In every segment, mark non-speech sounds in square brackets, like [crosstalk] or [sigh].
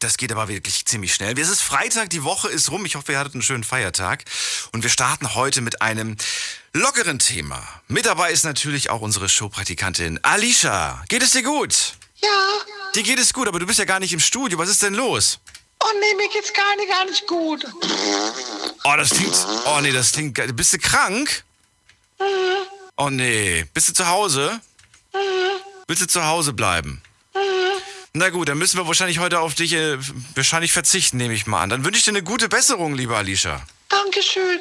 Das geht aber wirklich ziemlich schnell. Es ist Freitag, die Woche ist rum. Ich hoffe, ihr hattet einen schönen Feiertag. Und wir starten heute mit einem lockeren Thema. Mit dabei ist natürlich auch unsere Showpraktikantin Alicia. Geht es dir gut? Ja. Dir geht es gut, aber du bist ja gar nicht im Studio. Was ist denn los? Oh nee, mir geht's gar nicht, gar nicht gut. Oh, das klingt. Oh nee, das klingt. Bist du krank? Oh nee. Bist du zu Hause? Willst du zu Hause bleiben? Na gut, dann müssen wir wahrscheinlich heute auf dich äh, wahrscheinlich verzichten, nehme ich mal an. Dann wünsche ich dir eine gute Besserung, liebe Alicia. Dankeschön.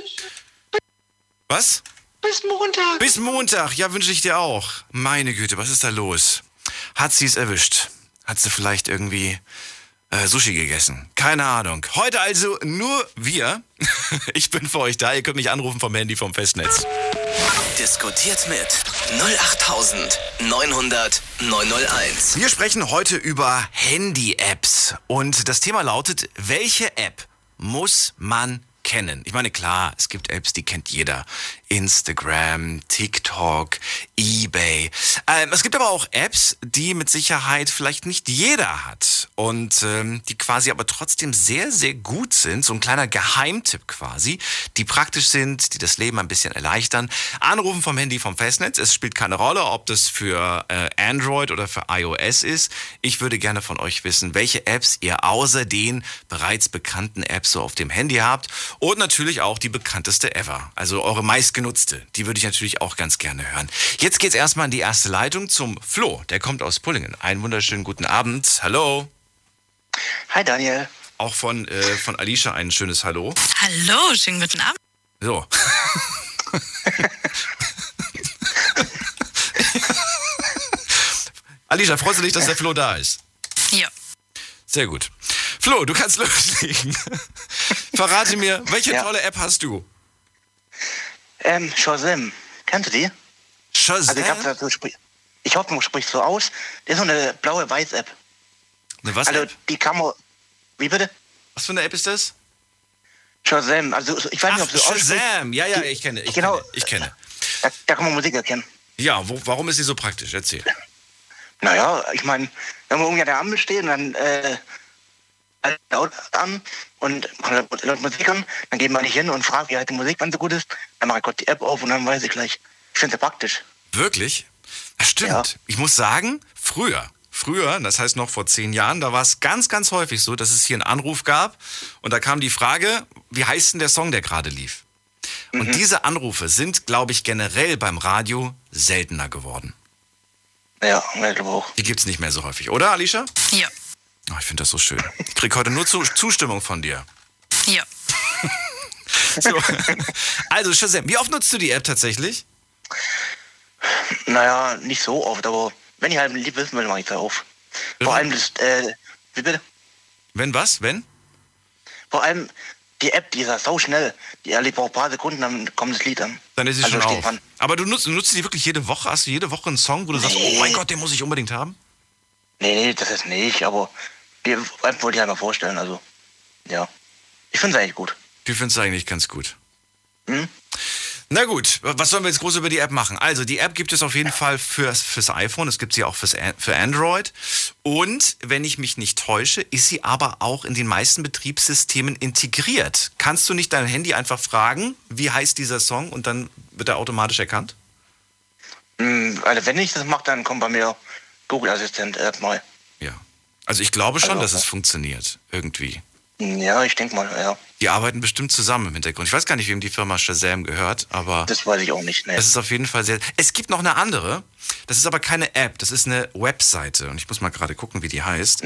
Was? Bis Montag. Bis Montag, ja, wünsche ich dir auch. Meine Güte, was ist da los? Hat sie es erwischt? Hat sie vielleicht irgendwie äh, Sushi gegessen? Keine Ahnung. Heute also nur wir. [laughs] Ich bin für euch da. Ihr könnt mich anrufen vom Handy vom Festnetz. Diskutiert mit 08900 901. Wir sprechen heute über Handy-Apps. Und das Thema lautet, welche App muss man kennen? Ich meine, klar, es gibt Apps, die kennt jeder. Instagram, TikTok, eBay. Ähm, es gibt aber auch Apps, die mit Sicherheit vielleicht nicht jeder hat. Und ähm, die quasi aber trotzdem sehr, sehr gut sind. So ein kleiner Geheimtipp quasi, die praktisch sind, die das Leben ein bisschen erleichtern. Anrufen vom Handy vom Festnetz. Es spielt keine Rolle, ob das für äh, Android oder für iOS ist. Ich würde gerne von euch wissen, welche Apps ihr außer den bereits bekannten Apps so auf dem Handy habt. Und natürlich auch die bekannteste ever. Also eure meistgenutzte. Die würde ich natürlich auch ganz gerne hören. Jetzt geht's erstmal in die erste Leitung zum Flo. Der kommt aus Pullingen. Einen wunderschönen guten Abend. Hallo. Hi Daniel. Auch von, äh, von Alicia ein schönes Hallo. Hallo, schönen guten Abend. So. [laughs] Alicia, freust du dich, dass der Flo da ist? Ja. Sehr gut. Flo, du kannst loslegen. [laughs] Verrate mir, welche Ja. tolle App hast du? Ähm, Shazam. Kennst du die? Shazam? Also ich, hab dazu sprich- ich hoffe, man spricht so aus. Das ist so eine blaue Weiß-App. Eine was Also App? die kann man. Wie bitte? Was für eine App ist das? Shazam. Also ich weiß nicht, Ach, ob du. Shazam. Ja, ja, ich kenne. Ich Genau. kenne. Ich kenne. Da, da kann man Musik erkennen. Ja, wo, warum ist sie so praktisch? Erzähl. Naja, ich meine, wenn man irgendwie an der Ampel steht und dann äh, an und laut Musik an, dann geht man nicht hin und fragt, wie halt die Musik, wenn so gut ist. Dann mache ich Gott die App auf und dann weiß ich gleich. Ich finde sie praktisch. Wirklich? Das stimmt. Ja. Ich muss sagen, früher, früher, das heißt noch vor zehn Jahren, da war es ganz, ganz häufig so, dass es hier einen Anruf gab und da kam die Frage, wie heißt denn der Song, der gerade lief? Und diese Anrufe sind, glaube ich, generell beim Radio seltener geworden. Ja, ich glaube auch. Die gibt's nicht mehr so häufig, oder, Alicia? Ja. Oh, ich finde das so schön. Ich krieg heute nur Zu Zustimmung von dir. Ja. [laughs] So. Also, Shazam, wie oft nutzt du die App tatsächlich? Naja, nicht so oft, aber wenn ich halt lieb wissen will, mache ich sie auf. Vor allem das, äh, wie bitte? Wenn was? Wenn? Vor allem die App, die ist ja so schnell. Die erlebt braucht ein paar Sekunden, dann kommt das Lied an. Dann ist sie Also schon steht auf. dran. Aber du nutzt, nutzt die wirklich jede Woche? Hast du jede Woche einen Song, wo du sagst, Nee. oh mein Gott, den muss ich unbedingt haben? Nee, nee, das ist nicht, aber die App wollte ich halt mal vorstellen, also, ja. Ich finde es eigentlich gut. Die findest du eigentlich ganz gut. Hm? Na gut, was sollen wir jetzt groß über die App machen? Also, die App gibt es auf jeden Fall fürs, fürs iPhone, es gibt sie auch fürs, für Android. Und, wenn ich mich nicht täusche, ist sie aber auch in den meisten Betriebssystemen integriert. Kannst du nicht dein Handy einfach fragen, wie heißt dieser Song und dann wird er automatisch erkannt? Hm, Also wenn ich das mache, dann kommt bei mir Google Assistent App mal. Also, ich glaube schon, Also, dass es funktioniert. Irgendwie. Hm, Ja, ich denke mal, ja. Die arbeiten bestimmt zusammen im Hintergrund. Ich weiß gar nicht, wem die Firma Shazam gehört, aber. Das weiß ich auch nicht. Nee. Das ist auf jeden Fall sehr. Es gibt noch eine andere. Das ist aber keine App. Das ist eine Webseite. Und ich muss mal gerade gucken, wie die heißt.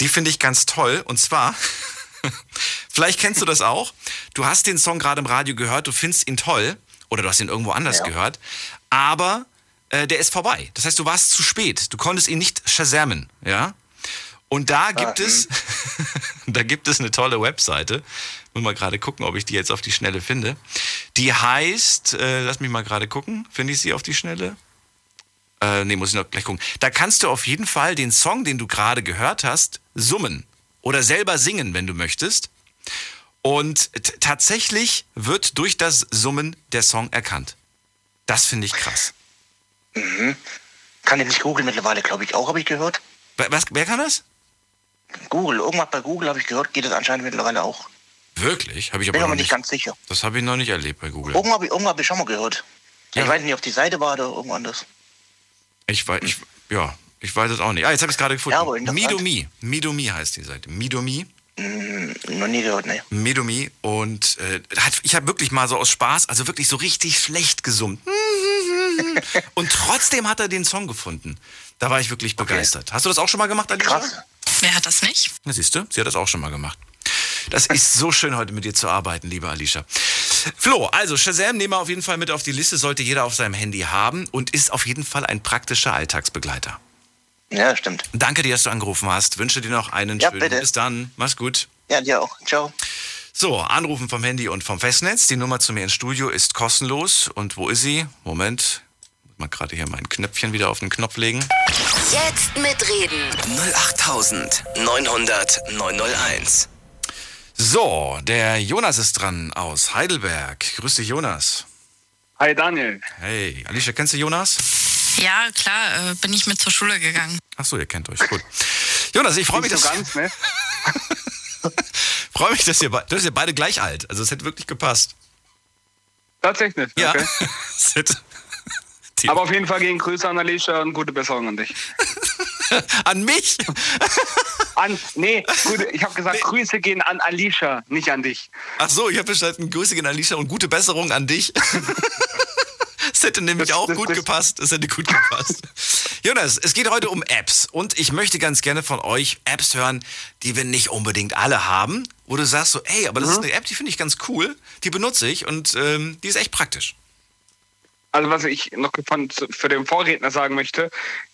Die finde ich ganz toll. Und zwar, [laughs] vielleicht kennst du das auch. Du hast den Song gerade im Radio gehört, du findest ihn toll. Oder du hast ihn irgendwo anders Ja. gehört. Aber äh, der ist vorbei. Das heißt, du warst zu spät. Du konntest ihn nicht shazamen. Ja? Und da gibt es, [laughs] da gibt es eine tolle Webseite Muss mal gerade gucken, ob ich die jetzt auf die Schnelle finde. Die heißt, äh, lass mich mal gerade gucken, finde ich sie auf die Schnelle? Äh, nee, muss ich noch gleich gucken. Da kannst du auf jeden Fall den Song, den du gerade gehört hast, summen oder selber singen, wenn du möchtest. Und tatsächlich wird durch das Summen der Song erkannt. Das finde ich krass. Kann ich nicht Google mittlerweile, glaube ich, auch, habe ich gehört. Was, wer kann das? Google, irgendwas bei Google habe ich gehört, geht es anscheinend mittlerweile auch. Wirklich? Habe ich aber Bin noch aber nicht. ganz sicher. Das habe ich noch nicht erlebt bei Google. Irgendwo habe ich, hab ich schon mal gehört. Ja. Ich weiß nicht, ob die Seite war oder irgendwo anders. Ich weiß, ich, ja, ich weiß es auch nicht. Ah, jetzt habe ich es gerade gefunden. Ja, aber. Midomi. Midomi heißt die Seite. Midomi. Hm, noch nie gehört, ne. Midomi. Und äh, hat, ich habe wirklich mal so aus Spaß, also wirklich so richtig schlecht gesummt. [laughs] Und trotzdem hat er den Song gefunden. Da war ich wirklich begeistert. Hast du das auch schon mal gemacht, Alicia? Krass. Wer hat das nicht? Na, siehst du, sie hat das auch schon mal gemacht. Das ist so schön, heute mit dir zu arbeiten, liebe Alicia. Flo, also Shazam nehmen wir auf jeden Fall mit auf die Liste, sollte jeder auf seinem Handy haben und ist auf jeden Fall ein praktischer Alltagsbegleiter. Ja, stimmt. Danke dir, dass du angerufen hast. Wünsche dir noch einen Ja, schönen. bitte. Bis dann. Mach's gut. Ja, dir auch. Ciao. So, anrufen vom Handy und vom Festnetz. Die Nummer zu mir ins Studio ist kostenlos. Und wo ist sie? Moment. Mal gerade hier mein Knöpfchen wieder auf den Knopf legen. Jetzt mitreden. 08900 901. So, der Jonas ist dran aus Heidelberg. Grüß dich, Jonas. Hi Daniel. Hey, Alicia, kennst du Jonas? Ja, klar, äh, bin ich mit zur Schule gegangen. Ach so, ihr kennt euch. Gut. Jonas, ich freue mich, dass, so ganz, ne? [laughs] freue mich, dass ihr, be- dass ihr beide gleich alt. Also es hätte wirklich gepasst. Tatsächlich. Ja. Okay. [laughs] Es Die- Aber auf jeden Fall gehen Grüße an Alicia und gute Besserung an dich. [laughs] An mich? An, nee, gute, ich habe gesagt, Grüße gehen an Alicia, nicht an dich. Ach so, ich habe verstanden. Grüße gehen an Alicia und gute Besserung an dich. [laughs] Das hätte nämlich Das- auch das- gut das- gepasst. Das hätte gut gepasst. Jonas, es geht heute um Apps. Und ich möchte ganz gerne von euch Apps hören, die wir nicht unbedingt alle haben. Wo du sagst so, ey, aber das ist eine App, die finde ich ganz cool. Die benutze ich und ähm, die ist echt praktisch. Also was ich noch für den Vorredner sagen möchte,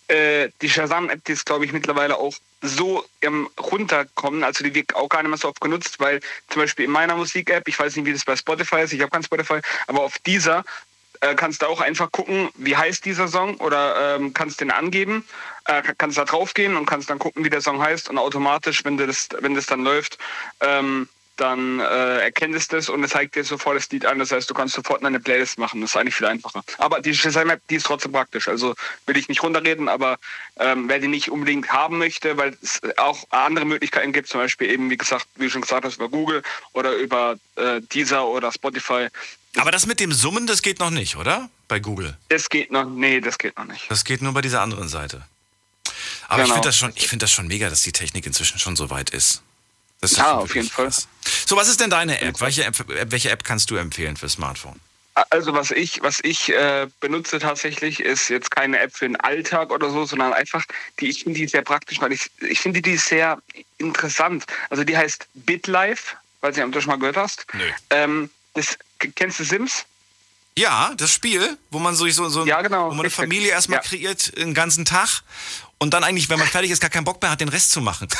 äh, die Shazam-App, die ist, glaube ich, mittlerweile auch so im Runterkommen, also die wird auch gar nicht mehr so oft genutzt, weil zum Beispiel in meiner Musik-App, ich weiß nicht, wie das bei Spotify ist, ich habe kein Spotify, aber auf dieser äh, kannst du auch einfach gucken, wie heißt dieser Song oder ähm, kannst den angeben, äh, kannst da draufgehen und kannst dann gucken, wie der Song heißt und automatisch, wenn das, wenn das dann läuft, ähm, dann äh, erkennt es das und es zeigt dir sofort das Lied an. Das heißt, du kannst sofort eine Playlist machen. Das ist eigentlich viel einfacher. Aber die Shazam-App, die ist trotzdem praktisch. Also will ich nicht runterreden, aber ähm, wer die nicht unbedingt haben möchte, weil es auch andere Möglichkeiten gibt, zum Beispiel eben, wie gesagt, wie du schon gesagt hast, über Google oder über äh, Deezer oder Spotify. Aber das mit dem Summen, das geht noch nicht, oder? Bei Google. Das geht noch, nee, das geht noch nicht. Das geht nur bei dieser anderen Seite. Aber ich Genau. finde das, schon- ich find das schon mega, dass die Technik inzwischen schon so weit ist. Das Ja, auf jeden Fall. krass. So, was ist denn deine App? Welche App, welche App kannst du empfehlen für Smartphone? Also was ich, was ich äh, benutze tatsächlich, ist jetzt keine App für den Alltag oder so, sondern einfach, die ich finde die sehr praktisch, weil ich, ich finde die sehr interessant. Also die heißt BitLife, weiß nicht, ob du schon mal gehört hast. Nö. Ähm, das, kennst du Sims? Ja, das Spiel, wo man so, so, so Ja, genau, wo man eine. Familie erstmal Ja. kreiert, den ganzen Tag und dann eigentlich, wenn man [laughs] fertig ist, gar keinen Bock mehr hat, den Rest zu machen. [laughs]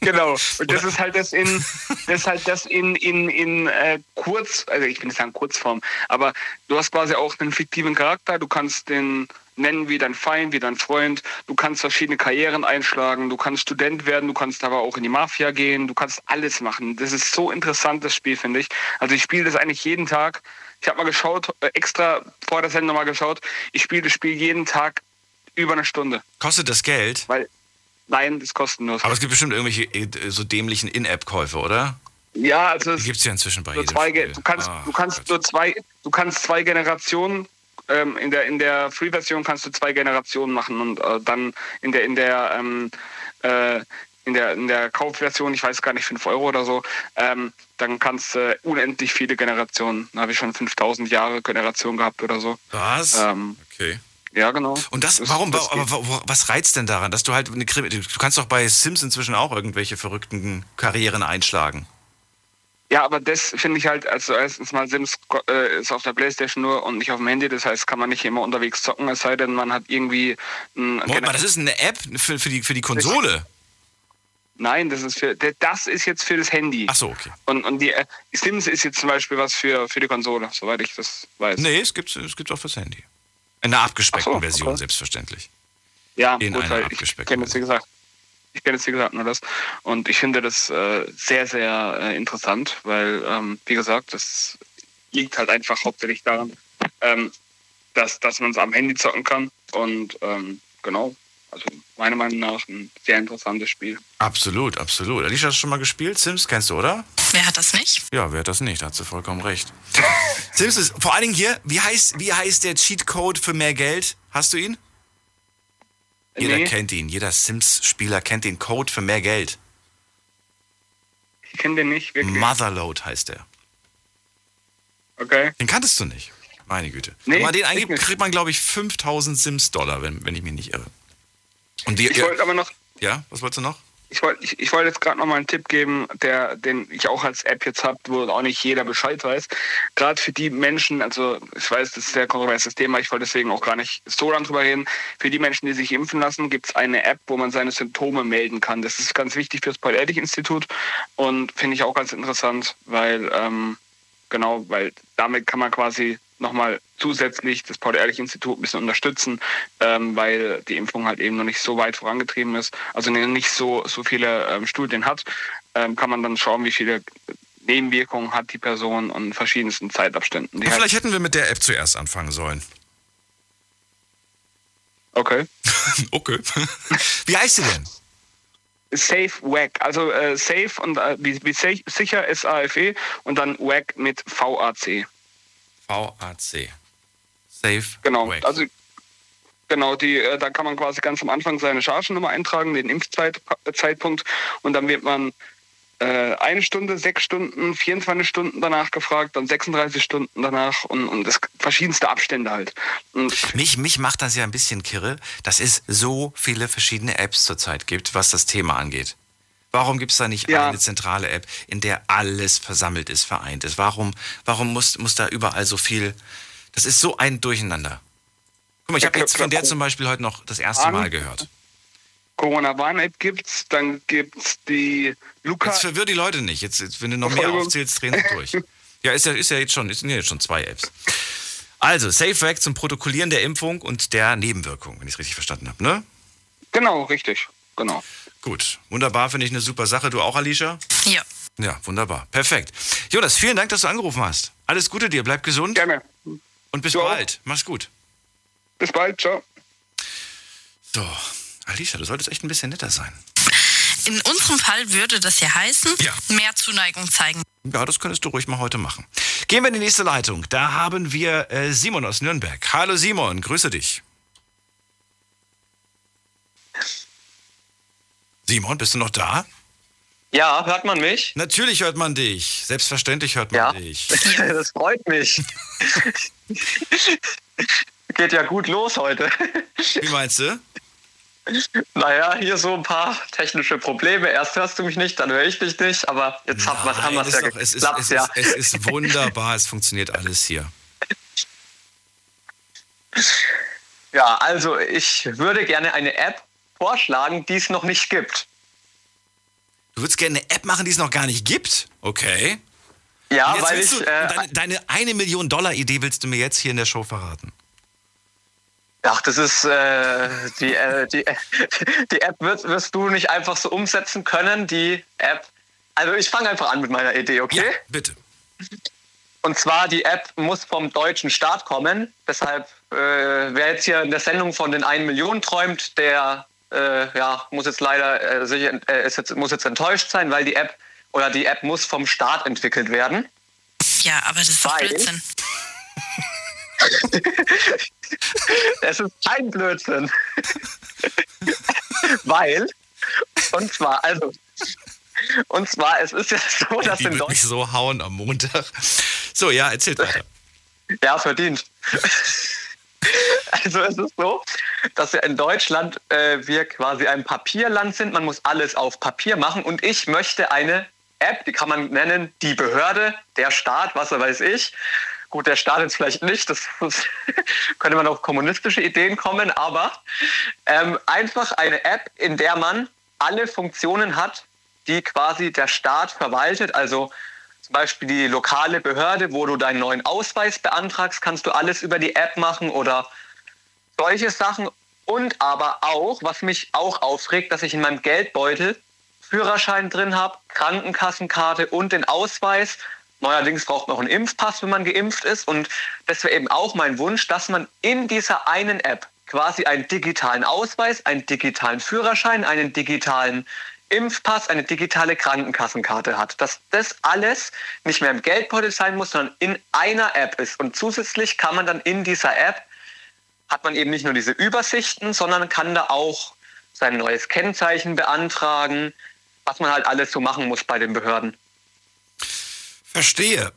Genau. Und das ist halt das in, das ist halt das in, in, in äh, kurz, also ich will nicht sagen Kurzform, aber du hast quasi auch einen fiktiven Charakter, du kannst den nennen wie dein Feind, wie dein Freund, du kannst verschiedene Karrieren einschlagen, du kannst Student werden, du kannst aber auch in die Mafia gehen, du kannst alles machen. Das ist so interessant, das Spiel, finde ich. Also ich spiele das eigentlich jeden Tag. Ich habe mal geschaut, äh, extra vor der Sendung mal geschaut, ich spiele das Spiel jeden Tag über eine Stunde, Kostet das Geld? weil nein, das ist kostenlos. Aber es gibt bestimmt irgendwelche äh, so dämlichen In-App-Käufe, oder? Ja, also Die es gibt es ja inzwischen bei jedem zwei, Spiel. Du kannst, Ah, du kannst Gott. nur zwei, du kannst zwei Generationen ähm, in der in der Free-Version kannst du zwei Generationen machen und äh, dann in der in der ähm, äh, in der in der Kaufversion, ich weiß gar nicht, 5 Euro oder so, ähm, dann kannst du unendlich viele Generationen. Da habe ich schon 5000 Jahre Generation gehabt oder so. Was? Ähm, okay. Ja, genau. Und das, Das- warum, das aber wa- wa- was reizt denn daran, dass du halt eine Krimi, du kannst doch bei Sims inzwischen auch irgendwelche verrückten Karrieren einschlagen. Ja, aber das finde ich halt, also erstens mal Sims äh, ist auf der Playstation nur und nicht auf dem Handy, das heißt, kann man nicht immer unterwegs zocken, es sei denn, man hat irgendwie ein Moment mal, das ist eine App für, für, die, für die Konsole. Nein, das ist für das ist jetzt für das Handy. Ach so, okay. Und, und die äh, Sims ist jetzt zum Beispiel was für, für die Konsole, soweit ich das weiß. Nee, es gibt es gibt auch fürs Handy. In einer abgespeckten so, Version, okay. selbstverständlich. Ja, In gut, einer weil ich abgespeckten kenne jetzt wie gesagt. Ich kenne jetzt wie gesagt nur das. Und ich finde das äh, sehr, sehr äh, interessant, weil, ähm, wie gesagt, das liegt halt einfach hauptsächlich daran, ähm, dass, dass man es am Handy zocken kann. Und ähm, genau, also meiner Meinung nach ein sehr interessantes Spiel. Absolut, absolut. Alicia, hast du schon mal gespielt? Sims kennst du, oder? Wer hat das nicht? Ja, wer hat das nicht? Da hat sie vollkommen recht. [laughs] Sims ist vor allen Dingen hier, wie heißt, wie heißt der Cheatcode für mehr Geld? Hast du ihn? Jeder Nee, kennt ihn. Jeder Sims-Spieler kennt den Code für mehr Geld. ich kenne den nicht wirklich. Motherload heißt der. Okay. Den kanntest du nicht. Meine Güte. Nee, wenn man den eingibt, kriegt man, glaube ich, 5000 Sims-Dollar, wenn, wenn ich mich nicht irre. Und die, Ich wollte aber noch ja, was wolltest du noch? Ich wollte ich, ich wollte jetzt gerade noch mal einen Tipp geben, der, den ich auch als App jetzt habe, wo auch nicht jeder Bescheid weiß. Gerade für die Menschen, also ich weiß, das ist ein sehr kontroverses Thema, ich wollte deswegen auch gar nicht so lang drüber reden. Für die Menschen, die sich impfen lassen, gibt es eine App, wo man seine Symptome melden kann. Das ist ganz wichtig fürs Paul-Ehrlich-Institut und finde ich auch ganz interessant, weil ähm, genau, weil damit kann man quasi nochmal zusätzlich das Paul-Ehrlich-Institut ein bisschen unterstützen, ähm, weil die Impfung halt eben noch nicht so weit vorangetrieben ist, also nicht so, so viele ähm, Studien hat, ähm, kann man dann schauen, wie viele Nebenwirkungen hat die Person und verschiedensten Zeitabständen. Halt, vielleicht hätten wir mit der App zuerst anfangen sollen. okay. [laughs] Okay. [laughs] Wie heißt sie denn? Safe WAC, also äh, safe und äh, wie, wie sich- sicher S-A-F-E und dann WAC mit V-A-C. VAC. Safe. Genau, Wake. also genau, die, äh, da kann man quasi ganz am Anfang seine Chargennummer eintragen, den Impfzeitpunkt und dann wird man äh, eine Stunde, sechs Stunden, 24 Stunden danach gefragt, dann 36 Stunden danach und, und das verschiedenste Abstände halt. Und Mich, mich macht das ja ein bisschen kirre, dass es so viele verschiedene Apps zurzeit gibt, was das Thema angeht. Warum gibt es da nicht Ja. eine zentrale App, in der alles versammelt ist, vereint ist? Warum, warum muss, muss da überall so viel. Das ist so ein Durcheinander. Guck mal, ich habe jetzt von der zum Beispiel heute noch das erste Mal gehört. Corona-Warn-App gibt's, dann gibt's die Luca. Jetzt verwirr die Leute nicht. Jetzt, jetzt wenn du noch mehr aufzählst, drehen sie durch. [laughs] Ja, ist ja, ist ja jetzt schon, sind ja jetzt schon zwei Apps. Also, SafeVac zum Protokollieren der Impfung und der Nebenwirkung, wenn ich es richtig verstanden habe, ne? Genau, richtig. Genau. Gut, wunderbar, finde ich eine super Sache. Du auch, Alicia? Ja. Ja, wunderbar. Perfekt. Jonas, vielen Dank, dass du angerufen hast. Alles Gute dir, bleib gesund Gerne. und bis Du auch. bald. Mach's gut. Bis bald. Ciao. So, Alicia, du solltest echt ein bisschen netter sein. In unserem Fall würde das ja heißen, Ja. mehr Zuneigung zeigen. Ja, das könntest du ruhig mal heute machen. Gehen wir in die nächste Leitung. Da haben wir äh, Simon aus Nürnberg. Hallo Simon, grüße dich. Simon, bist du noch da? Ja, hört man mich? Natürlich hört man dich. Selbstverständlich hört man Ja. dich. [laughs] Das freut mich. [laughs] Geht ja gut los heute. Wie meinst du? Naja, hier so ein paar technische Probleme. Erst hörst du mich nicht, dann höre ich dich nicht, aber jetzt hat, was haben wir Nein, es ja ist doch- es, ist, geklappt, es, ja. ist, es ist wunderbar, es funktioniert alles hier. Ja, also ich würde gerne eine App vorschlagen, die es noch nicht gibt. Du würdest gerne eine App machen, die es noch gar nicht gibt? Okay. Ja, weil ich, du, äh, deine, deine eine Million Dollar Idee willst du mir jetzt hier in der Show verraten? ach, das ist äh, die, äh, die, [laughs] die App wird, wirst du nicht einfach so umsetzen können, die App. Also ich fange einfach an mit meiner Idee, okay? Ja, bitte. Und zwar, die App muss vom deutschen Staat kommen. Deshalb, äh, wer jetzt hier in der Sendung von den 1 Millionen träumt, der äh, ja, muss jetzt leider äh, sich, äh, ist jetzt, muss jetzt enttäuscht sein, weil die App oder die App muss vom Staat entwickelt werden. Ja, aber das ist Weil- Blödsinn. [laughs] Es ist kein Blödsinn. [laughs] weil, und zwar, also, und zwar, es ist ja so, dass Die in wird mich Deutschland. so hauen am Montag. So, ja, erzählt weiter. Ja, verdient. [laughs] Also es ist so, dass ja in Deutschland äh, wir quasi ein Papierland sind. Man muss alles auf Papier machen. Und ich möchte eine App, die kann man nennen, die Behörde, der Staat, was weiß ich. Gut, der Staat jetzt vielleicht nicht, das, das [laughs] könnte man auf kommunistische Ideen kommen, aber ähm, einfach eine App, in der man alle Funktionen hat, die quasi der Staat verwaltet. Also zum Beispiel die lokale Behörde, wo du deinen neuen Ausweis beantragst, kannst du alles über die App machen oder solche Sachen. Und aber auch, was mich auch aufregt, dass ich in meinem Geldbeutel Führerschein drin habe, Krankenkassenkarte und den Ausweis. Neuerdings braucht man auch einen Impfpass, wenn man geimpft ist. Und das wäre eben auch mein Wunsch, dass man in dieser einen App quasi einen digitalen Ausweis, einen digitalen Führerschein, einen digitalen Impfpass, eine digitale Krankenkassenkarte hat. Dass das alles nicht mehr im Geldbeutel sein muss, sondern in einer App ist. Und zusätzlich kann man dann in dieser App, hat man eben nicht nur diese Übersichten, sondern kann da auch sein neues Kennzeichen beantragen, was man halt alles so machen muss bei den Behörden. Verstehe.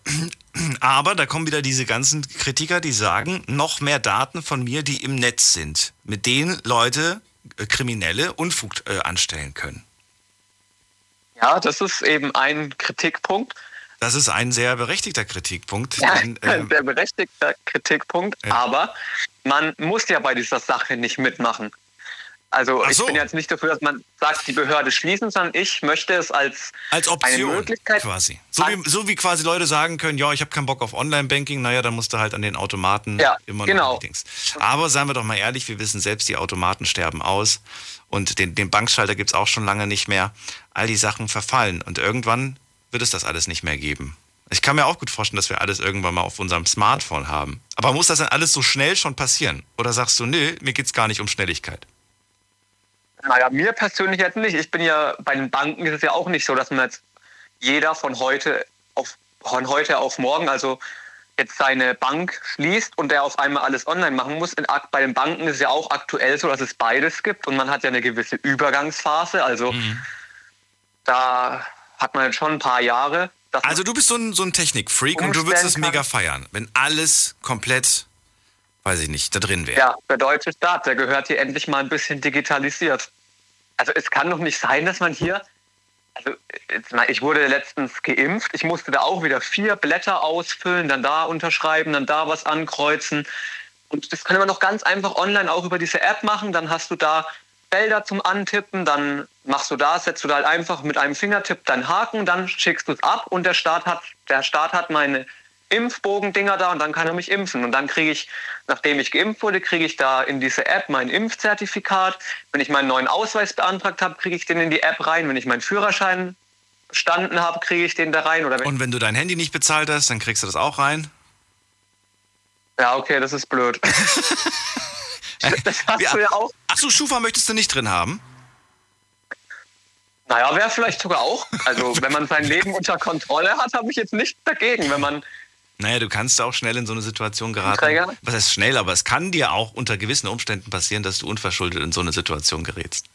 Aber da kommen wieder diese ganzen Kritiker, die sagen, noch mehr Daten von mir, die im Netz sind, mit denen Leute, äh, Kriminelle, Unfug äh, anstellen können. Ja, das ist eben ein Kritikpunkt. Das ist ein sehr berechtigter Kritikpunkt. Ja, denn, [laughs] ein ähm, sehr berechtigter Kritikpunkt. Ja. Aber man muss ja bei dieser Sache nicht mitmachen. Also Ach ich so. bin jetzt nicht dafür, dass man sagt, die Behörde schließen, sondern ich möchte es als, als eine Option Möglichkeit. quasi. So wie, so wie quasi Leute sagen können, ja, ich habe keinen Bock auf Online-Banking, naja, dann musst du halt an den Automaten Ja, immer genau. noch die Dings. Aber seien wir doch mal ehrlich, wir wissen selbst, die Automaten sterben aus und den, den Bankschalter gibt's auch schon lange nicht mehr. All die Sachen verfallen und irgendwann wird es das alles nicht mehr geben. Ich kann mir auch gut vorstellen, dass wir alles irgendwann mal auf unserem Smartphone haben. Aber muss das dann alles so schnell schon passieren? Oder sagst du, nö, mir geht's gar nicht um Schnelligkeit? Naja, mir persönlich jetzt nicht. Ich bin ja bei den Banken ist es ja auch nicht so, dass man jetzt jeder von heute auf von heute auf morgen, also jetzt seine Bank schließt und der auf einmal alles online machen muss. In, bei den Banken ist es ja auch aktuell so, dass es beides gibt und man hat ja eine gewisse Übergangsphase. Also da hat man jetzt schon ein paar Jahre. Also du bist so ein, so ein Technikfreak und du würdest es mega feiern, wenn alles komplett, weiß ich nicht, da drin wäre. Ja, der deutsche Staat, der gehört hier endlich mal ein bisschen digitalisiert. Also es kann doch nicht sein, dass man hier, also ich wurde letztens geimpft, ich musste da auch wieder vier Blätter ausfüllen, dann da unterschreiben, dann da was ankreuzen. Und das kann man doch ganz einfach online auch über diese App machen. Dann hast du da Felder zum Antippen, dann machst du da, setzt du da halt einfach mit einem Fingertipp deinen Haken, dann schickst du es ab und der Staat hat, der Staat hat meine Impfbogendinger da und dann kann er mich impfen. Und dann kriege ich, nachdem ich geimpft wurde, kriege ich da in diese App mein Impfzertifikat. Wenn ich meinen neuen Ausweis beantragt habe, kriege ich den in die App rein. Wenn ich meinen Führerschein bestanden habe, kriege ich den da rein. Oder wenn Und wenn du dein Handy nicht bezahlt hast, dann kriegst du das auch rein. ja, okay, das ist blöd. [laughs] das hast Ja. du ja auch. Achso, Schufa möchtest du nicht drin haben? Naja, wäre vielleicht sogar auch. Also wenn man sein Leben unter Kontrolle hat, habe ich jetzt nichts dagegen. Wenn man Naja, du kannst auch schnell in so eine Situation geraten. Träger? Was heißt schnell, aber es kann dir auch unter gewissen Umständen passieren, dass du unverschuldet in so eine Situation gerätst.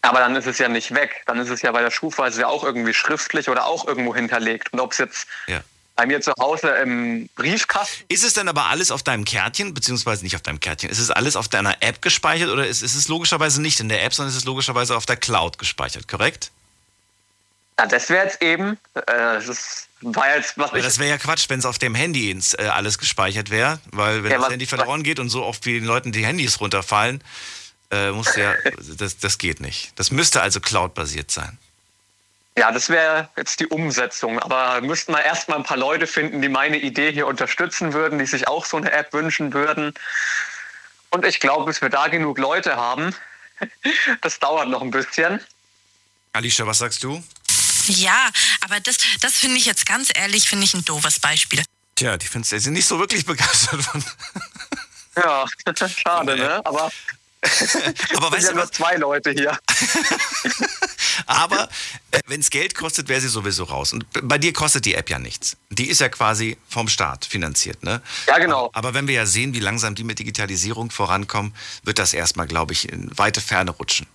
Aber dann ist es ja nicht weg. Dann ist es ja bei der Schufa ist es ja auch irgendwie schriftlich oder auch irgendwo hinterlegt. Und ob es jetzt Ja. bei mir zu Hause im Briefkasten. Ist es dann aber alles auf deinem Kärtchen, beziehungsweise nicht auf deinem Kärtchen, ist es alles auf deiner App gespeichert oder ist, ist es logischerweise nicht in der App, sondern ist es logischerweise auf der Cloud gespeichert, korrekt? Ja, das wäre jetzt eben, äh, das war jetzt, was das wäre ja Quatsch, wenn es auf dem Handy ins, äh, alles gespeichert wäre, weil wenn Ja, das Handy verloren geht und so oft wie den Leuten die Handys runterfallen, äh, muss ja, das, das geht nicht. Das müsste also Cloud-basiert sein. Ja, das wäre jetzt die Umsetzung. Aber müssten wir erstmal ein paar Leute finden, die meine Idee hier unterstützen würden, die sich auch so eine App wünschen würden. Und ich glaube, bis wir da genug Leute haben, [laughs] das dauert noch ein bisschen. Alicia, was sagst du? Ja, aber das, das finde ich jetzt ganz ehrlich, finde ich ein doofes Beispiel. Tja, die findest du sind nicht so wirklich begeistert von. Ja, [laughs] schade, ne? Aber [laughs] Aber weißt sind ja du nur was? zwei Leute hier. [laughs] Aber äh, wenn es Geld kostet, wäre sie sowieso raus. Und bei dir kostet die App ja nichts. Die ist ja quasi vom Staat finanziert, ne? Ja, genau. Aber, aber wenn wir ja sehen, wie langsam die mit Digitalisierung vorankommen, wird das erstmal, glaube ich, in weite Ferne rutschen.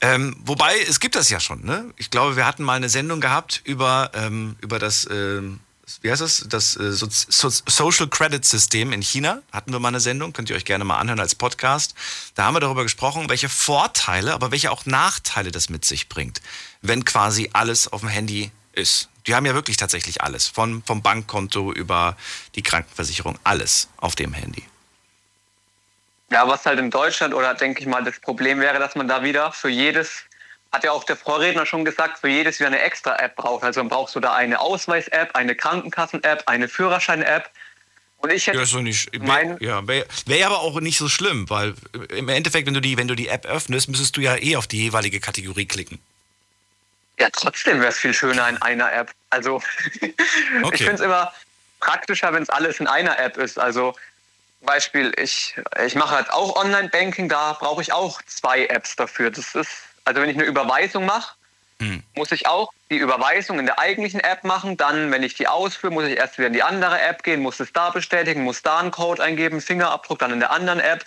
Ähm, wobei, es gibt das ja schon, ne? Ich glaube, wir hatten mal eine Sendung gehabt über, ähm, über das, ähm, wie heißt das? Das äh, so so Social Credit System in China. Hatten wir mal eine Sendung, könnt ihr euch gerne mal anhören als Podcast. Da haben wir darüber gesprochen, welche Vorteile, aber welche auch Nachteile das mit sich bringt, wenn quasi alles auf dem Handy ist. Die haben ja wirklich tatsächlich alles. Von, vom Bankkonto über die Krankenversicherung, alles auf dem Handy. Ja, was halt in Deutschland oder denke ich mal das Problem wäre, dass man da wieder für jedes hat ja auch der Vorredner schon gesagt, für jedes wieder eine extra App braucht. Also dann brauchst du da eine Ausweis-App, eine Krankenkassen-App, eine Führerschein-App. Und ich hätte Ja, doch nicht. mein, Wär, ja, wäre wär aber auch nicht so schlimm, weil im Endeffekt, wenn du die, wenn du die App öffnest, müsstest du ja eh auf die jeweilige Kategorie klicken. ja, trotzdem wäre es viel schöner in einer App. Also [laughs] Okay. ich finde es immer praktischer, wenn es alles in einer App ist. Also Beispiel, ich, ich mache halt auch Online-Banking, da brauche ich auch zwei Apps dafür. Das ist, also wenn ich eine Überweisung mache, Hm. muss ich auch die Überweisung in der eigentlichen App machen. Dann, wenn ich die ausführe, muss ich erst wieder in die andere App gehen, muss es da bestätigen, muss da einen Code eingeben, Fingerabdruck dann in der anderen App.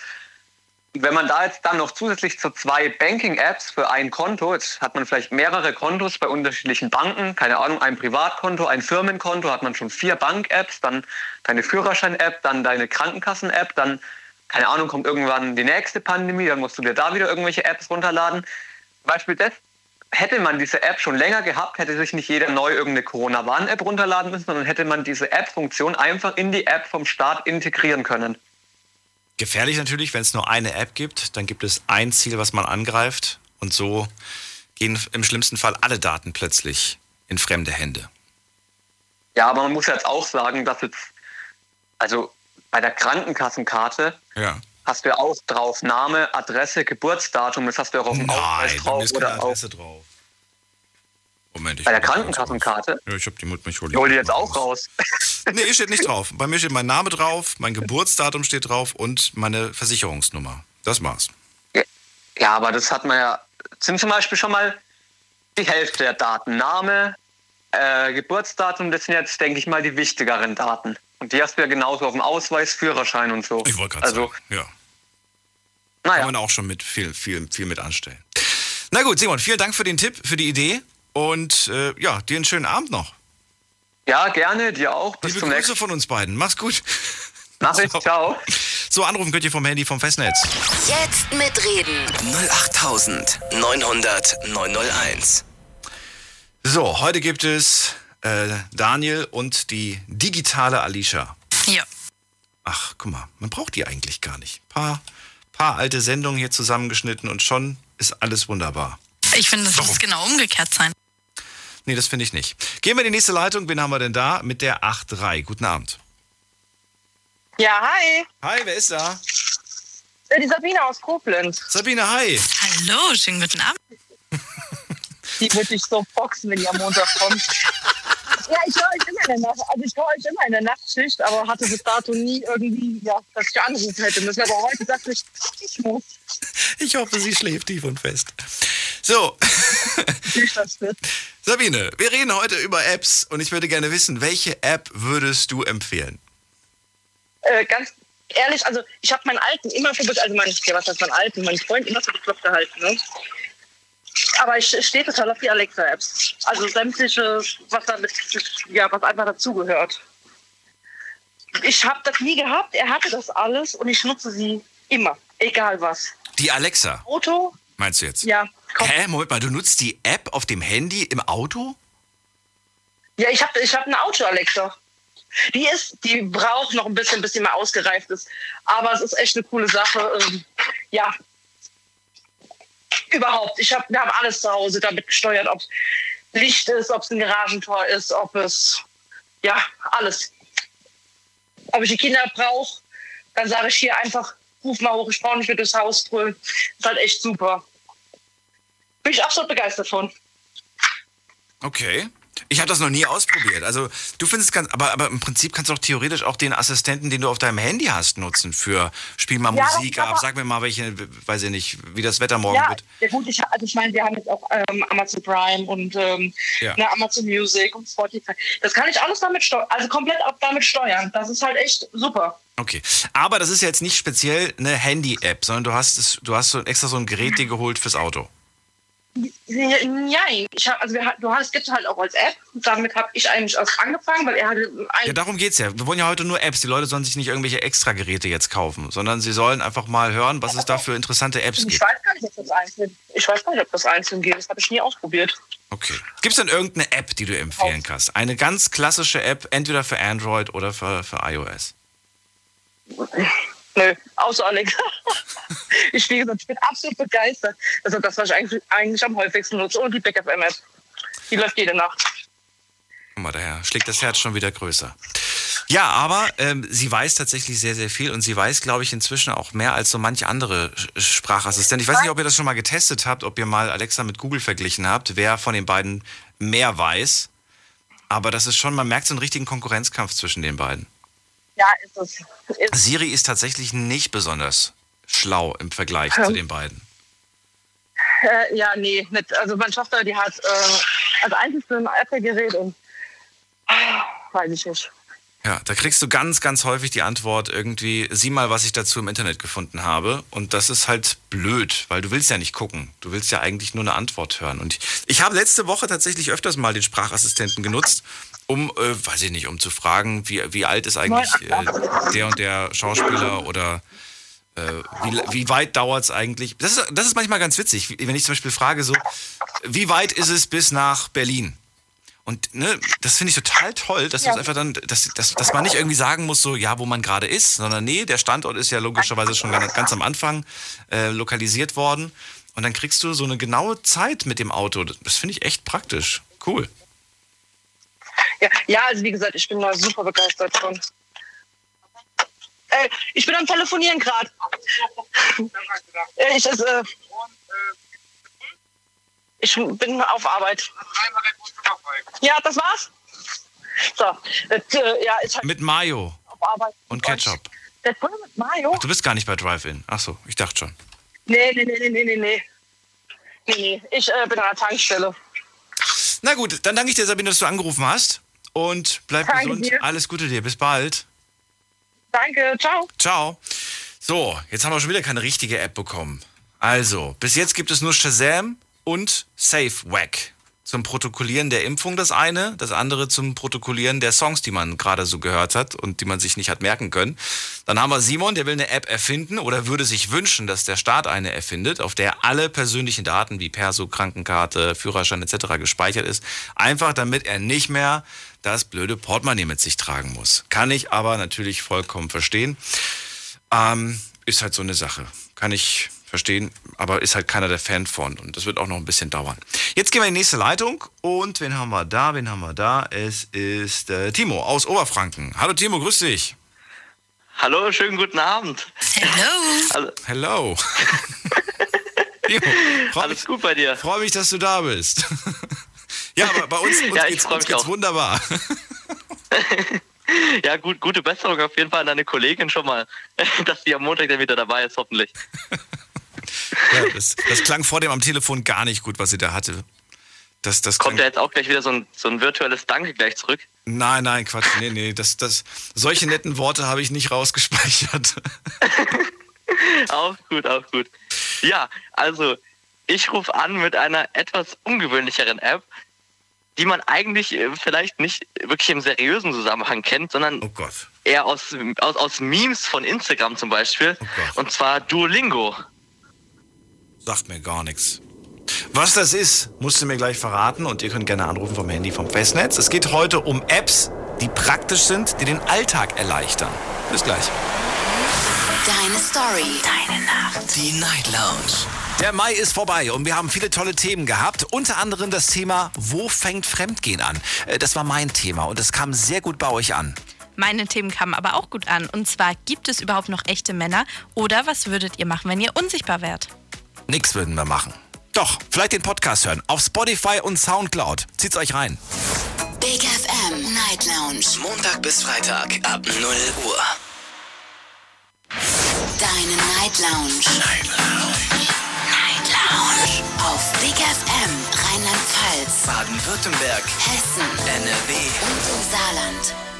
Wenn man da jetzt dann noch zusätzlich zu zwei Banking-Apps für ein Konto, jetzt hat man vielleicht mehrere Kontos bei unterschiedlichen Banken, keine Ahnung, ein Privatkonto, ein Firmenkonto, hat man schon vier Bank-Apps, dann deine Führerschein-App, dann deine Krankenkassen-App, dann, keine Ahnung, kommt irgendwann die nächste Pandemie, dann musst du dir da wieder irgendwelche Apps runterladen. Beispiel das, hätte man diese App schon länger gehabt, hätte sich nicht jeder neu irgendeine Corona-Warn-App runterladen müssen, sondern hätte man diese App-Funktion einfach in die App vom Staat integrieren können. Gefährlich natürlich, wenn es nur eine App gibt, dann gibt es ein Ziel, was man angreift und so gehen im schlimmsten Fall alle Daten plötzlich in fremde Hände. Ja, aber man muss jetzt auch sagen, dass jetzt, also bei der Krankenkassenkarte Ja. hast du ja auch drauf Name, Adresse, Geburtsdatum, das hast du auch auf dem Ausweis drauf ist keine Adresse drauf. Moment, ich bei der die. Krankenkassenkarte. Ja, ich hab die mit mich hol Ich hol die jetzt auch raus. [laughs] Nee, steht nicht [laughs] drauf. Bei mir steht mein Name drauf, mein Geburtsdatum steht drauf und meine Versicherungsnummer. Das war's. Ja, aber das hat man ja, sind zum Beispiel schon mal die Hälfte der Daten. Name, äh, Geburtsdatum, das sind jetzt, denke ich mal, die wichtigeren Daten. Und die hast du ja genauso auf dem Ausweis, Führerschein und so. Ich wollte gerade also, sagen. Ja. Kann naja, man auch schon mit viel, viel, viel mit anstellen. Na gut, Simon, vielen Dank für den Tipp, für die Idee und äh, ja, dir einen schönen Abend noch. ja, gerne, dir auch. Bis Liebe zum Grüße nächsten von uns beiden. Mach's gut. Nachricht. [laughs] Ciao. So, anrufen könnt ihr vom Handy vom Festnetz. Jetzt mitreden. 08900 901. So, heute gibt es äh, Daniel und die digitale Alicia. Ja. Ach, guck mal, man braucht die eigentlich gar nicht. Paar, paar alte Sendungen hier zusammengeschnitten und schon ist alles wunderbar. Ich finde, das muss genau umgekehrt sein. Nee, das finde ich nicht. Gehen wir in die nächste Leitung. Wen haben wir denn da? Mit der 8.3. Guten Abend. Ja, hi. Hi, wer ist da? Äh, Die Sabine aus Koblenz. Sabine, hi. Hallo, schönen guten Abend. Die wird dich so boxen, wenn die am Montag kommt. [laughs] Ja, ich höre euch immer in der Nacht, also ich höre euch immer in der Nachtschicht, aber hatte bis dato nie irgendwie, ja, dass ich anrufen hätte müssen. Aber heute dachte ich, ich muss Ich hoffe, sie schläft tief und fest. So. [laughs] Sabine, wir reden heute über Apps und ich würde gerne wissen, welche App würdest du empfehlen? Äh, ganz ehrlich, also ich habe meinen Alten immer für, also mein, was heißt meinen Alten, meinen Freund immer für bekloppt gehalten, ne? Aber ich stehe total auf die Alexa-Apps. Also sämtliche, was damit, ja, was einfach dazugehört. Ich habe das nie gehabt, er hatte das alles und ich nutze sie immer, egal was. Die Alexa, Auto, meinst du jetzt? ja, komm. Hä, Moment mal, du nutzt die App auf dem Handy im Auto? Ja, ich habe ich hab eine Auto-Alexa. Die ist, die braucht noch ein bisschen, bis sie mal ausgereift ist. Aber es ist echt eine coole Sache. Ähm, ja. Überhaupt. Ich hab, wir haben alles zu Hause damit gesteuert, ob es Licht ist, ob es ein Garagentor ist, ob es, ja, alles. Ob ich die Kinder brauche, dann sage ich hier einfach, ruf mal hoch, ich brauche nicht mehr durchs Haus brüllen. Ist halt echt super. Bin ich absolut begeistert von. Okay. Ich habe das noch nie ausprobiert. Also du findest ganz, aber, aber im Prinzip kannst du auch theoretisch auch den Assistenten, den du auf deinem Handy hast, nutzen für Spiel mal Ja, Musik ab, sag mir mal welche, weiß ich nicht, wie das Wetter morgen Ja, wird. ja gut, ich, also ich meine, wir haben jetzt auch ähm, Amazon Prime und ähm, Ja. ne, Amazon Music und Spotify. Das kann ich alles damit steuern, also komplett auch damit steuern. Das ist halt echt super. Okay. Aber das ist jetzt nicht speziell eine Handy-App, sondern du hast es, du hast so extra so ein Gerät dir geholt fürs Auto. Nein, ich hab, also wir, du hast gibt halt auch als App. Damit habe ich eigentlich erst angefangen, weil er hatte ein, Ja, darum geht's ja. Wir wollen ja heute nur Apps. Die Leute sollen sich nicht irgendwelche Extra-Geräte jetzt kaufen, sondern sie sollen einfach mal hören, was es da für interessante Apps ich gibt. weiß gar nicht, ob das einzeln. Ich weiß gar nicht, ob das einzeln geht. Das habe ich nie ausprobiert. Okay. Gibt es denn irgendeine App, die du empfehlen kannst? Eine ganz klassische App, entweder für Android oder für, für iOS. [laughs] Nö, außer Alexa. [laughs] ich, wie gesagt, ich bin absolut begeistert. Ist das, was ich eigentlich, eigentlich am häufigsten nutze. Und die Back FM App. Die läuft jede Nacht. Guck mal, daher schlägt das Herz schon wieder größer. Ja, aber ähm, sie weiß tatsächlich sehr, sehr viel und sie weiß, glaube ich, inzwischen auch mehr als so manche andere Sprachassistenten. Ich weiß nicht, ob ihr das schon mal getestet habt, ob ihr mal Alexa mit Google verglichen habt, wer von den beiden mehr weiß. Aber das ist schon, man merkt so einen richtigen Konkurrenzkampf zwischen den beiden. Ja, ist es. Ist, Siri ist tatsächlich nicht besonders schlau im Vergleich Ja. zu den beiden. äh, ja, nee, nicht. Also meine Tochter, die hat, äh, also eigentlich so ein Apple-Gerät und ah, weiß ich nicht. Ja, da kriegst du ganz, ganz häufig die Antwort irgendwie, sieh mal, was ich dazu im Internet gefunden habe. Und das ist halt blöd, weil du willst ja nicht gucken. Du willst ja eigentlich nur eine Antwort hören. Und ich, ich habe letzte Woche tatsächlich öfters mal den Sprachassistenten genutzt, um, äh, weiß ich nicht, um zu fragen, wie, wie alt ist eigentlich äh, der und der Schauspieler oder äh, wie, wie weit dauert es eigentlich? Das ist, das ist manchmal ganz witzig, wenn ich zum Beispiel frage so, wie weit ist es bis nach Berlin? Und ne, das finde ich total toll, dass du es einfach dann, dass, dass, dass man nicht irgendwie sagen muss, so ja, wo man gerade ist, sondern nee, der Standort ist ja logischerweise schon ganz, ganz am Anfang äh, lokalisiert worden. Und dann kriegst du so eine genaue Zeit mit dem Auto. Das finde ich echt praktisch. Cool. Ja, ja, also wie gesagt, ich bin da super begeistert von. Äh, ich bin am Telefonieren gerade. [laughs] Äh, ich, ist, äh, ich bin auf Arbeit. Ja, das war's. So, äh, ja, halt Mit Mayo und Ketchup. Der Bulle mit Mayo? Du bist gar nicht bei Drive-In. Ach so, ich dachte schon. Nee, nee, nee, nee, nee, nee, nee. Nee, nee, ich äh, bin an der Tankstelle. Na gut, dann danke ich dir, Sabine, dass du angerufen hast. Und bleib Danke gesund. dir. Alles Gute dir. Bis bald. Danke, ciao. Ciao. So, jetzt haben wir schon wieder keine richtige App bekommen. Also, bis jetzt gibt es nur Shazam und SafeWack. Zum Protokollieren der Impfung das eine, das andere zum Protokollieren der Songs, die man gerade so gehört hat und die man sich nicht hat merken können. Dann haben wir Simon, der will eine App erfinden oder würde sich wünschen, dass der Staat eine erfindet, auf der alle persönlichen Daten wie Perso, Krankenkarte, Führerschein etc. gespeichert ist. Einfach damit er nicht mehr das blöde Portemonnaie mit sich tragen muss. Kann ich aber natürlich vollkommen verstehen. Ähm, ist halt so eine Sache. Kann ich verstehen, aber ist halt keiner der Fan von. Und das wird auch noch ein bisschen dauern. Jetzt gehen wir in die nächste Leitung. Und wen haben wir da? Wen haben wir da? Es ist äh, Timo aus Oberfranken. Hallo Timo, grüß dich. Hallo, schönen guten Abend. Hello. Hello. [laughs] Timo, freu alles mich, gut bei dir? freu mich, dass du da bist. [laughs] ja, aber bei uns, [laughs] uns Ja, geht's, uns auch. wunderbar. Ja, gut, gute Besserung auf jeden Fall an deine Kollegin schon mal, dass die am Montag dann wieder dabei ist, hoffentlich. Ja, das, das klang vor dem am Telefon gar nicht gut, was sie da hatte. Das, das Kommt ja jetzt auch gleich wieder so ein, so ein virtuelles Danke gleich zurück. Nein, nein, Quatsch. Nee, nee, das, das, solche netten Worte habe ich nicht rausgespeichert. [laughs] Auch gut, auch gut. Ja, also ich rufe an mit einer etwas ungewöhnlicheren App, die man eigentlich äh, vielleicht nicht wirklich im seriösen Zusammenhang kennt, sondern Oh eher aus, aus, aus Memes von Instagram zum Beispiel. Oh. Und zwar Duolingo. Sagt mir gar nichts. Was das ist, musst du mir gleich verraten und ihr könnt gerne anrufen vom Handy vom Festnetz. Es geht heute um Apps, die praktisch sind, die den Alltag erleichtern. Bis gleich. Deine Story. Deine Nacht. Die Night Lounge. Der Mai ist vorbei und wir haben viele tolle Themen gehabt. Unter anderem das Thema, wo fängt Fremdgehen an? Äh, Das war mein Thema und es kam sehr gut bei euch an. Meine Themen kamen aber auch gut an. Und zwar, gibt es überhaupt noch echte Männer? Oder was würdet ihr machen, wenn ihr unsichtbar wärt? Nix würden wir machen. Doch, vielleicht den Podcast hören. Auf Spotify und Soundcloud. Zieht's euch rein. Big FM Night Lounge. Montag bis Freitag ab 0 Uhr. Deine Night Lounge. Night Lounge. Night Lounge. Auf Big FM Rheinland-Pfalz, Baden-Württemberg, Hessen NRW. und im Saarland.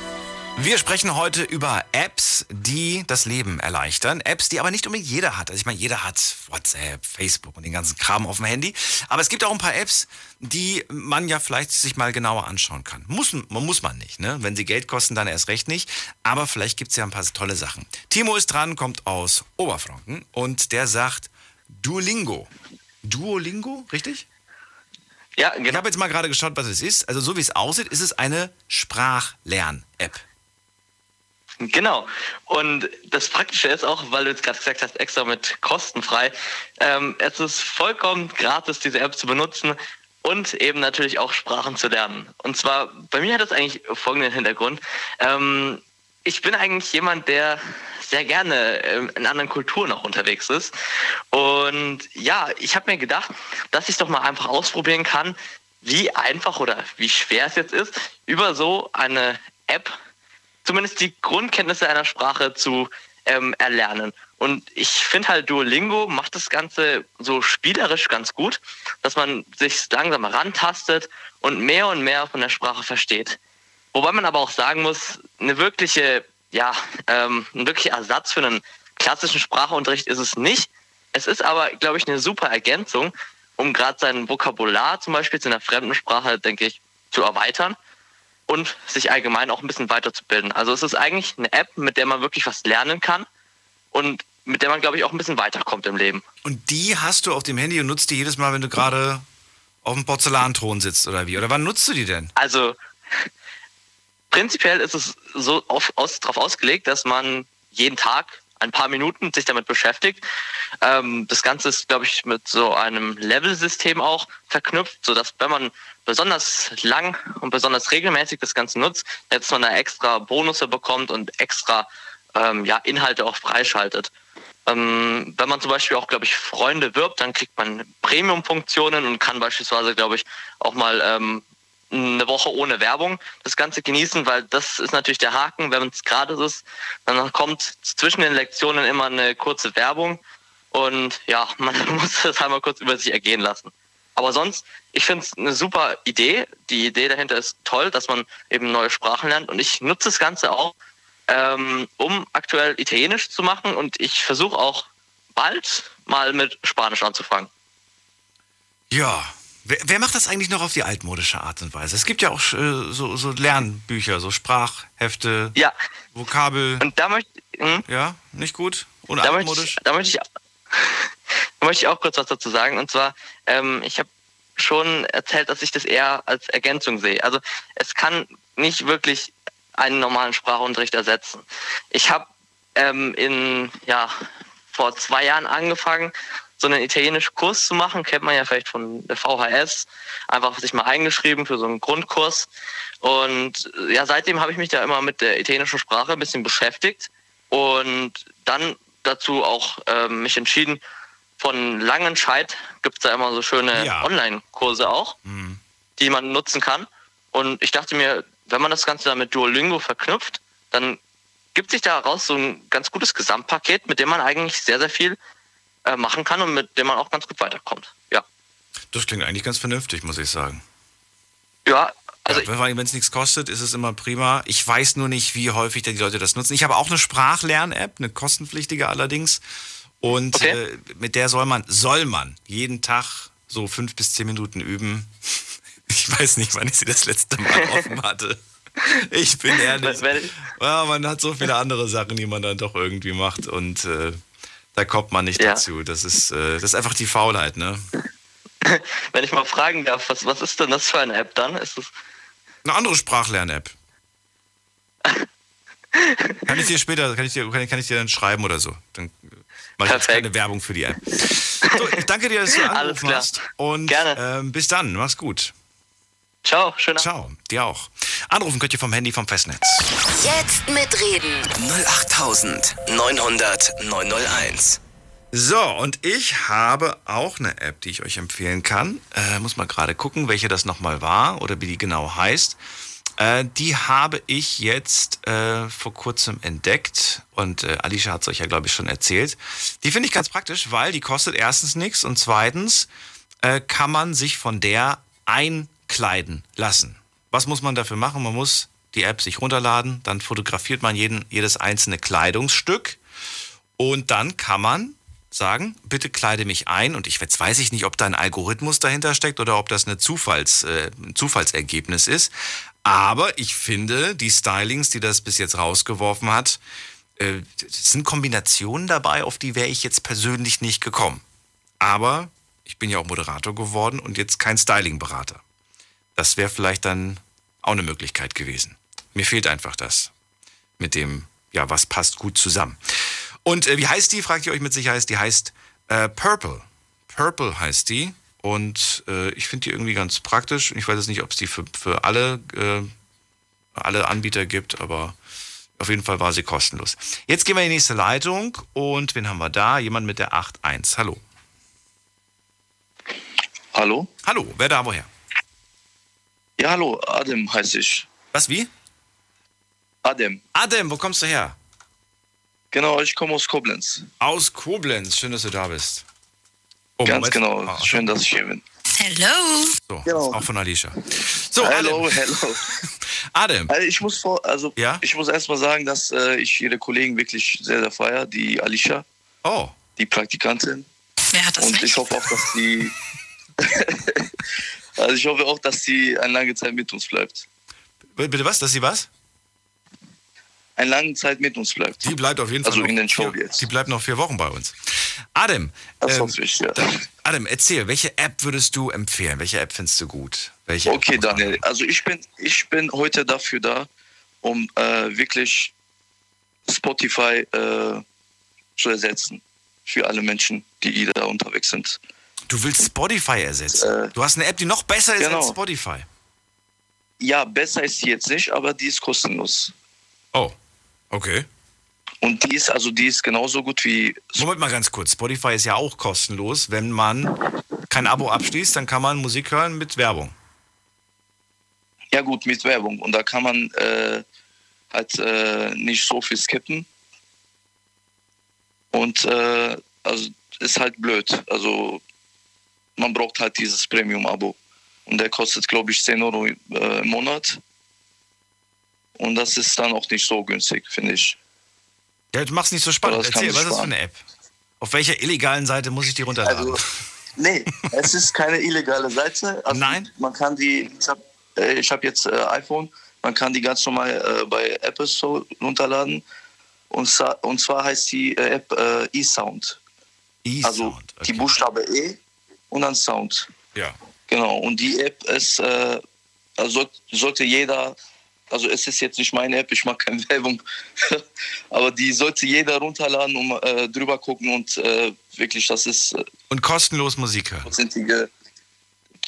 Wir sprechen heute über Apps, die das Leben erleichtern. Apps, die aber nicht unbedingt jeder hat. Also ich meine, jeder hat WhatsApp, Facebook und den ganzen Kram auf dem Handy. Aber es gibt auch ein paar Apps, die man ja vielleicht sich mal genauer anschauen kann. Muss, man muss man nicht, ne? Wenn sie Geld kosten, dann erst recht nicht. Aber vielleicht gibt es ja ein paar tolle Sachen. Timo ist dran, kommt aus Oberfranken und der sagt Duolingo. Duolingo, richtig? Ja, Ich genau. habe jetzt mal gerade geschaut, was es ist. Also so wie es aussieht, ist es eine Sprachlern-App. Genau. Und das Praktische ist auch, weil du jetzt gerade gesagt hast, extra mit kostenfrei. Ähm, es ist vollkommen gratis, diese App zu benutzen und eben natürlich auch Sprachen zu lernen. Und zwar, bei mir hat das eigentlich folgenden Hintergrund. Ähm, ich bin eigentlich jemand, der sehr gerne ähm, in anderen Kulturen auch unterwegs ist. Und ja, ich habe mir gedacht, dass ich doch mal einfach ausprobieren kann, wie einfach oder wie schwer es jetzt ist, über so eine App zumindest die Grundkenntnisse einer Sprache zu ähm, erlernen. Und ich finde halt Duolingo macht das Ganze so spielerisch ganz gut, dass man sich langsam rantastet und mehr und mehr von der Sprache versteht. Wobei man aber auch sagen muss, eine wirkliche, ja, ähm, ein wirklicher Ersatz für einen klassischen Sprachunterricht ist es nicht. Es ist aber, glaube ich, eine super Ergänzung, um gerade sein Vokabular zum Beispiel zu einer fremden Sprache, denke ich, zu erweitern und sich allgemein auch ein bisschen weiterzubilden. Also es ist eigentlich eine App, mit der man wirklich was lernen kann und mit der man, glaube ich, auch ein bisschen weiterkommt im Leben. Und die hast du auf dem Handy und nutzt die jedes Mal, wenn du gerade auf dem Porzellanthron sitzt oder wie? Oder wann nutzt du die denn? Also prinzipiell ist es so auf, aus, darauf ausgelegt, dass man jeden Tag ein paar Minuten sich damit beschäftigt. Ähm, das Ganze ist, glaube ich, mit so einem Level-System auch verknüpft, sodass wenn man besonders lang und besonders regelmäßig das Ganze nutzt, dass man da extra Bonusse bekommt und extra ähm, ja, Inhalte auch freischaltet. Ähm, wenn man zum Beispiel auch, glaube ich, Freunde wirbt, dann kriegt man Premium-Funktionen und kann beispielsweise, glaube ich, auch mal ähm, eine Woche ohne Werbung das Ganze genießen, weil das ist natürlich der Haken, wenn es gratis ist, dann kommt zwischen den Lektionen immer eine kurze Werbung und ja, [laughs] man muss das einmal kurz über sich ergehen lassen. Aber sonst, ich finde es eine super Idee. Die Idee dahinter ist toll, dass man eben neue Sprachen lernt und ich nutze das Ganze auch, ähm, um aktuell Italienisch zu machen und ich versuche auch bald mal mit Spanisch anzufangen. Ja, Wer, wer, macht das eigentlich noch auf die altmodische Art und Weise? Es gibt ja auch äh, so, so, Lernbücher, so Sprachhefte, ja. Vokabel. Und da möchte hm? Ja, nicht gut? Und da altmodisch? Möchte ich, da, möchte ich, möchte ich auch kurz was dazu sagen. Und zwar, ähm, ich habe schon erzählt, dass ich das eher als Ergänzung sehe. Also es kann nicht wirklich einen normalen Sprachunterricht ersetzen. Ich habe ähm, in ja vor zwei Jahren angefangen, so einen italienischen Kurs zu machen, kennt man ja vielleicht von der VHS, einfach sich mal eingeschrieben für so einen Grundkurs. Und ja, seitdem habe ich mich da immer mit der italienischen Sprache ein bisschen beschäftigt und dann dazu auch äh, mich entschieden, von Langenscheid gibt es da immer so schöne ja. Online-Kurse auch, mhm. die man nutzen kann. Und ich dachte mir, wenn man das Ganze dann mit Duolingo verknüpft, dann gibt sich daraus so ein ganz gutes Gesamtpaket, mit dem man eigentlich sehr, sehr viel äh, machen kann und mit dem man auch ganz gut weiterkommt. Ja. Das klingt eigentlich ganz vernünftig, muss ich sagen. Ja, also ja, wenn es nichts kostet, ist es immer prima. Ich weiß nur nicht, wie häufig die Leute das nutzen. Ich habe auch eine Sprachlern-App, eine kostenpflichtige allerdings. Und okay. äh, mit der soll man, soll man jeden Tag so fünf bis zehn Minuten üben. [laughs] Ich weiß nicht, wann ich sie das letzte Mal [laughs] offen hatte. Ich bin ehrlich. Ja, man hat so viele andere Sachen, die man dann doch irgendwie macht. Und äh, da kommt man nicht ja. dazu. Das ist, äh, das ist einfach die Faulheit, ne? [laughs] Wenn ich mal fragen darf, was, was ist denn das für eine App dann? Ist das eine andere Sprachlern-App. kann ich dir später, kann ich dir, kann ich dir dann schreiben oder so. Dann mache ich jetzt keine Werbung für die App. [laughs] So, ich danke dir, dass du angerufen hast. Und Gerne. Ähm, bis dann. Mach's gut. Ciao, schönen Abend. Ciao, dir auch. Anrufen könnt ihr vom Handy vom Festnetz. Jetzt mitreden. 08900 901. So, und ich habe auch eine App, die ich euch empfehlen kann. Äh, muss mal gerade gucken, welche das nochmal war oder wie die genau heißt. Äh, die habe ich jetzt äh, vor kurzem entdeckt und äh, Alicia hat es euch ja, glaube ich, schon erzählt. Die finde ich ganz praktisch, weil die kostet erstens nichts und zweitens äh, kann man sich von der ein kleiden lassen. Was muss man dafür machen? Man muss die App sich runterladen, dann fotografiert man jeden, jedes einzelne Kleidungsstück und dann kann man sagen, bitte kleide mich ein und ich jetzt weiß ich nicht, ob da ein Algorithmus dahinter steckt oder ob das eine Zufalls, äh, ein Zufallsergebnis ist. Aber ich finde, die Stylings, die das bis jetzt rausgeworfen hat, äh, sind Kombinationen dabei, auf die wäre ich jetzt persönlich nicht gekommen. Aber ich bin ja auch Moderator geworden und jetzt kein Styling-Berater. Das wäre vielleicht dann auch eine Möglichkeit gewesen. Mir fehlt einfach das mit dem ja, was passt gut zusammen. Und äh, wie heißt die, fragt ihr euch mit Sicherheit, die heißt äh, Purple. Purple heißt die. Und äh, ich finde die irgendwie ganz praktisch. Ich weiß jetzt nicht, ob es die für, für alle, äh, alle Anbieter gibt, aber auf jeden Fall war sie kostenlos. Jetzt gehen wir in die nächste Leitung und wen haben wir da? Jemand mit der 8.1. Hallo. Hallo? Hallo, wer da woher? Ja, hallo, Adem heiße ich. Was, wie? Adem. Adem, wo kommst du her? Genau, ich komme aus Koblenz. Aus Koblenz, schön, dass du da bist. Oh, Ganz Moment. genau, Ah, schön, dass ich hier bin. Hello. So, Genau. auch von Alicia. So, Hallo, Adem. hallo. [laughs] Adem. Also ich muss vor, also Ja? ich muss erstmal sagen, dass äh, ich ihre Kollegen wirklich sehr, sehr feiere, die Alicia, Oh, die Praktikantin. Wer hat das Und nicht? ich hoffe auch, dass die [laughs] [laughs] also ich hoffe auch, dass sie eine lange Zeit mit uns bleibt. bitte was, dass sie was? Eine lange Zeit mit uns bleibt. Die bleibt auf jeden Fall Also in den Show vier, jetzt. Die bleibt noch vier Wochen bei uns. Adem, Das ähm, hoffe ich, ja. Adem, erzähl, welche App würdest du empfehlen? Welche App findest du gut? Welche Okay, Daniel. Also ich bin, ich bin heute dafür da, um äh, wirklich Spotify äh, zu ersetzen für alle Menschen, die da unterwegs sind. Du willst Spotify ersetzen. Äh, du hast eine App, die noch besser ist genau. als Spotify. Ja, besser ist sie jetzt nicht, aber die ist kostenlos. Oh, okay. Und die ist also die ist genauso gut wie Moment mal ganz kurz. Spotify ist ja auch kostenlos. Wenn man kein Abo abschließt, dann kann man Musik hören mit Werbung. ja gut mit Werbung und da kann man äh, halt äh, nicht so viel skippen und äh, also ist halt blöd. Also man braucht halt dieses Premium-Abo und der kostet glaube ich 10 Euro äh, im Monat und das ist dann auch nicht so günstig, finde ich. Ja, du machst nicht so spannend. Erzähl, was ist das für sparen. eine App? Auf welcher illegalen Seite muss ich die runterladen? Also, [laughs] nee, es ist keine illegale Seite. Also Nein? Man kann die, ich habe äh, ich hab jetzt äh, iPhone, man kann die ganz normal äh, bei Apple Store runterladen. Und, zwar- und zwar heißt die äh, App äh, eSound. E-Sound. Also die Buchstabe E und dann Sound. ja. Genau. Und die App ist, äh, also soll- sollte jeder, also es ist jetzt nicht meine App, ich mache keine [laughs] Werbung, aber die sollte jeder runterladen, um äh, drüber gucken und äh, wirklich, das ist äh, Und kostenlos Musik hören.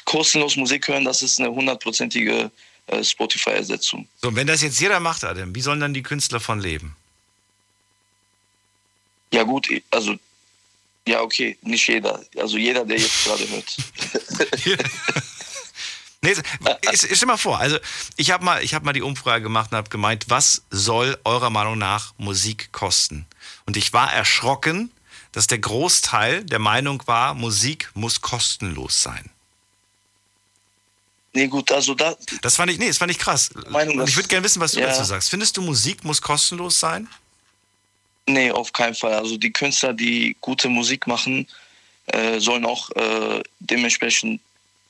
kostenlos Musik hören, das ist eine hundertprozentige äh, Spotify-Ersetzung. So, und wenn das jetzt jeder macht, Adam, wie sollen dann die Künstler von leben? Ja gut, also ja okay, nicht jeder, also jeder, der jetzt gerade hört. [laughs] [laughs] Nee, ist- stell mal vor, also ich habe mal, ich hab mal die Umfrage gemacht und habe gemeint, was soll eurer Meinung nach Musik kosten? Und ich war erschrocken, dass der Großteil der Meinung war, Musik muss kostenlos sein. Nee gut, also da, Das fand ich, nee, das fand ich krass. Meinung, und ich würde gerne wissen, was du ja. dazu sagst. Findest du, Musik muss kostenlos sein? nee, auf keinen Fall. Also die Künstler, die gute Musik machen, äh, sollen auch äh, dementsprechend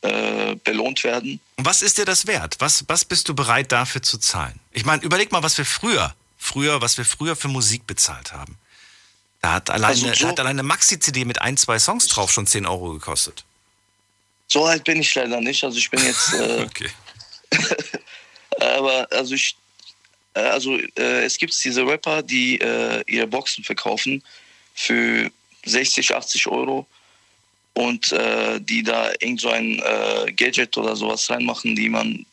äh, belohnt werden. Und was ist dir das wert? Was, was bist du bereit dafür zu zahlen? Ich meine, überleg mal, was wir früher, früher, was wir früher für Musik bezahlt haben. Da hat alleine, Also so- hat alleine Maxi-CD mit ein, zwei Songs drauf schon 10 Euro gekostet. So alt bin ich leider nicht. Also ich bin jetzt, [laughs] äh, Okay. [laughs] aber also ich, äh, also äh, es gibt diese Rapper, die äh, ihre Boxen verkaufen für 60, 80 Euro und äh, die da irgend so ein äh, Gadget oder sowas reinmachen, die man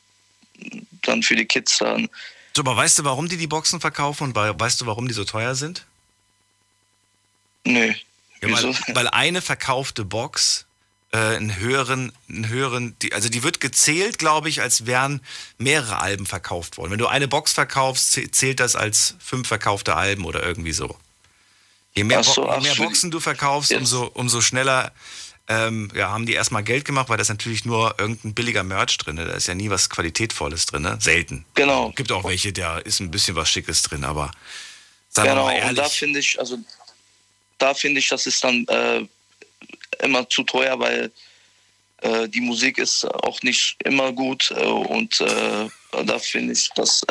dann für die Kids dann. So, aber weißt du, warum die die Boxen verkaufen und wei- weißt du, warum die so teuer sind? Nö. Ja, weil, weil eine verkaufte Box äh, einen höheren, einen höheren, die, also die wird gezählt, glaube ich, als wären mehrere Alben verkauft worden. Wenn du eine Box verkaufst, zäh- zählt das als fünf verkaufte Alben oder irgendwie so. Je mehr, so, Bo je mehr Boxen du verkaufst, umso, umso schneller ähm, ja, haben die erstmal Geld gemacht, weil das natürlich nur irgendein billiger Merch drin ist. Da ist ja nie was Qualitätvolles drin. Selten. Genau. Gibt auch welche, da ist ein bisschen was Schickes drin, aber sagen Genau, wir mal und da ehrlich. finde ich, also da finde ich, das ist dann äh, immer zu teuer, weil äh, die Musik ist auch nicht immer gut äh, und äh, da finde ich das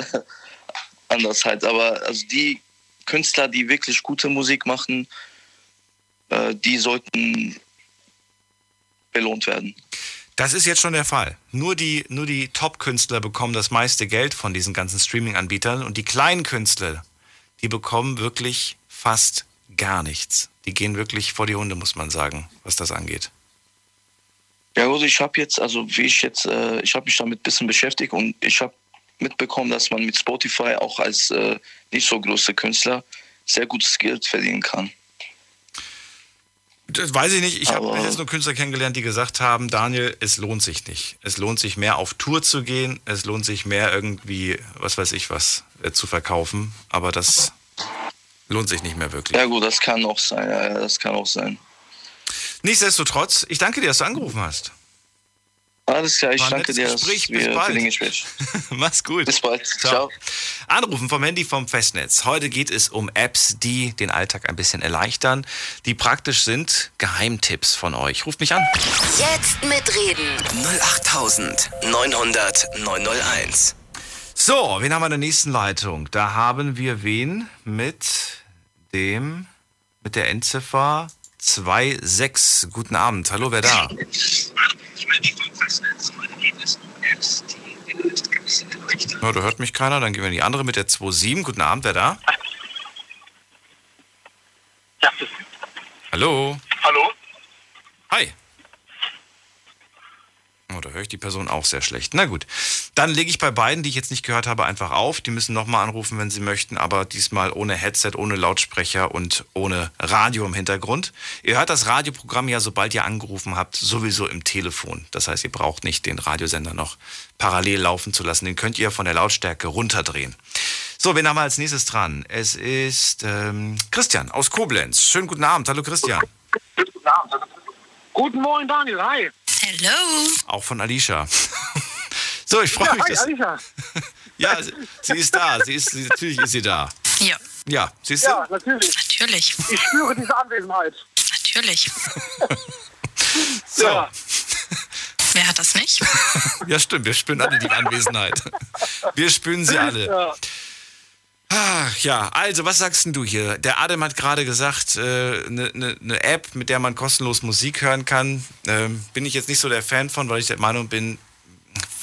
[laughs] anders halt. Aber also die Künstler, die wirklich gute Musik machen, äh, die sollten belohnt werden. Das ist jetzt schon der Fall. Nur die, nur die Top-Künstler bekommen das meiste Geld von diesen ganzen Streaming-Anbietern und die kleinen Künstler, die bekommen wirklich fast gar nichts. Die gehen wirklich vor die Hunde, muss man sagen, was das angeht. Ja, also ich habe jetzt, also wie ich jetzt, äh, ich habe mich damit ein bisschen beschäftigt und ich habe mitbekommen, dass man mit Spotify auch als äh, nicht so große Künstler sehr gutes Geld verdienen kann. Das weiß ich nicht. Ich habe jetzt nur Künstler kennengelernt, die gesagt haben, Daniel, es lohnt sich nicht. Es lohnt sich mehr auf Tour zu gehen. Es lohnt sich mehr irgendwie, was weiß ich was, äh, zu verkaufen. Aber das lohnt sich nicht mehr wirklich. Ja gut, das kann auch sein, ja, ja, das kann auch sein. Nichtsdestotrotz, ich danke dir, dass du angerufen hast. Alles klar, ich danke dir Gespräch. Bis wir bald. für den Gespräch. [laughs] Mach's gut. Bis bald. Ciao. Ciao. Anrufen vom Handy vom Festnetz. Heute geht es um Apps, die den Alltag ein bisschen erleichtern, die praktisch sind. Geheimtipps von euch. Ruft mich an. Jetzt mitreden. 08900 901. So, wen haben wir in der nächsten Leitung? Da haben wir wen mit dem, mit der Endziffer 26. Guten Abend. Hallo, wer da? [laughs] Ja, da hört mich keiner. Dann gehen wir in die andere mit der 27. Guten Abend, wer da? Hallo. Hallo? Hi. Oh, da höre ich die Person auch sehr schlecht. Na gut. Dann lege ich bei beiden, die ich jetzt nicht gehört habe, einfach auf. Die müssen nochmal anrufen, wenn sie möchten, aber diesmal ohne Headset, ohne Lautsprecher und ohne Radio im Hintergrund. Ihr hört das Radioprogramm ja, sobald ihr angerufen habt, sowieso im Telefon. Das heißt, ihr braucht nicht den Radiosender noch parallel laufen zu lassen. Den könnt ihr von der Lautstärke runterdrehen. So, wen haben wir als nächstes dran? Es ist ähm, Christian aus Koblenz. Schönen guten Abend. Hallo Christian. Guten Morgen, Daniel. Hi. Hello. Auch von Alicia. [laughs] so, ich freue Ja, mich. hi, dass, Alicia. [laughs] ja, sie, sie ist da. Sie ist, sie, natürlich ist sie da. Ja, Ja, siehst du? Ja, natürlich. natürlich. Ich spüre diese Anwesenheit. Natürlich. [laughs] So. Ja. Wer hat das nicht? Ja, stimmt. Wir spüren alle die Anwesenheit. Wir spüren sie alle. Ja. Ach, ja, also, was sagst denn du hier? Der Adam hat gerade gesagt, eine äh, ne, ne, ne App, mit der man kostenlos Musik hören kann. Ähm, bin ich jetzt nicht so der Fan von, weil ich der Meinung bin,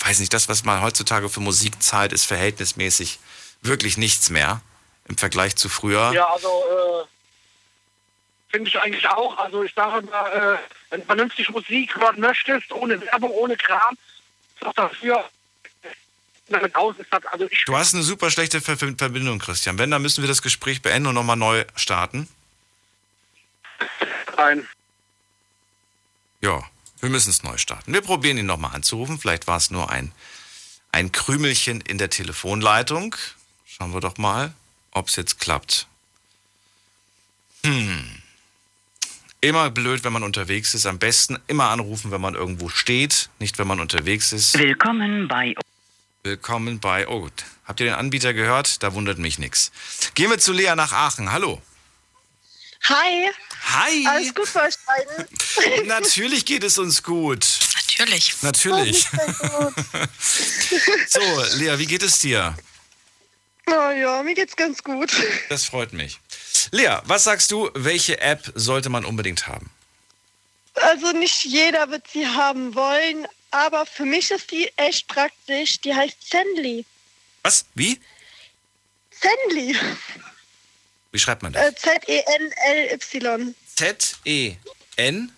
weiß nicht, das, was man heutzutage für Musik zahlt, ist verhältnismäßig wirklich nichts mehr im Vergleich zu früher. Ja, also äh, finde ich eigentlich auch. Also ich sage mal, äh, wenn du vernünftig Musik hören möchtest, ohne Werbung, ohne Kram, ist auch dafür damit aus ist das, also ich Du hast eine super schlechte Ver Verbindung, Christian. Wenn, dann müssen wir das Gespräch beenden und nochmal neu starten. ein. Ja, wir müssen es neu starten. Wir probieren ihn nochmal anzurufen. Vielleicht war es nur ein, ein Krümelchen in der Telefonleitung. Schauen wir doch mal, ob es jetzt klappt. Hm. Immer blöd, wenn man unterwegs ist. Am besten immer anrufen, wenn man irgendwo steht, nicht wenn man unterwegs ist. Willkommen bei Willkommen bei. Oh gut. Habt ihr den Anbieter gehört? Da wundert mich nichts. Gehen wir zu Lea nach Aachen. Hallo. Hi. Hi. Alles gut für euch beiden? [laughs] Natürlich geht es uns gut. Natürlich. Natürlich. Oh, [laughs] So, Lea, wie geht es dir? Oh ja, mir geht's ganz gut. Das freut mich. Lea, was sagst du, welche App sollte man unbedingt haben? Also nicht jeder wird sie haben wollen, aber für mich ist die echt praktisch. Die heißt Zenly. Was? Wie? Zenly. Wie schreibt man das? Äh, Z-E-N-L-Y. Z-E-N-N-L-Y.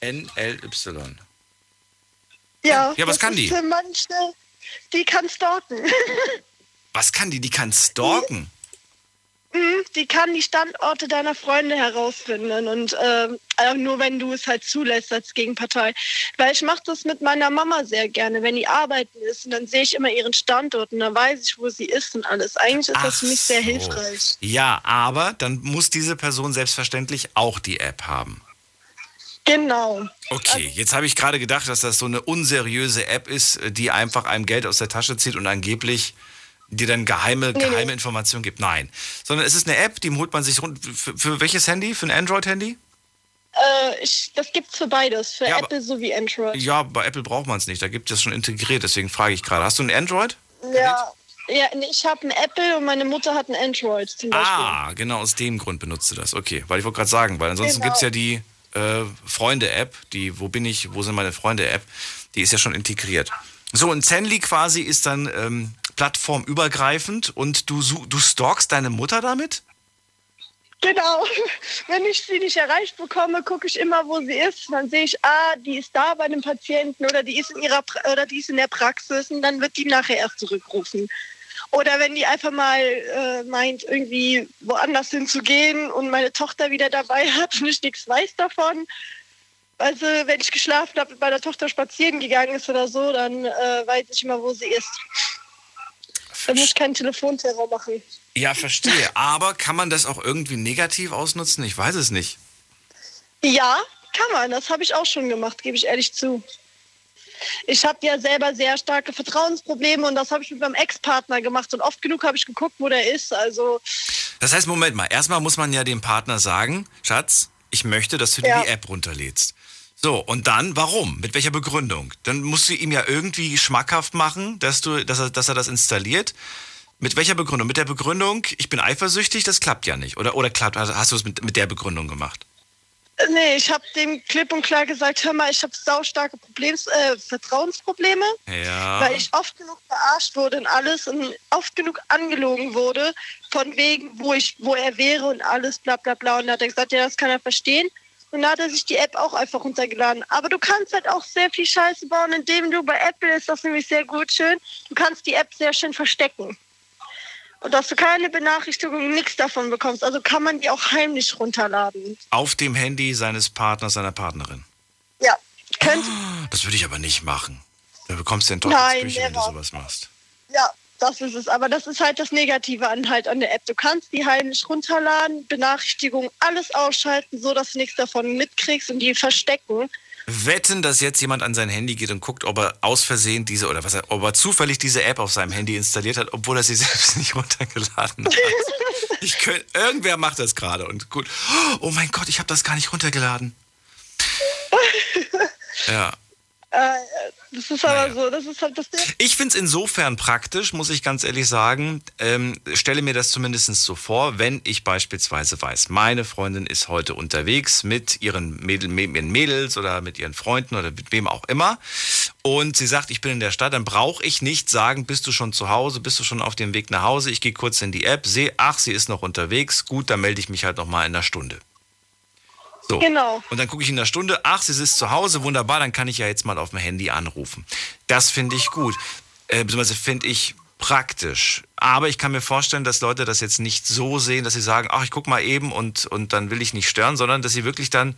N-L-Y. Ja, Ja, was kann die? Für manche, die kann stalken. [laughs] Was kann die? Die kann stalken. Mhm, die kann die Standorte deiner Freunde herausfinden und ähm, äh, nur wenn du es halt zulässt als Gegenpartei. Weil ich mache das mit meiner Mama sehr gerne, wenn die arbeiten ist und dann sehe ich immer ihren Standort und dann weiß ich, wo sie ist und alles. Eigentlich ist das für mich sehr so. hilfreich. Ja, aber dann muss diese Person selbstverständlich auch die App haben. Genau. Okay, jetzt habe ich gerade gedacht, dass das so eine unseriöse App ist, die einfach einem Geld aus der Tasche zieht und angeblich dir dann geheime, Nee, nee. geheime Informationen gibt. Nein. Sondern es ist eine App, die holt man sich rund. Für, für welches Handy? Für ein Android-Handy? Äh, ich, das gibt's für beides, für Ja, aber- Apple sowie Android. Ja, bei Apple braucht man es nicht. Da gibt es schon integriert. Deswegen frage ich gerade. Hast du ein Android? Ja, ja nee, ich habe ein Apple und meine Mutter hat ein Android zum Beispiel. Ah, genau aus dem Grund benutzt du das. Okay, weil ich wollte gerade sagen, weil ansonsten Genau. gibt es ja die äh, Freunde-App, die Wo bin ich, wo sind meine Freunde-App, die ist ja schon integriert. So, und Zenly quasi ist dann ähm, plattformübergreifend und du, du stalkst deine Mutter damit? Genau. [laughs] Wenn ich sie nicht erreicht bekomme, gucke ich immer, wo sie ist. Dann sehe ich, ah, die ist da bei einem Patienten oder die ist in ihrer oder die ist in der Praxis und dann wird die nachher erst zurückrufen. Oder wenn die einfach mal äh, meint, irgendwie woanders hinzugehen und meine Tochter wieder dabei [laughs] hat und ich nichts weiß davon. Also wenn ich geschlafen habe, mit meiner Tochter spazieren gegangen ist oder so, dann äh, weiß ich immer, wo sie ist. Dann muss ich keinen Telefonterror machen. Ja, verstehe. Aber kann man das auch irgendwie negativ ausnutzen? Ich weiß es nicht. Ja, kann man. Das habe ich auch schon gemacht, gebe ich ehrlich zu. Ich habe ja selber sehr starke Vertrauensprobleme und das habe ich mit meinem Ex-Partner gemacht und oft genug habe ich geguckt, wo der ist. Also Das heißt, Moment mal, erstmal muss man ja dem Partner sagen, Schatz, ich möchte, dass du dir Ja. die App runterlädst. So, und dann, warum? Mit welcher Begründung? Dann musst du ihm ja irgendwie schmackhaft machen, dass, du, dass, er, dass er das installiert. Mit welcher Begründung? Mit der Begründung, ich bin eifersüchtig, das klappt ja nicht. Oder, oder klappt, also hast du es mit, mit der Begründung gemacht? äh, nee, ich habe dem klipp und klar gesagt, hör mal, ich habe saustarke Problems, äh, Vertrauensprobleme, Ja. weil ich oft genug verarscht wurde und alles und oft genug angelogen wurde, von wegen, wo ich, wo er wäre und alles, bla bla bla. Und da hat er gesagt, ja, das kann er verstehen. Und da hat er sich die App auch einfach runtergeladen. Aber du kannst halt auch sehr viel Scheiße bauen, indem du bei Apple ist das nämlich sehr gut schön. Du kannst die App sehr schön verstecken. Und dass du keine Benachrichtigung, nichts davon bekommst. Also kann man die auch heimlich runterladen. Auf dem Handy seines Partners, seiner Partnerin. Ja, könnte. Das würde ich aber nicht machen. Da bekommst du den Nein, Teufelsküche, wenn du sowas machst. Ja, das ist es. Aber das ist halt das Negative an halt an der App. Du kannst die heimlich runterladen, Benachrichtigungen, alles ausschalten, so dass du nichts davon mitkriegst und die verstecken. Wetten, dass jetzt jemand an sein Handy geht und guckt, ob er aus Versehen diese oder was er, ob er zufällig diese App auf seinem Handy installiert hat, obwohl er sie [laughs] selbst nicht runtergeladen hat. Ich könnt, irgendwer macht das gerade und gut. Oh mein Gott, ich habe das gar nicht runtergeladen. [laughs] Ja. Äh, das ist aber so, das ist halt das Ding. Ich finde es insofern praktisch, muss ich ganz ehrlich sagen. Ähm, stelle mir das zumindest so vor, wenn ich beispielsweise weiß, meine Freundin ist heute unterwegs mit ihren, Mädel, ihren Mädels oder mit ihren Freunden oder mit wem auch immer. Und sie sagt, ich bin in der Stadt, dann brauche ich nicht sagen, bist du schon zu Hause, bist du schon auf dem Weg nach Hause. Ich gehe kurz in die App, sehe, ach, sie ist noch unterwegs. Gut, dann melde ich mich halt noch mal in einer Stunde. So. Genau. Und dann gucke ich in der Stunde, ach, sie ist zu Hause, wunderbar, dann kann ich ja jetzt mal auf dem Handy anrufen. Das finde ich gut. Äh, beziehungsweise finde ich praktisch. Aber ich kann mir vorstellen, dass Leute das jetzt nicht so sehen, dass sie sagen, ach, ich gucke mal eben und, und dann will ich nicht stören, sondern dass sie wirklich dann,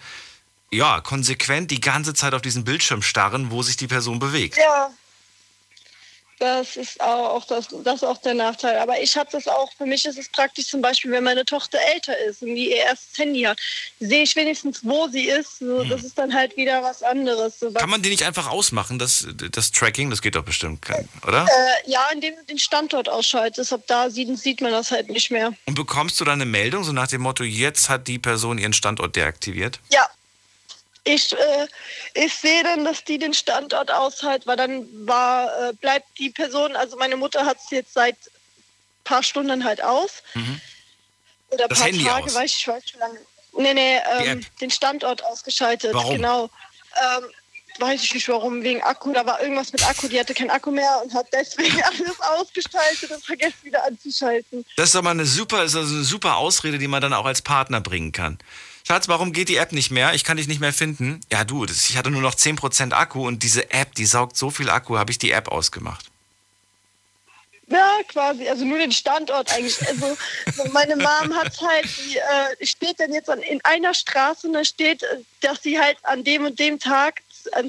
ja, konsequent die ganze Zeit auf diesen Bildschirm starren, wo sich die Person bewegt. Ja. Das ist auch, das, das ist auch der Nachteil. Aber ich habe das auch, für mich ist es praktisch zum Beispiel, wenn meine Tochter älter ist und die ihr erstes Handy hat, sehe ich wenigstens, wo sie ist. So, Das ist dann halt wieder was anderes. So, Kann man die nicht einfach ausmachen, das, das Tracking? Das geht doch bestimmt, kein- oder? Äh, ja, indem du den Standort ausschaltest. Ab da sieht, sieht man das halt nicht mehr. Und bekommst du dann eine Meldung, so nach dem Motto, jetzt hat die Person ihren Standort deaktiviert? Ja. Ich, äh, ich sehe dann, dass die den Standort aushält, weil dann war, äh, bleibt die Person, also meine Mutter hat es jetzt seit paar Stunden halt aus. Oder Das paar Handy Tage, aus? weiß ich weiß schon lange. Nee, nee, ähm, den Standort ausgeschaltet. Warum? Genau. Ähm, weiß ich nicht warum, wegen Akku. Da war irgendwas mit Akku, die hatte keinen Akku mehr und hat deswegen [laughs] alles ausgeschaltet und vergessen wieder anzuschalten. Das ist doch mal eine super, ist also eine super Ausrede, die man dann auch als Partner bringen kann. Schatz, warum geht die App nicht mehr? Ich kann dich nicht mehr finden. Ja, du, das, ich hatte nur noch 10% Akku und diese App, die saugt so viel Akku, habe ich die App ausgemacht. Ja, quasi, also nur den Standort eigentlich. Also so meine Mom hat halt, die äh, steht dann jetzt an, in einer Straße und da steht, dass sie halt an dem und dem Tag,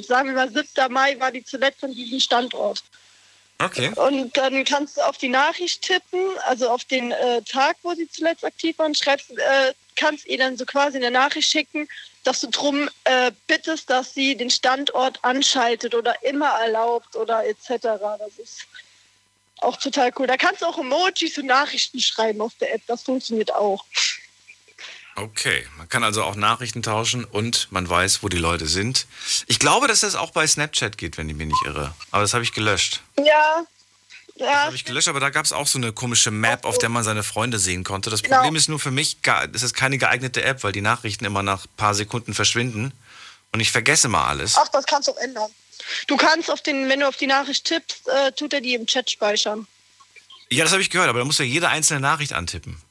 sagen wir mal 7. Mai, war die zuletzt an diesem Standort. Okay. Und dann kannst du auf die Nachricht tippen, also auf den äh, Tag, wo sie zuletzt aktiv waren, schreibst, äh, kannst ihr dann so quasi eine Nachricht schicken, dass du drum äh, bittest, dass sie den Standort anschaltet oder immer erlaubt oder etc. Das ist auch total cool. Da kannst du auch Emojis und Nachrichten schreiben auf der App. Das funktioniert auch. Okay, man kann also auch Nachrichten tauschen und man weiß, wo die Leute sind. Ich glaube, dass das auch bei Snapchat geht, wenn ich mich nicht irre. Aber das habe ich gelöscht. Ja. Das Ja, habe ich gelöscht, aber da gab es auch so eine komische Map, auf der man seine Freunde sehen konnte. Das Genau. Problem ist nur für mich, das ist keine geeignete App, weil die Nachrichten immer nach ein paar Sekunden verschwinden und ich vergesse mal alles. ach, das kannst du auch ändern. Du kannst auf den, wenn du auf die Nachricht tippst, äh, tut er die im Chat speichern. Ja, das habe ich gehört, aber da muss ja jede einzelne Nachricht antippen.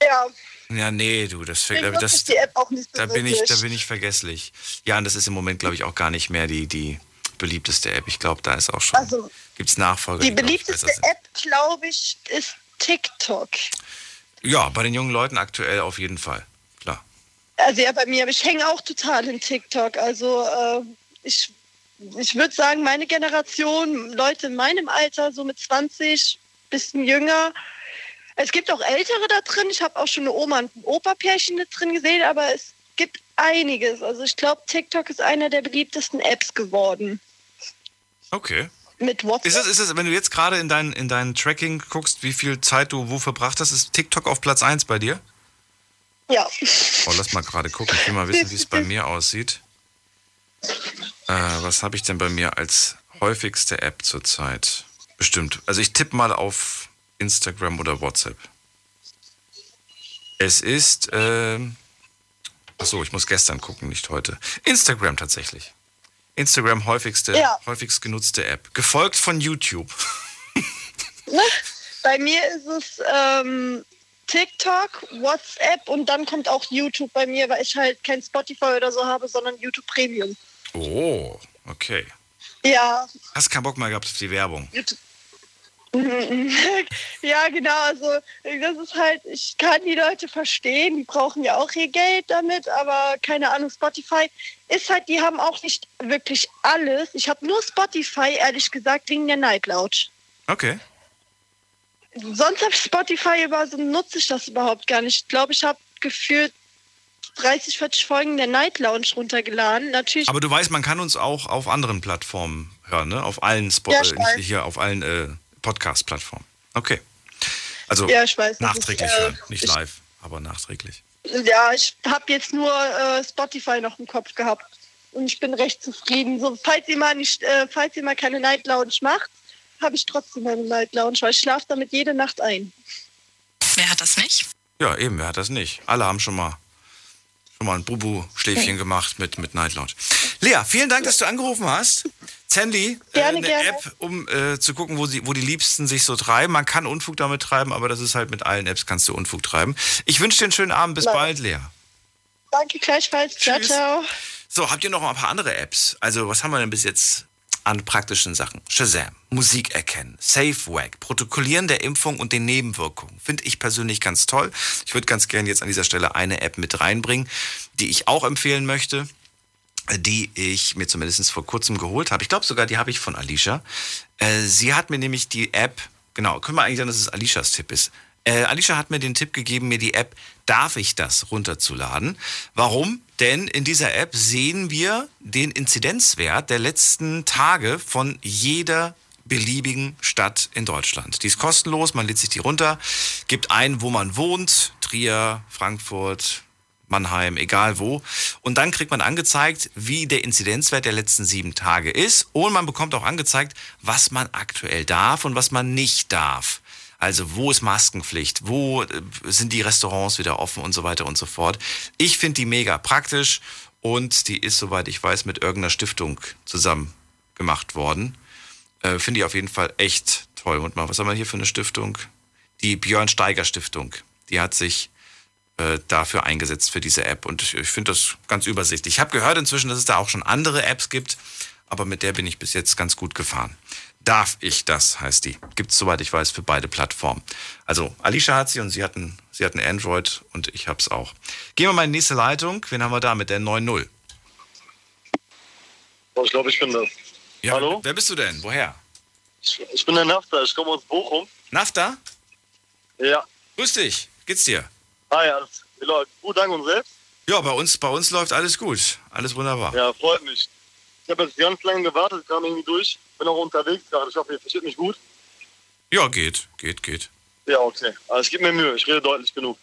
Ja, Ja, nee, du, das, deswegen das, ich die App auch nicht so da bin ich, da bin ich vergesslich. Ja, und das ist im Moment, glaube ich, auch gar nicht mehr die, die beliebteste App. Ich glaube, da ist auch schon, Also, gibt's Nachfolger, die glaub ich, beliebteste sind. App, glaube ich, ist TikTok. Ja, bei den jungen Leuten aktuell auf jeden Fall. Klar. Also ja, bei mir, aber ich hänge auch total in TikTok. Also äh, ich, ich würde sagen, meine Generation, Leute in meinem Alter, so mit 20, bisschen jünger. Es gibt auch Ältere da drin. Ich habe auch schon eine Oma und ein Opa-Pärchen da drin gesehen, aber es gibt einiges. Also ich glaube, TikTok ist einer der beliebtesten Apps geworden. Okay. Mit WhatsApp. Ist es, ist es, wenn du jetzt gerade in dein, in dein Tracking guckst, wie viel Zeit du wo verbracht hast, ist TikTok auf Platz 1 bei dir? Ja. Oh, lass mal gerade gucken. Ich will mal wissen, wie es bei mir aussieht. Äh, was habe ich denn bei mir als häufigste App zurzeit? Bestimmt. Also ich tippe mal auf Instagram oder WhatsApp. Es ist, ähm, achso, ich muss gestern gucken, nicht heute. Instagram tatsächlich. Instagram häufigste, Ja. häufigst genutzte App. Gefolgt von YouTube. Ne? Bei mir ist es ähm, TikTok, WhatsApp und dann kommt auch YouTube bei mir, weil ich halt kein Spotify oder so habe, sondern YouTube Premium. Oh, okay. Ja, Hast keinen Bock mehr gehabt auf die Werbung. YouTube. [laughs] ja, genau. Also das ist halt, ich kann die Leute verstehen, die brauchen ja auch ihr Geld damit, aber keine Ahnung, Spotify ist halt, die haben auch nicht wirklich alles. Ich habe nur Spotify, ehrlich gesagt, wegen der Night Lounge. Okay. Sonst habe ich Spotify über, so nutze ich das überhaupt gar nicht. Ich glaube, ich habe gefühlt 30, 40 Folgen der Night Lounge runtergeladen. Natürlich. Aber du weißt, man kann uns auch auf anderen Plattformen hören, ne? Auf allen Spo Ja, äh, hier auf allen äh, Podcast-Plattformen. Okay. Also Ja, ich weiß, nachträglich ist, äh, hören, nicht ich- live, aber nachträglich. Ja, ich habe jetzt nur äh, Spotify noch im Kopf gehabt und ich bin recht zufrieden. So, falls ihr mal nicht, äh, falls ihr mal keine Night Lounge macht, habe ich trotzdem eine Night Lounge, weil ich schlafe damit jede Nacht ein. Wer hat das nicht? Ja, eben, wer hat das nicht? Alle haben schon mal schon mal ein Bubu-Schläfchen gemacht mit, mit Night Lounge. Lea, vielen Dank, dass du angerufen hast. Sandy, äh, Gerne, eine gerne. App, um äh, zu gucken, wo, sie, wo die Liebsten sich so treiben. Man kann Unfug damit treiben, aber das ist halt mit allen Apps kannst du Unfug treiben. Ich wünsche dir einen schönen Abend. Bis Nein. bald, Lea. Danke gleichfalls. Ciao, ciao. So, habt ihr noch ein paar andere Apps? Also, was haben wir denn bis jetzt an praktischen Sachen? Shazam, Musik erkennen, SafeWag, Protokollieren der Impfung und den Nebenwirkungen. Finde ich persönlich ganz toll. Ich würde ganz gerne jetzt an dieser Stelle eine App mit reinbringen, die ich auch empfehlen möchte die ich mir zumindest vor kurzem geholt habe. Ich glaube sogar, die habe ich von Alicia. Äh, sie hat mir nämlich die App, genau, können wir eigentlich sagen, dass es Alicias Tipp ist. Äh, Alicia hat mir den Tipp gegeben, mir die App Darf ich das runterzuladen? Warum? Denn in dieser App sehen wir den Inzidenzwert der letzten Tage von jeder beliebigen Stadt in Deutschland. Die ist kostenlos, man lädt sich die runter, gibt ein, wo man wohnt, Trier, Frankfurt, Mannheim, egal wo. Und dann kriegt man angezeigt, wie der Inzidenzwert der letzten sieben Tage ist. Und man bekommt auch angezeigt, was man aktuell darf und was man nicht darf. Also wo ist Maskenpflicht? Wo äh, sind die Restaurants wieder offen und so weiter und so fort. Ich finde die mega praktisch und die ist, soweit ich weiß, mit irgendeiner Stiftung zusammen gemacht worden. Äh, finde ich auf jeden Fall echt toll. Und mal, was haben wir hier für eine Stiftung? Die Björn Steiger Stiftung. Die hat sich äh, dafür eingesetzt für diese App und ich, ich finde das ganz übersichtlich. Ich habe gehört inzwischen, dass es da auch schon andere Apps gibt, aber mit der bin ich bis jetzt ganz gut gefahren. Darf ich das, heißt die. Gibt es, soweit ich weiß, für beide Plattformen. Also, Alicia hat sie und sie hatten, sie hatten Android und ich hab's auch. Gehen wir mal in die nächste Leitung. Wen haben wir da mit der 9.0? Oh, ich glaube, ich bin das. Ja, Hallo? Wer bist du denn? Woher? Ich, ich bin der Nafta, ich komme aus Bochum. Nafta? Ja. Grüß dich. Geht's dir? Hi, alles wie läuft? Gut, danke und selbst? Ja, bei uns, bei uns läuft alles gut. Alles wunderbar. Ja, freut mich. Ich habe jetzt ganz lange gewartet, kam irgendwie durch. Bin auch unterwegs gerade. Ich hoffe, ihr versteht mich gut. Ja, geht, geht, geht. Ja, okay. Also ich gebe mir Mühe, ich rede deutlich genug.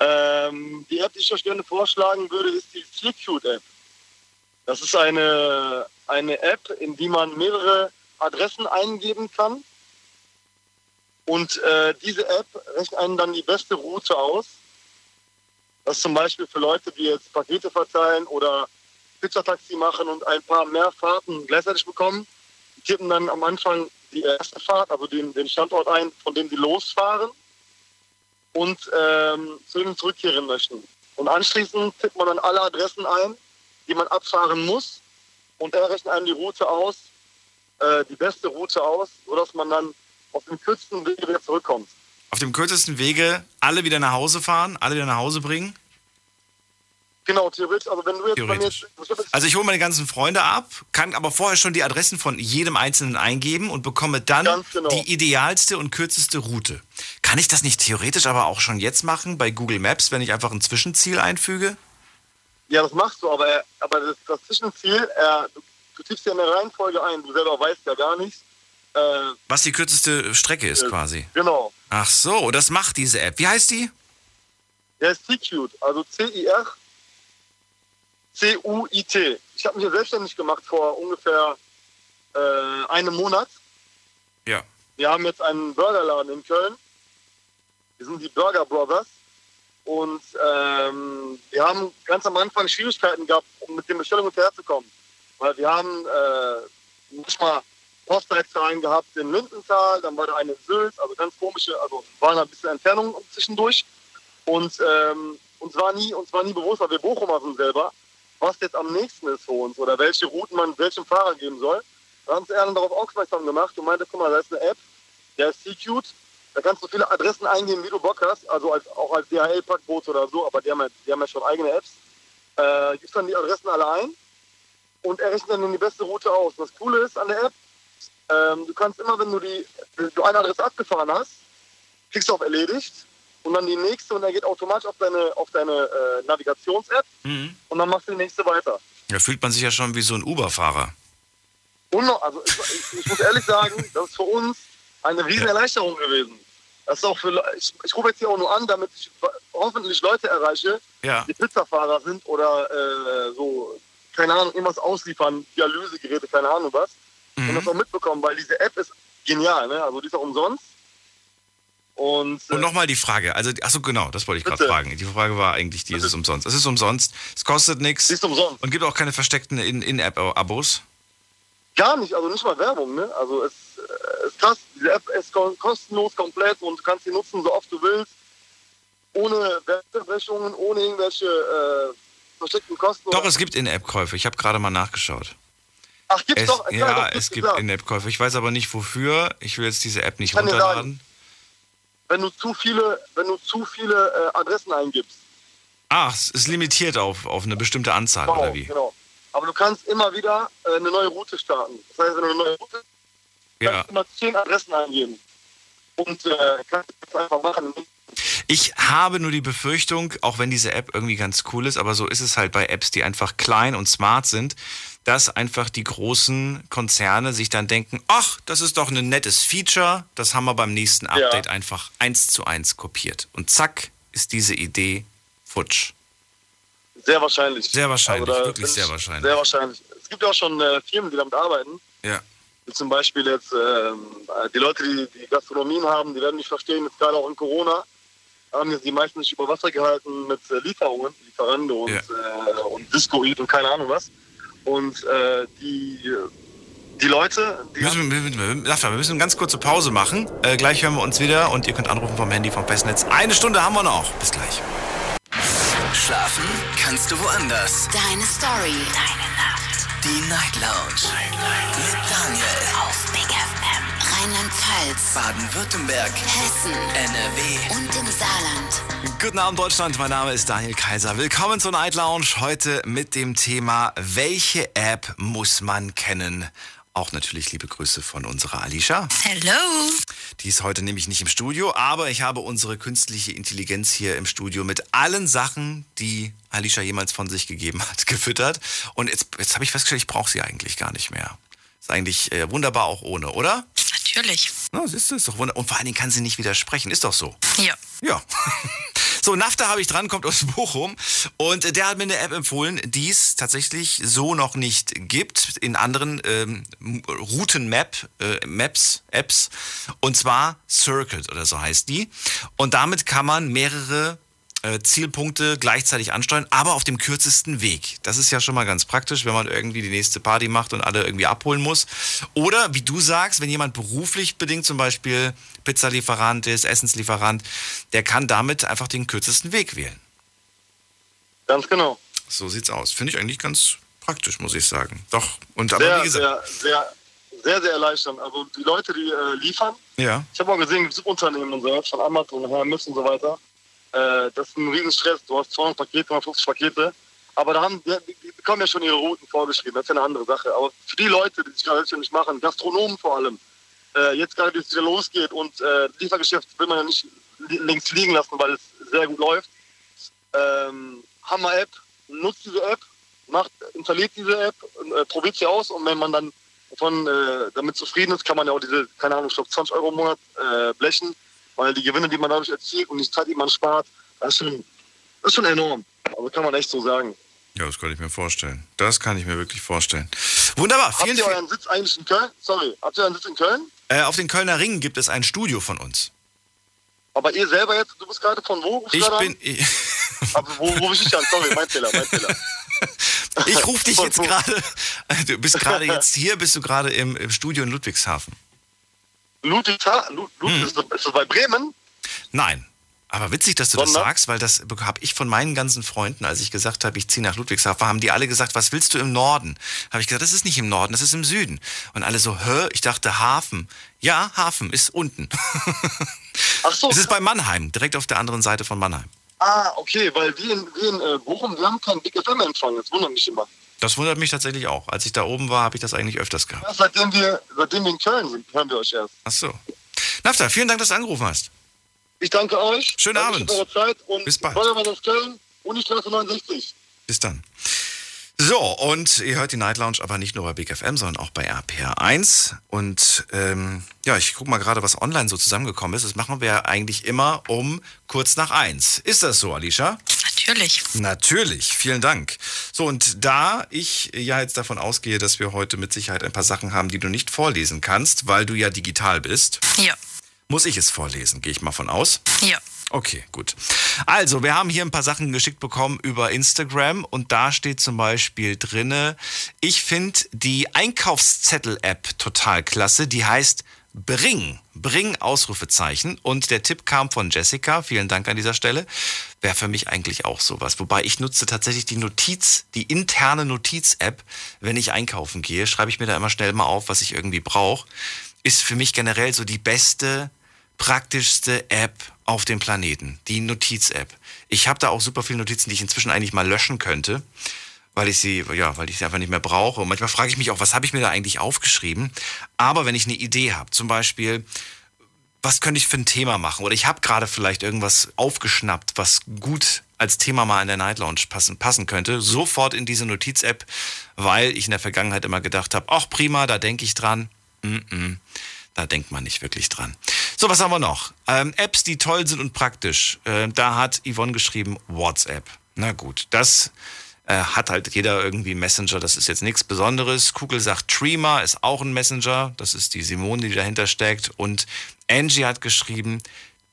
Ähm, die App, die ich euch gerne vorschlagen würde, ist die Sleepcute-App. Das ist eine, eine App, in die man mehrere Adressen eingeben kann. Und äh, diese App rechnet einen dann die beste Route aus. Das ist zum Beispiel für Leute, die jetzt Pakete verteilen oder Pizzataxi machen und ein paar mehr Fahrten gleichzeitig bekommen. Die tippen dann am Anfang die erste Fahrt, also den, den Standort ein, von dem sie losfahren und ähm, zu dem zurückkehren möchten. Und anschließend tippt man dann alle Adressen ein, die man abfahren muss und er rechnet einem die Route aus, äh, die beste Route aus, sodass man dann auf dem kürzesten Wege wieder zurückkommt. Auf dem kürzesten Wege alle wieder nach Hause fahren, alle wieder nach Hause bringen? Genau, theoretisch. Also wenn du jetzt bei mir jetzt, Also ich hole meine ganzen Freunde ab, kann aber vorher schon die Adressen von jedem Einzelnen eingeben und bekomme dann genau. die idealste und kürzeste Route. Kann ich das nicht theoretisch aber auch schon jetzt machen bei Google Maps, wenn ich einfach ein Zwischenziel einfüge? Ja, das machst du, aber, aber das, das Zwischenziel, äh, du, du tippst ja eine Reihenfolge ein, du selber weißt ja gar nicht. Äh, Was die kürzeste Strecke ist äh, quasi. Genau. Ach so, das macht diese App. Wie heißt die? Der ist C-Cute, also C-I-R C-U-I-T. Ich habe mich ja selbstständig gemacht vor ungefähr äh, einem Monat. Ja. Wir haben jetzt einen Burgerladen in Köln. Wir sind die Burger Brothers. Und ähm, wir haben ganz am Anfang Schwierigkeiten gehabt, um mit den Bestellungen hinterherzukommen. Weil wir haben äh, manchmal Postleitzahlen gehabt in Lindenthal, dann war da eine in Sylt, also ganz komische, also waren ein bisschen Entfernungen zwischendurch. Und ähm, uns, war nie, uns war nie bewusst, weil wir Bochumer sind selber, was jetzt am nächsten ist für uns oder welche Routen man welchem Fahrer geben soll. Da haben uns eher darauf aufmerksam gemacht und meinte, guck mal, da ist eine App, der ist C-Cute, da kannst du viele Adressen eingeben, wie du Bock hast, also als, auch als DHL-Packboot oder so, aber die haben, ja, die haben ja schon eigene Apps. Äh, gibst dann die Adressen alle ein und er rechnet dann die beste Route aus. Und das Coole ist an der App, ähm, du kannst immer, wenn du die, du eine Adresse abgefahren hast, klickst du auf erledigt und dann die nächste und er geht automatisch auf deine, auf deine äh, Navigations-App Mhm. und dann machst du die nächste weiter. Da fühlt man sich ja schon wie so ein Uber-Fahrer. Also ich, ich, muss ehrlich sagen, das ist für uns eine riesen Erleichterung gewesen. Das ist auch für, ich, ich rufe jetzt hier auch nur an, damit ich hoffentlich Leute erreiche, Ja. die Pizzafahrer sind oder äh, so, keine Ahnung, irgendwas ausliefern, Dialysegeräte, keine Ahnung was. Und das auch mitbekommen, weil diese App ist genial, ne? Also die ist auch umsonst. Und, Und nochmal die Frage, also, achso, genau, das wollte ich gerade fragen. Die Frage war eigentlich, die ist es umsonst. Es ist umsonst, es kostet nichts. Ist umsonst. Und gibt auch keine versteckten In- In-App-Abos. Gar nicht, also nicht mal Werbung, ne? Also es äh, ist krass, diese App ist ko- kostenlos komplett und du kannst sie nutzen, so oft du willst. Ohne Werbebrechungen, ohne irgendwelche äh, versteckten Kosten. Doch, es gibt In-App-Käufe. Ich habe gerade mal nachgeschaut. Ach, gibt's Es, doch? ja, doch, es gibt. In-App-Käufe. Ich weiß aber nicht wofür. Ich will jetzt diese App nicht runterladen. Wenn du zu viele, wenn du zu viele äh, Adressen eingibst. Ach, es ist limitiert auf, auf eine bestimmte Anzahl, Genau, oder wie? genau. Aber du kannst immer wieder äh, eine neue Route starten. Das heißt, wenn du eine neue Route Ja. kannst du immer zehn Adressen eingeben. Und äh, kannst das einfach machen. Ich habe nur die Befürchtung, auch wenn diese App irgendwie ganz cool ist, aber so ist es halt bei Apps, die einfach klein und smart sind, dass einfach die großen Konzerne sich dann denken, ach, das ist doch ein nettes Feature, das haben wir beim nächsten Update einfach eins zu eins kopiert. Und zack, ist diese Idee futsch. Sehr wahrscheinlich. Sehr wahrscheinlich, Also wirklich sehr ich wahrscheinlich. Sehr wahrscheinlich. Es gibt ja auch schon äh, Firmen, die damit arbeiten. Ja. Wie zum Beispiel jetzt äh, die Leute, die, die Gastronomien haben, die werden nicht verstehen, jetzt gerade auch in Corona, haben jetzt die meisten sich über Wasser gehalten mit äh, Lieferungen, Lieferando und, Ja. äh, und Disco Eat und keine Ahnung was. Und äh, die, die Leute, die Wir müssen, wir, müssen, wir, wir müssen eine ganz kurze Pause machen. Äh, gleich hören wir uns wieder und ihr könnt anrufen vom Handy vom Festnetz. Eine Stunde haben wir noch. Bis gleich. Schlafen kannst du woanders. Deine Story. Deine Nacht. Die Night Lounge. Mit Daniel. Auf Big FM. Rheinland-Pfalz. Baden-Württemberg. Hessen. NRW. Und im Saarland. Guten Abend Deutschland, mein Name ist Daniel Kaiser. Willkommen zur Night Lounge. Heute mit dem Thema, welche App muss man kennen? Auch natürlich liebe Grüße von unserer Alicia. Hello. Die ist heute nämlich nicht im Studio, aber ich habe unsere künstliche Intelligenz hier im Studio mit allen Sachen, die Alicia jemals von sich gegeben hat, [laughs] gefüttert. Und jetzt, jetzt habe ich festgestellt, ich brauche sie eigentlich gar nicht mehr. Ist eigentlich äh, wunderbar auch ohne, oder? Natürlich. Na, siehst du, ist doch wunderbar. Und vor allen Dingen kann sie nicht widersprechen, ist doch so. Ja. Ja. [laughs] So, Nafta habe ich dran, kommt aus Bochum. Und der hat mir eine App empfohlen, die es tatsächlich so noch nicht gibt in anderen ähm, Routenmap, äh, Maps, Apps. Und zwar Circuit oder so heißt die. Und damit kann man mehrere Zielpunkte gleichzeitig ansteuern, aber auf dem kürzesten Weg. Das ist ja schon mal ganz praktisch, wenn man irgendwie die nächste Party macht und alle irgendwie abholen muss. Oder wie du sagst, wenn jemand beruflich bedingt zum Beispiel Pizzalieferant ist, Essenslieferant, der kann damit einfach den kürzesten Weg wählen. Ganz genau. So sieht's aus. Finde ich eigentlich ganz praktisch, muss ich sagen. Doch. Und aber Sehr, wie gesagt. sehr, sehr, sehr, sehr erleichternd. Also die Leute, die äh, liefern, Ja. ich habe auch gesehen, Subunternehmen und so, von Amazon, Hermes und so weiter, äh, das ist ein Riesenstress. Du hast 200 Pakete, 150 Pakete. Aber da haben, die, bekommen ja schon ihre Routen vorgeschrieben. Das ist ja eine andere Sache. Aber für die Leute, die sich gerade selbstständig machen, Gastronomen vor allem, äh, jetzt gerade, wie es wieder losgeht und äh, Liefergeschäft will man ja nicht li- links liegen lassen, weil es sehr gut läuft. Ähm, Hammer-App, nutzt diese App, macht, installiert diese App, äh, probiert sie aus und wenn man dann von, äh, damit zufrieden ist, kann man ja auch diese, keine Ahnung, ich glaube 20 Euro im Monat äh, blechen, weil die Gewinne, die man dadurch erzielt und die Zeit, die man spart, das ist schon, das ist schon enorm. Also kann man echt so sagen. Ja, das kann ich mir vorstellen. Das kann ich mir wirklich vorstellen. Wunderbar. Habt Vielen, ihr vielen euren Sitz eigentlich in Köln? Sorry, habt ihr euren Sitz in Köln? äh, Auf den Kölner Ringen gibt es ein Studio von uns. Aber ihr selber jetzt, du bist gerade von wo? Ich bin. Ich, [laughs] Aber wo rufe ich dich an? Sorry, mein Fehler, mein Fehler. [laughs] ich rufe dich jetzt gerade. [laughs] Du bist gerade jetzt hier, bist du gerade im, im Studio in Ludwigshafen. Ludwigshafen? Lud, Hm. ist, das, ist das bei Bremen? Nein. Aber witzig, dass du das Sondern? sagst, weil das habe ich von meinen ganzen Freunden, als ich gesagt habe, ich ziehe nach Ludwigshafen, haben die alle gesagt, was willst du im Norden? Habe ich gesagt, das ist nicht im Norden, das ist im Süden. Und alle so, hä? Ich dachte Hafen. Ja, Hafen ist unten. Ach so. Es ist bei Mannheim, direkt auf der anderen Seite von Mannheim. Ah, okay, weil wir in, wir in äh, Bochum, wir haben keinen Big FM-Empfang. Das wundert mich immer. Das wundert mich tatsächlich auch. Als ich da oben war, habe ich das eigentlich öfters gehabt. Ja, seitdem, wir, seitdem wir in Köln sind, hören wir euch erst. Ach so. Nafta, vielen Dank, dass du angerufen hast. Ich danke euch. Schönen Danke Abend. Für eure Zeit und Bis bald. Feuerwehr aus Köln, Unistraße 69. Bis dann. So, und ihr hört die Night Lounge aber nicht nur bei Big FM, sondern auch bei RPR1. Und ähm, ja, ich gucke mal gerade, was online so zusammengekommen ist. Das machen wir eigentlich immer um kurz nach eins. Ist das so, Alicia? Natürlich. Natürlich, vielen Dank. So, und da ich ja jetzt davon ausgehe, dass wir heute mit Sicherheit ein paar Sachen haben, die du nicht vorlesen kannst, weil du ja digital bist, Ja. muss ich es vorlesen, gehe ich mal von aus. Ja. Okay, gut. Also, wir haben hier ein paar Sachen geschickt bekommen über Instagram und da steht zum Beispiel drinne, ich finde die Einkaufszettel-App total klasse, die heißt Bring. Bring Ausrufezeichen. Und der Tipp kam von Jessica, vielen Dank an dieser Stelle. Wäre für mich eigentlich auch sowas. Wobei ich nutze tatsächlich die Notiz, die interne Notiz-App, wenn ich einkaufen gehe, schreibe ich mir da immer schnell mal auf, was ich irgendwie brauche. Ist für mich generell so die beste praktischste App auf dem Planeten, die Notiz-App. Ich habe da auch super viele Notizen, die ich inzwischen eigentlich mal löschen könnte, weil ich sie, ja, weil ich sie einfach nicht mehr brauche. Und manchmal frage ich mich auch, was habe ich mir da eigentlich aufgeschrieben? Aber wenn ich eine Idee habe, zum Beispiel, was könnte ich für ein Thema machen? Oder ich habe gerade vielleicht irgendwas aufgeschnappt, was gut als Thema mal in der Night Lounge passen, passen könnte, sofort in diese Notiz-App, weil ich in der Vergangenheit immer gedacht habe, ach prima, da denke ich dran. Mm -mm. Da denkt man nicht wirklich dran. So, was haben wir noch? Ähm, Apps, die toll sind und praktisch. Äh, da hat Yvonne geschrieben, WhatsApp. Na gut, das äh, hat halt jeder irgendwie Messenger. Das ist jetzt nichts Besonderes. Kugel sagt, Trima ist auch ein Messenger. Das ist die Simone, die dahinter steckt. Und Angie hat geschrieben,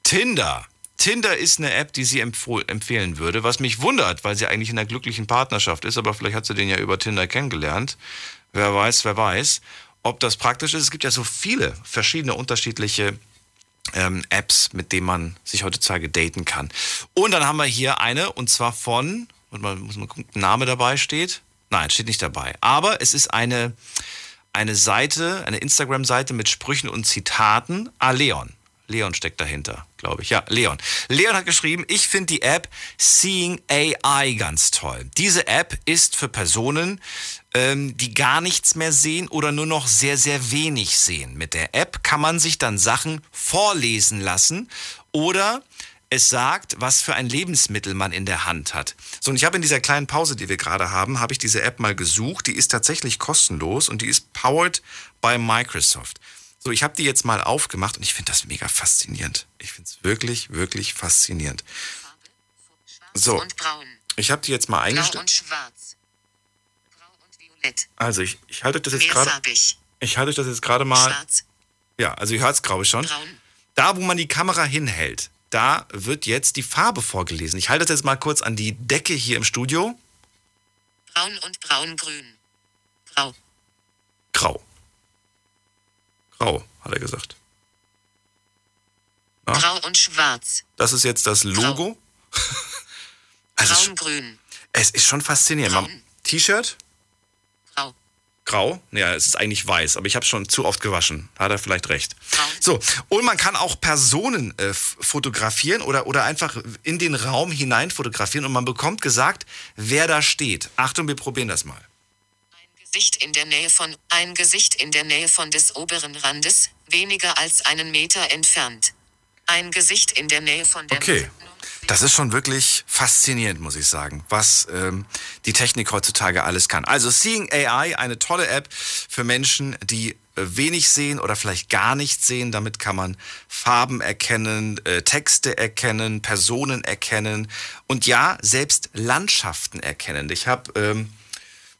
Tinder. Tinder ist eine App, die sie empfehlen würde, was mich wundert, weil sie eigentlich in einer glücklichen Partnerschaft ist, aber vielleicht hat sie den ja über Tinder kennengelernt. Wer weiß, wer weiß, ob das praktisch ist. Es gibt ja so viele verschiedene unterschiedliche ähm, Apps, mit denen man sich heutzutage daten kann. Und dann haben wir hier eine, und zwar von, warte mal, muss man gucken, Name dabei steht. Nein, steht nicht dabei. Aber es ist eine, eine Seite, eine Instagram-Seite mit Sprüchen und Zitaten. Ah, Leon. Steckt dahinter, glaube ich. Ja, Leon. Leon hat geschrieben, ich finde die App Seeing AI ganz toll. Diese App ist für Personen, ähm, die gar nichts mehr sehen oder nur noch sehr, sehr wenig sehen. Mit der App kann man sich dann Sachen vorlesen lassen oder es sagt, was für ein Lebensmittel man in der Hand hat. So, und ich habe in dieser kleinen Pause, die wir gerade haben, habe ich diese App mal gesucht. Die ist tatsächlich kostenlos und die ist powered by Microsoft. So, ich habe die jetzt mal aufgemacht und ich finde das mega faszinierend. Ich finde es wirklich, wirklich faszinierend. So, ich habe die jetzt mal eingestellt. Also ich, ich halte euch das jetzt gerade. Ich halte das jetzt gerade mal. Schwarz. Ja, also ihr hört es, glaube ich, schon. Braun. Da, wo man die Kamera hinhält, da wird jetzt die Farbe vorgelesen. Ich halte das jetzt mal kurz an die Decke hier im Studio. Braun und braungrün. Grau. Grau. Grau, hat er gesagt. Ja. Grau und schwarz. Das ist jetzt das Logo. [laughs] Also es- Braungrün. es ist schon faszinierend. T-Shirt? Grau. Grau? Ja, es ist eigentlich weiß, aber ich habe schon zu oft gewaschen. Hat er vielleicht recht. So, und man kann auch Personen äh, fotografieren oder, oder einfach in den Raum hinein fotografieren und man bekommt gesagt, wer da steht. Achtung, wir probieren das mal. Gesicht in der Nähe von ein Gesicht in der Nähe von des oberen Randes, weniger als einen Meter entfernt. Ein Gesicht in der Nähe von der Okay. Das ist schon wirklich faszinierend, muss ich sagen, was ähm, die Technik heutzutage alles kann. Also Seeing AI, eine tolle App für Menschen, die äh, wenig sehen oder vielleicht gar nichts sehen. Damit kann man Farben erkennen, äh, Texte erkennen, Personen erkennen und ja, selbst Landschaften erkennen. Ich habe ähm,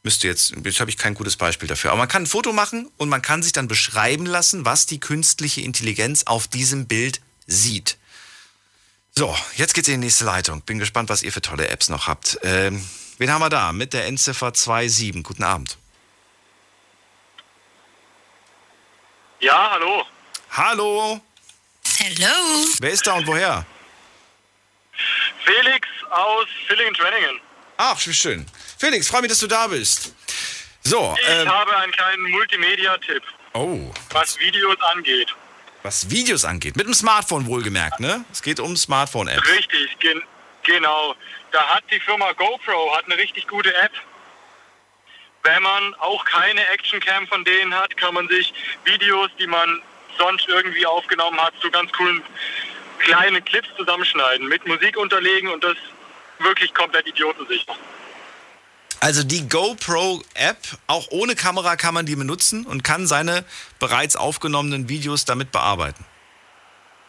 müsste jetzt, jetzt habe ich kein gutes Beispiel dafür. Aber man kann ein Foto machen und man kann sich dann beschreiben lassen, was die künstliche Intelligenz auf diesem Bild sieht. So, jetzt geht's in die nächste Leitung. Bin gespannt, was ihr für tolle Apps noch habt. Ähm, wen haben wir da? Mit der Endziffer 27. Guten Abend. Ja, hallo. Hallo. Hello. Wer ist da und woher? Felix aus Villingen-Schwenningen. Ach, wie schön. Felix, freue mich, dass du da bist. So, Ich ähm, habe einen kleinen Multimedia-Tipp, oh, was Videos angeht. was Videos angeht. Mit dem Smartphone wohlgemerkt, ne? Es geht um Smartphone-Apps. Richtig, gen genau. Da hat die Firma GoPro hat eine richtig gute App. Wenn man auch keine Actioncam von denen hat, kann man sich Videos, die man sonst irgendwie aufgenommen hat, zu ganz coolen kleinen Clips zusammenschneiden, mit Musik unterlegen und das wirklich komplett idiotensicher. Also die GoPro-App, auch ohne Kamera kann man die benutzen und kann seine bereits aufgenommenen Videos damit bearbeiten.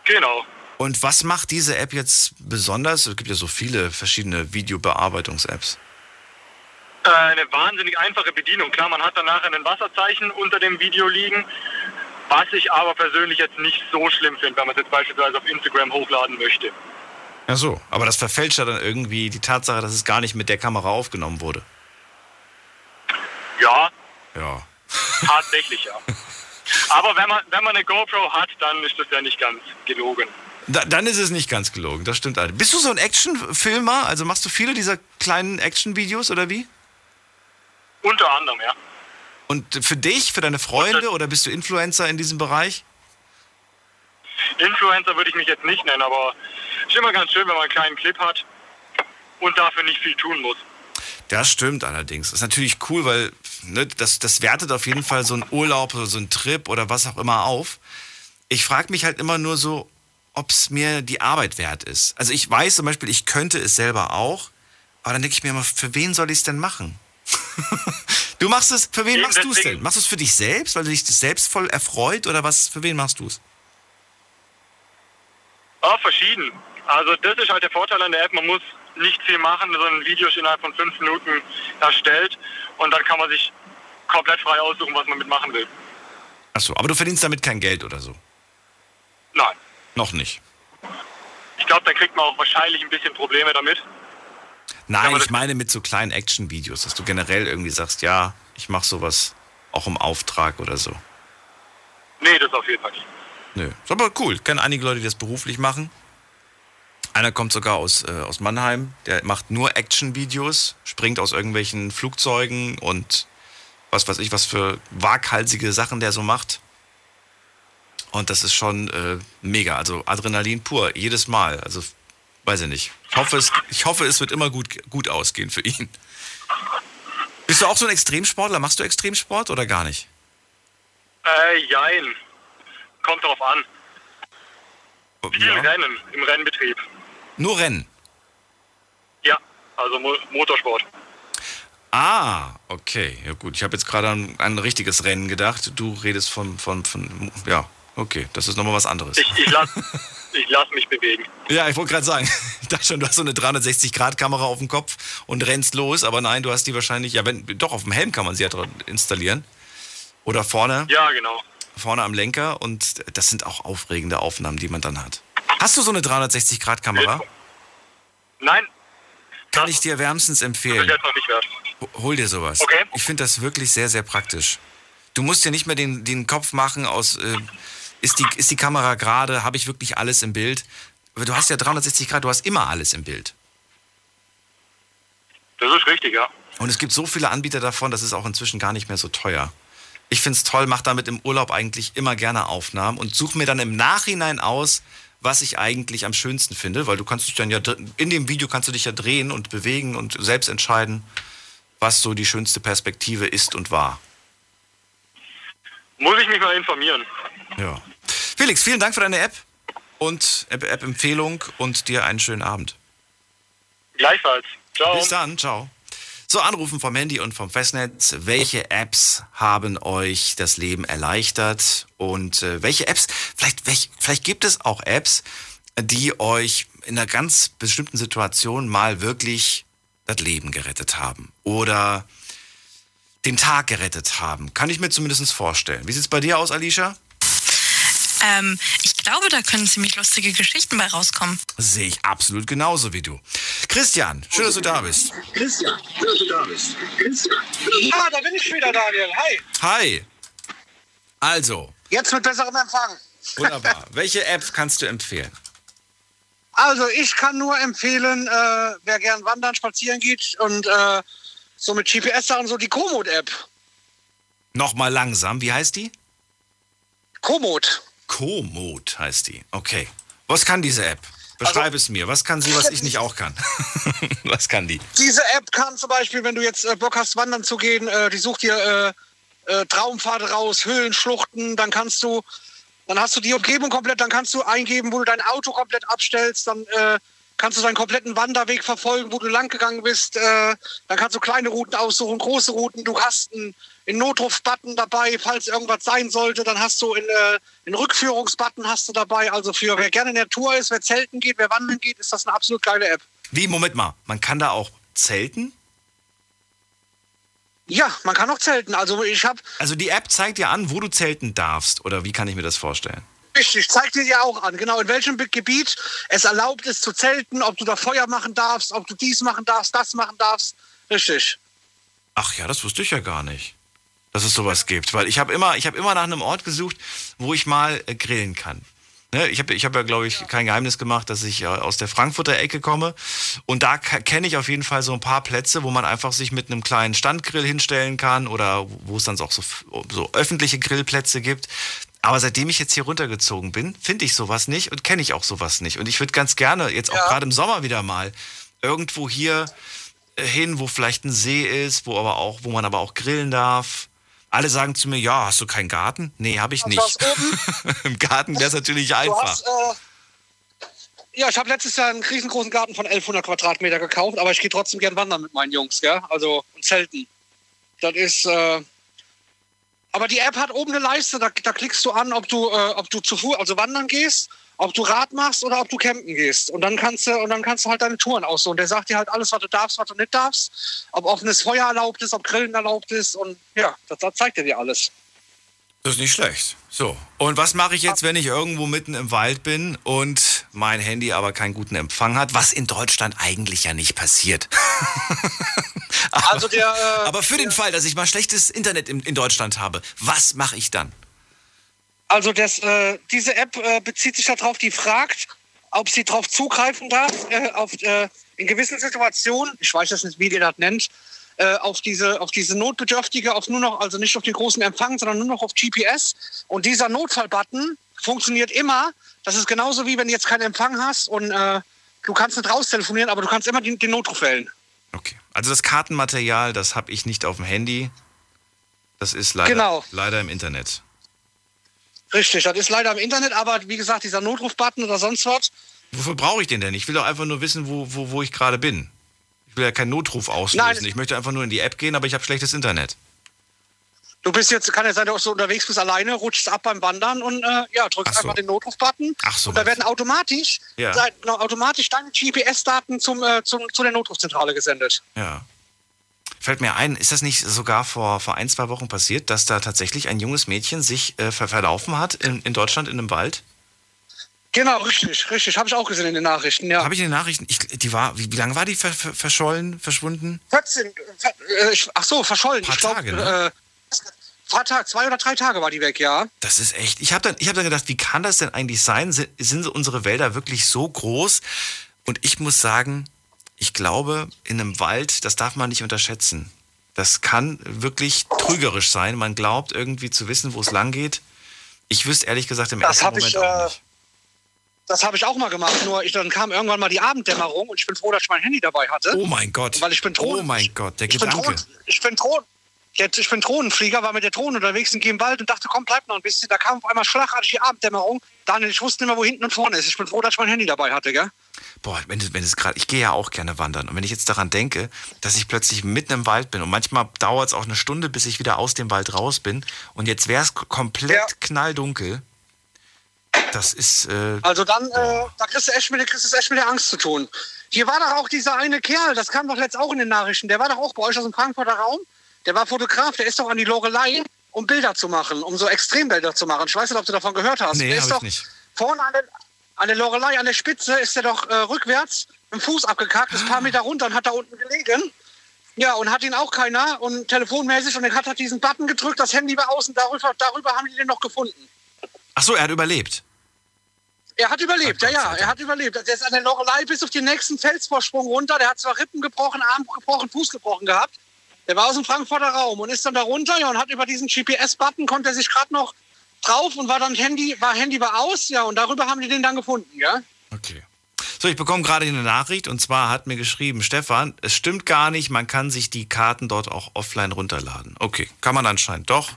Genau. Und was macht diese App jetzt besonders? Es gibt ja so viele verschiedene Videobearbeitungs-Apps. Äh, Eine wahnsinnig einfache Bedienung. Klar, man hat danach ein Wasserzeichen unter dem Video liegen, was ich aber persönlich jetzt nicht so schlimm finde, wenn man es jetzt beispielsweise auf Instagram hochladen möchte. Ach so, aber das verfälscht ja dann irgendwie die Tatsache, dass es gar nicht mit der Kamera aufgenommen wurde. Ja, Ja. tatsächlich ja. Aber wenn man, wenn man eine GoPro hat, dann ist das ja nicht ganz gelogen. Da, dann ist es nicht ganz gelogen, das stimmt. Bist du so ein Actionfilmer? Also machst du viele dieser kleinen Actionvideos oder wie? Unter anderem, ja. Und für dich, für deine Freunde oder bist du Influencer in diesem Bereich? Influencer würde ich mich jetzt nicht nennen, aber ist immer ganz schön, wenn man einen kleinen Clip hat und dafür nicht viel tun muss. Das stimmt allerdings. Das ist natürlich cool, weil ne, das, das wertet auf jeden Fall so einen Urlaub oder so einen Trip oder was auch immer auf. Ich frage mich halt immer nur so, ob es mir die Arbeit wert ist. Also ich weiß zum Beispiel, ich könnte es selber auch, aber dann denke ich mir immer, für wen soll ich es denn machen? [laughs] du machst es, für wen Eben machst du es denn? Machst du es für dich selbst, weil du dich selbst voll erfreut oder was, für wen machst du es? Ah, verschieden. Also das ist halt der Vorteil an der App, man muss nicht viel machen, so ein Video ist innerhalb von fünf Minuten erstellt und dann kann man sich komplett frei aussuchen, was man mitmachen will. Achso, aber du verdienst damit kein Geld oder so? Nein. Noch nicht. Ich glaube, da kriegt man auch wahrscheinlich ein bisschen Probleme damit. Nein, ich meine mit so kleinen Action-Videos, dass du generell irgendwie sagst, ja, ich mache sowas auch im Auftrag oder so. Nee, das auf jeden Fall nicht. Nö. Ist aber cool. Ich kenne einige Leute, die das beruflich machen. Einer kommt sogar aus, äh, aus Mannheim, der macht nur Action-Videos, springt aus irgendwelchen Flugzeugen und was weiß ich, was für waghalsige Sachen der so macht. Und das ist schon äh, mega. Also Adrenalin pur, jedes Mal. Also weiß ich nicht. Ich hoffe, es, ich hoffe, es wird immer gut, gut ausgehen für ihn. Bist du auch so ein Extremsportler? Machst du Extremsport oder gar nicht? Äh, jein. Kommt drauf an. Viel Ja. Rennen im Rennbetrieb. Nur Rennen. Ja, also Mo Motorsport. Ah, okay. Ja gut, ich habe jetzt gerade an ein richtiges Rennen gedacht. Du redest von, von, von ja, okay, das ist nochmal was anderes. Ich, ich lasse [laughs] ich lass mich bewegen. Ja, ich wollte gerade sagen, [laughs] ich dachte schon, du hast so eine 360-Grad-Kamera auf dem Kopf und rennst los, aber nein, du hast die wahrscheinlich, ja, wenn, doch, auf dem Helm kann man sie ja installieren. Oder vorne, Ja, genau. vorne am Lenker und das sind auch aufregende Aufnahmen, die man dann hat. Hast du so eine 360-Grad-Kamera? Nein, Kann ich dir wärmstens das empfehlen. ist jetzt noch nicht wert. Ho- Hol dir sowas. Okay. Ich finde das wirklich sehr, sehr praktisch. Du musst dir nicht mehr den, den Kopf machen aus, äh, ist, die, ist die Kamera gerade, habe ich wirklich alles im Bild? Du hast ja 360 Grad, du hast immer alles im Bild. Das ist richtig, ja. Und es gibt so viele Anbieter davon, das ist auch inzwischen gar nicht mehr so teuer. Ich finde es toll, mache damit im Urlaub eigentlich immer gerne Aufnahmen und suche mir dann im Nachhinein aus, was ich eigentlich am schönsten finde, weil du kannst dich dann ja, in dem Video kannst du dich ja drehen und bewegen und selbst entscheiden, was so die schönste Perspektive ist und war. Muss ich mich mal informieren. Ja. Felix, vielen Dank für deine App und App- App-Empfehlung und dir einen schönen Abend. Gleichfalls. Ciao. Bis dann, ciao. So, Anrufen vom Handy und vom Festnetz. Welche Apps haben euch das Leben erleichtert? Und äh, welche Apps, vielleicht, welch, vielleicht gibt es auch Apps, die euch in einer ganz bestimmten Situation mal wirklich das Leben gerettet haben. Oder den Tag gerettet haben. Kann ich mir zumindest vorstellen. Wie sieht's bei dir aus, Alicia? Ähm, ich glaube, da können ziemlich lustige Geschichten bei rauskommen. Sehe ich absolut genauso wie du. Christian, schön, dass du da bist. Christian, schön, dass du da bist. Ah, da bin ich wieder, Daniel. Hi. Hi. Also, Jetzt mit besserem Empfang. wunderbar. [laughs] Welche App kannst du empfehlen? Also ich kann nur empfehlen, äh, wer gern wandern, spazieren geht und äh, so mit GPS-Sachen, so die Komoot-App. Nochmal langsam, wie heißt die? Komoot. Komoot heißt die. Okay. Was kann diese App? Beschreib es mir. Was kann sie, was ich nicht auch kann? [laughs] was kann die? Diese App kann zum Beispiel, wenn du jetzt äh, Bock hast, wandern zu gehen, äh, die sucht dir äh, Traumpfade raus, Höhlen, Schluchten, dann kannst du, dann hast du die Umgebung komplett, dann kannst du eingeben, wo du dein Auto komplett abstellst, dann kannst du deinen kompletten Wanderweg verfolgen, wo du lang gegangen bist, dann kannst du kleine Routen aussuchen, große Routen, du hast einen, einen Notruf-Button dabei, falls irgendwas sein sollte, dann hast du einen, äh, einen Rückführungsbutton hast du dabei, also für wer gerne in der Tour ist, wer zelten geht, wer wandern geht, ist das eine absolut geile App. Wie, Moment mal. Man kann da auch zelten? Ja, man kann auch zelten. Also ich habe Also die App zeigt dir an, wo du zelten darfst. Oder wie kann ich mir das vorstellen? Richtig, zeigt dir ja auch an, genau in welchem Gebiet es erlaubt ist zu zelten, ob du da Feuer machen darfst, ob du dies machen darfst, das machen darfst. Richtig. Ach ja, das wusste ich ja gar nicht, dass es sowas gibt. Weil ich habe immer, ich habe immer nach einem Ort gesucht, wo ich mal äh, grillen kann. Ne, ich habe ich hab ja, glaube ich, kein Geheimnis gemacht, dass ich äh, aus der Frankfurter Ecke komme. Und da kenne ich auf jeden Fall so ein paar Plätze, wo man einfach sich mit einem kleinen Standgrill hinstellen kann oder wo es dann auch so, so öffentliche Grillplätze gibt. Aber seitdem ich jetzt hier runtergezogen bin, finde ich sowas nicht und kenne ich auch sowas nicht. Und ich würde ganz gerne, jetzt auch gerade im Sommer wieder mal, irgendwo hier äh, hin, wo vielleicht ein See ist, wo aber auch, wo man aber auch grillen darf. Alle sagen zu mir, ja, hast du keinen Garten? Nee, habe ich nicht. [laughs] Im Garten wäre es natürlich Du einfach. hast, äh, ja, ich habe letztes Jahr einen riesengroßen Garten von 1100 Quadratmeter gekauft, aber ich gehe trotzdem gern wandern mit meinen Jungs, gell? Also und zelten. Das ist. Äh, aber die App hat oben eine Leiste, da, da klickst du an, ob du, äh, ob du zu Fuß, also wandern gehst, ob du Rad machst oder ob du campen gehst. Und dann kannst du, und dann kannst du halt deine Touren aussuchen. Der sagt dir halt alles, was du darfst, was du nicht darfst, ob offenes Feuer erlaubt ist, ob Grillen erlaubt ist und ja, das, das zeigt er dir alles. Das ist nicht schlecht. So, und was mache ich jetzt, wenn ich irgendwo mitten im Wald bin und mein Handy aber keinen guten Empfang hat, was in Deutschland eigentlich ja nicht passiert. [laughs] Also der, äh, aber für den Fall, dass ich mal schlechtes Internet in, in Deutschland habe, was mache ich dann? Also das, äh, diese App äh, bezieht sich darauf, die fragt, ob sie darauf zugreifen darf, äh, auf, äh, in gewissen Situationen, ich weiß jetzt nicht, wie ihr das nennt, äh, auf diese, auf diese Notbedürftige, auf nur noch, also nicht auf den großen Empfang, sondern nur noch auf GPS. Und dieser Notfallbutton funktioniert immer. Das ist genauso wie wenn du jetzt keinen Empfang hast und äh, du kannst nicht raus telefonieren, aber du kannst immer den, den Notruf wählen. Also das Kartenmaterial, das habe ich nicht auf dem Handy. Das ist leider, Genau. leider im Internet. Richtig, das ist leider im Internet, aber wie gesagt, dieser Notrufbutton oder sonst was, Wofür brauche ich den denn? Ich will doch einfach nur wissen, wo, wo, wo ich gerade bin. Ich will ja keinen Notruf auslösen. Nein. ich möchte einfach nur in die App gehen, aber ich habe schlechtes Internet. Du bist jetzt, kann ja sein, dass du unterwegs bist alleine, rutschst ab beim Wandern und äh, ja, drückst so. einfach den Notrufbutton. Ach so, und da werden automatisch, Ja. da- genau, automatisch deine GPS-Daten zum, äh, zum, zu der Notrufzentrale gesendet. Ja. Fällt mir ein, ist das nicht sogar vor, vor ein, zwei Wochen passiert, dass da tatsächlich ein junges Mädchen sich äh, ver verlaufen hat in, in Deutschland in einem Wald? Genau, richtig, richtig. Habe ich auch gesehen in den Nachrichten, ja. Habe ich in den Nachrichten, ich, die war, wie, wie lange war die ver, ver, verschollen, verschwunden? 14, äh, ach so, verschollen. ich glaube, Tage, ne? äh, paar Tag, zwei oder drei Tage war die weg, ja. Das ist echt. Ich habe dann, ich hab dann gedacht, wie kann das denn eigentlich sein? Sind, sind unsere Wälder wirklich so groß? Und ich muss sagen, ich glaube, in einem Wald, das darf man nicht unterschätzen. Das kann wirklich trügerisch sein. Man glaubt irgendwie zu wissen, wo es lang geht. Ich wüsste ehrlich gesagt im Das ersten Moment ich, auch äh, nicht. das habe ich auch mal gemacht. Nur ich, dann kam irgendwann mal die Abenddämmerung und ich bin froh, dass ich mein Handy dabei hatte. Oh mein Gott. Weil ich bin Thron. Oh mein Gott, der ich bin, Gedanke. Ich bin. Jetzt, ich bin Drohnenflieger, war mit der Drohne unterwegs in im Wald und dachte, komm, bleib noch ein bisschen. Da kam auf einmal schlagartig die Abenddämmerung. Daniel, ich wusste nicht mehr, wo hinten und vorne ist. Ich bin froh, dass ich mein Handy dabei hatte, gell? Boah, wenn, es- wenn es gerade, ich gehe ja auch gerne wandern. Und wenn ich jetzt daran denke, dass ich plötzlich mitten im Wald bin und manchmal dauert es auch eine Stunde, bis ich wieder aus dem Wald raus bin und jetzt wäre es komplett knalldunkel. Das ist, äh, Also dann, äh, da kriegst du echt mit, kriegst du echt mit der Angst zu tun. Hier war doch auch dieser eine Kerl, das kam doch letzt auch in den Nachrichten, der war doch auch bei euch aus dem Frankfurter Raum. Der war Fotograf, der ist doch an die Lorelei, um Bilder zu machen, um so Extrembilder zu machen. Ich weiß nicht, ob du davon gehört hast. nee, der ist doch nicht. vorne an der, an der Lorelei, an der Spitze, ist der doch äh, rückwärts mit dem Fuß abgekackt, ist ein paar Meter runter und hat da unten gelegen. Ja, und hat ihn auch keiner und telefonmäßig und er hat diesen Button gedrückt, das Handy war außen, darüber, darüber haben die den noch gefunden. ach so, er hat überlebt. Er hat überlebt, ja, ja, er hat überlebt. Der ist an der Lorelei bis auf den nächsten Felsvorsprung runter. Der hat zwar Rippen gebrochen, Arm gebrochen, Fuß gebrochen gehabt. Der war aus dem Frankfurter Raum und ist dann da runter ja, und hat über diesen GPS-Button, konnte er sich gerade noch drauf und war dann Handy, war Handy war aus, ja, und darüber haben die den dann gefunden, ja. So, ich bekomme gerade eine Nachricht und zwar hat mir geschrieben, Stefan, es stimmt gar nicht, man kann sich die Karten dort auch offline runterladen. Okay, kann man anscheinend doch.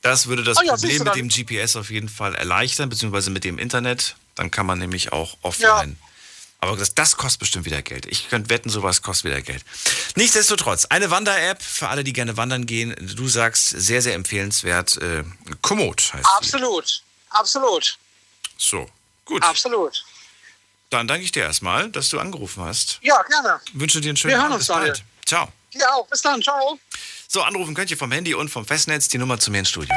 Das würde das Ah ja, Problem mit dem GPS auf jeden Fall erleichtern, beziehungsweise mit dem Internet. Dann kann man nämlich auch offline. Aber das, das kostet bestimmt wieder Geld. Ich könnte wetten, sowas kostet wieder Geld. Nichtsdestotrotz, eine Wander-App für alle, die gerne wandern gehen. Du sagst, sehr, sehr empfehlenswert. Äh, Komoot heißt. Absolut, absolut, So, gut. absolut. Dann danke ich dir erstmal, dass du angerufen hast. Ja, gerne. Wünsche dir einen schönen Wir hören Abend. uns, Bis Daniel. bald. Ciao. Ja, auch. Bis dann. Ciao. So, anrufen könnt ihr vom Handy und vom Festnetz die Nummer zu mir ins Studio.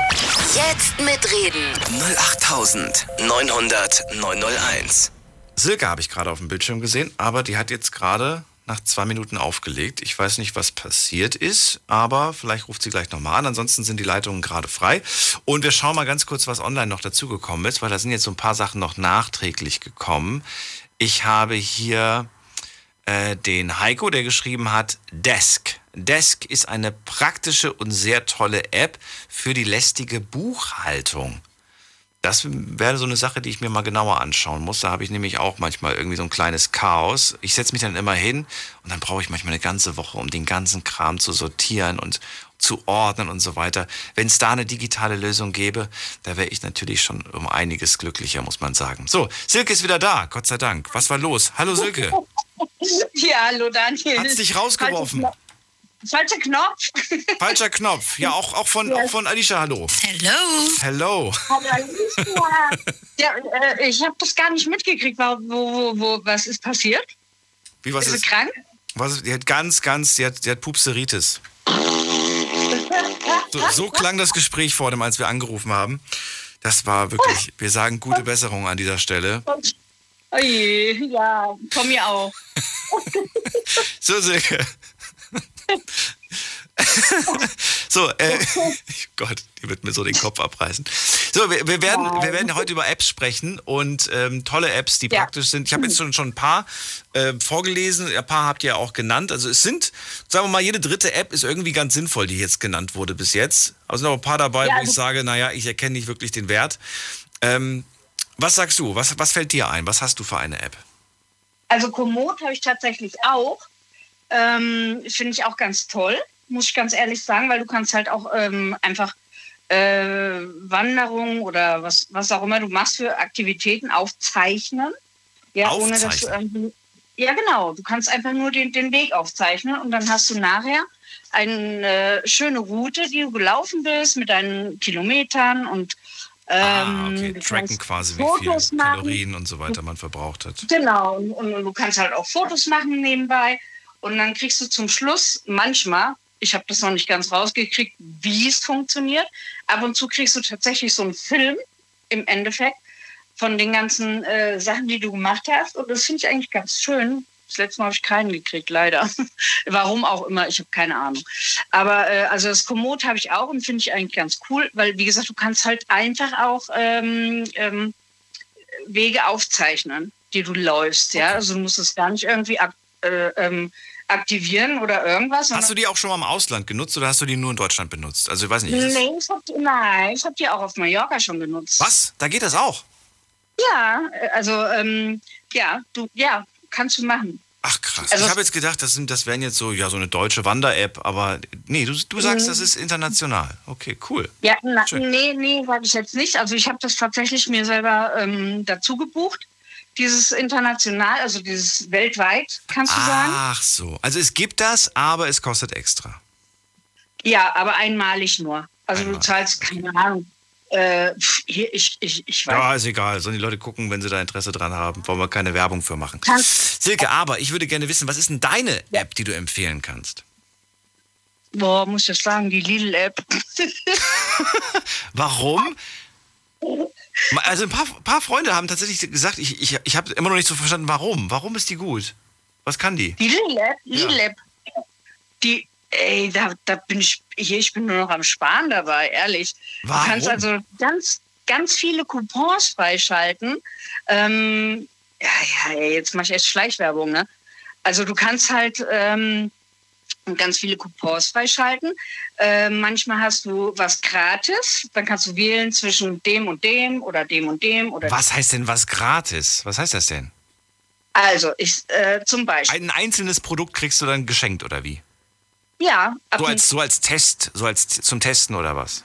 Jetzt mitreden. 08900 901. Silke habe ich gerade auf dem Bildschirm gesehen, aber die hat jetzt gerade nach zwei Minuten aufgelegt. Ich weiß nicht, was passiert ist, aber vielleicht ruft sie gleich nochmal an. Ansonsten sind die Leitungen gerade frei. Und wir schauen mal ganz kurz, was online noch dazugekommen ist, weil da sind jetzt so ein paar Sachen noch nachträglich gekommen. Ich habe hier äh, den Heiko, der geschrieben hat, Desk. Desk ist eine praktische und sehr tolle App für die lästige Buchhaltung. Das wäre so eine Sache, die ich mir mal genauer anschauen muss. Da habe ich nämlich auch manchmal irgendwie so ein kleines Chaos. Ich setze mich dann immer hin und dann brauche ich manchmal eine ganze Woche, um den ganzen Kram zu sortieren und zu ordnen und so weiter. Wenn es da eine digitale Lösung gäbe, da wäre ich natürlich schon um einiges glücklicher, muss man sagen. So, Silke ist wieder da, Gott sei Dank. Was war los? Hallo Silke. [laughs] Ja, hallo Daniel. Hat's dich rausgeworfen? Falscher Knopf. Falscher Knopf. Ja, auch, auch, von, auch von Alicia, hallo. Hello. Hello. Hallo Alicia. [laughs] Ja, äh, ich habe das gar nicht mitgekriegt. Wo, wo, wo, was ist passiert? Wie, was ist ist? sie krank? Was, die hat ganz, ganz, die hat, die hat Pupseritis. So, so klang das Gespräch vor dem, als wir angerufen haben. Das war wirklich, wir sagen gute Besserung an dieser Stelle. Oh je, ja, von mir auch. [laughs] So, Silke. [laughs] So, äh, [laughs] Gott, die wird mir so den Kopf abreißen. So, wir, wir, werden, wir werden heute über Apps sprechen und ähm, tolle Apps, die Ja. praktisch sind. Ich habe jetzt schon, schon ein paar äh, vorgelesen, ein paar habt ihr auch genannt. Also es sind, sagen wir mal, jede dritte App ist irgendwie ganz sinnvoll, die jetzt genannt wurde bis jetzt. Aber es sind auch ein paar dabei, Ja, wo ich sage, naja, ich erkenne nicht wirklich den Wert. Ähm, was sagst du? Was, was fällt dir ein? Was hast du für eine App? Also Komoot habe ich tatsächlich auch. Ähm, Finde ich auch ganz toll, muss ich ganz ehrlich sagen, weil du kannst halt auch ähm, einfach äh, Wanderungen oder was, was auch immer du machst für Aktivitäten aufzeichnen. Ja, ohne dass du Aufzeichnen? irgendwie. Ja, genau. Du kannst einfach nur den, den Weg aufzeichnen und dann hast du nachher eine äh, schöne Route, die du gelaufen bist mit deinen Kilometern und ähm, ah, okay, tracken quasi, wie Fotos viel machen. Kalorien und so weiter man verbraucht hat. Genau, und, und du kannst halt auch Fotos machen nebenbei. Und dann kriegst du zum Schluss manchmal, ich habe das noch nicht ganz rausgekriegt, wie es funktioniert, ab und zu kriegst du tatsächlich so einen Film im Endeffekt, von den ganzen äh, Sachen, die du gemacht hast. Und das finde ich eigentlich ganz schön. Das letzte Mal habe ich keinen gekriegt, leider. [laughs] Warum auch immer, ich habe keine Ahnung. Aber äh, also das Komoot habe ich auch und finde ich eigentlich ganz cool, weil wie gesagt, du kannst halt einfach auch ähm, ähm, Wege aufzeichnen, die du läufst. Ja, also du musst es gar nicht irgendwie ak äh, ähm, aktivieren oder irgendwas. Hast du die auch schon mal im Ausland genutzt oder hast du die nur in Deutschland benutzt? Also ich weiß nicht. Nee, ich hab, nein, ich habe die auch auf Mallorca schon benutzt. Was? Da geht das auch? Ja, äh, also ähm, ja, du, ja, kannst du machen. Ach krass. Also- ich habe jetzt gedacht, das, sind, das wären jetzt so, ja, so eine deutsche Wander-App, aber nee, du, du sagst, Mhm. das ist international. Okay, cool. Ja, na, Schön. nee, nee, sage ich jetzt nicht. Also ich habe das tatsächlich mir selber ähm, dazu gebucht. Dieses international, also dieses weltweit, kannst du sagen. Ach so. Also es gibt das, aber es kostet extra. Ja, aber einmalig nur. Also du zahlst, keine Ahnung. Äh, hier, ich, ich, ich weiß. Ja, ist egal. Sollen die Leute gucken, wenn sie da Interesse dran haben. Wollen wir keine Werbung für machen. Kannst- Silke, aber ich würde gerne wissen, was ist denn deine App, die du empfehlen kannst? Boah, muss ich sagen, die Lidl-App. [laughs] Warum? [laughs] Also ein paar, paar Freunde haben tatsächlich gesagt, ich, ich, ich habe immer noch nicht so verstanden, warum. Warum ist die gut? Was kann die? Die Lidl-App, Lidl-App. Die, ey, da, da bin ich, hier, ich bin nur noch am Sparen dabei, ehrlich. Warum? Du kannst also ganz, ganz viele Coupons freischalten. Ähm, ja, ja, jetzt mache ich echt Schleichwerbung, ne? Also du kannst halt ähm, ganz viele Coupons freischalten. Äh, manchmal hast du was gratis, dann kannst du wählen zwischen dem und dem oder dem und dem oder Was heißt denn was gratis? Was heißt das denn? Also ich äh, zum Beispiel. Ein einzelnes Produkt kriegst du dann geschenkt oder wie? Ja, So als, so als Test, so als zum Testen oder was?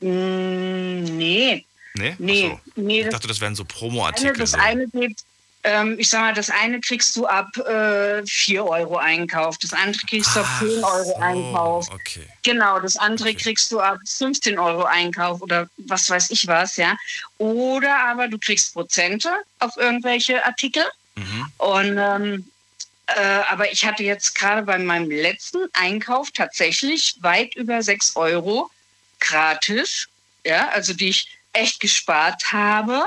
Mm, nee. Nee? Nee, so. nee, Ich das, dachte, das wären so eine, Promo-Artikel. das So. eine geht, ähm, ich sag mal, das eine kriegst du ab äh, 4 Euro Einkauf, das andere kriegst du ab 10 Euro Einkauf. Okay. Genau, das andere kriegst du ab 15 Euro Einkauf oder was weiß ich was, ja. Oder aber du kriegst Prozente auf irgendwelche Artikel. Mhm. Und ähm, äh, aber ich hatte jetzt gerade bei meinem letzten Einkauf tatsächlich weit über 6 Euro gratis, ja, also die ich echt gespart habe.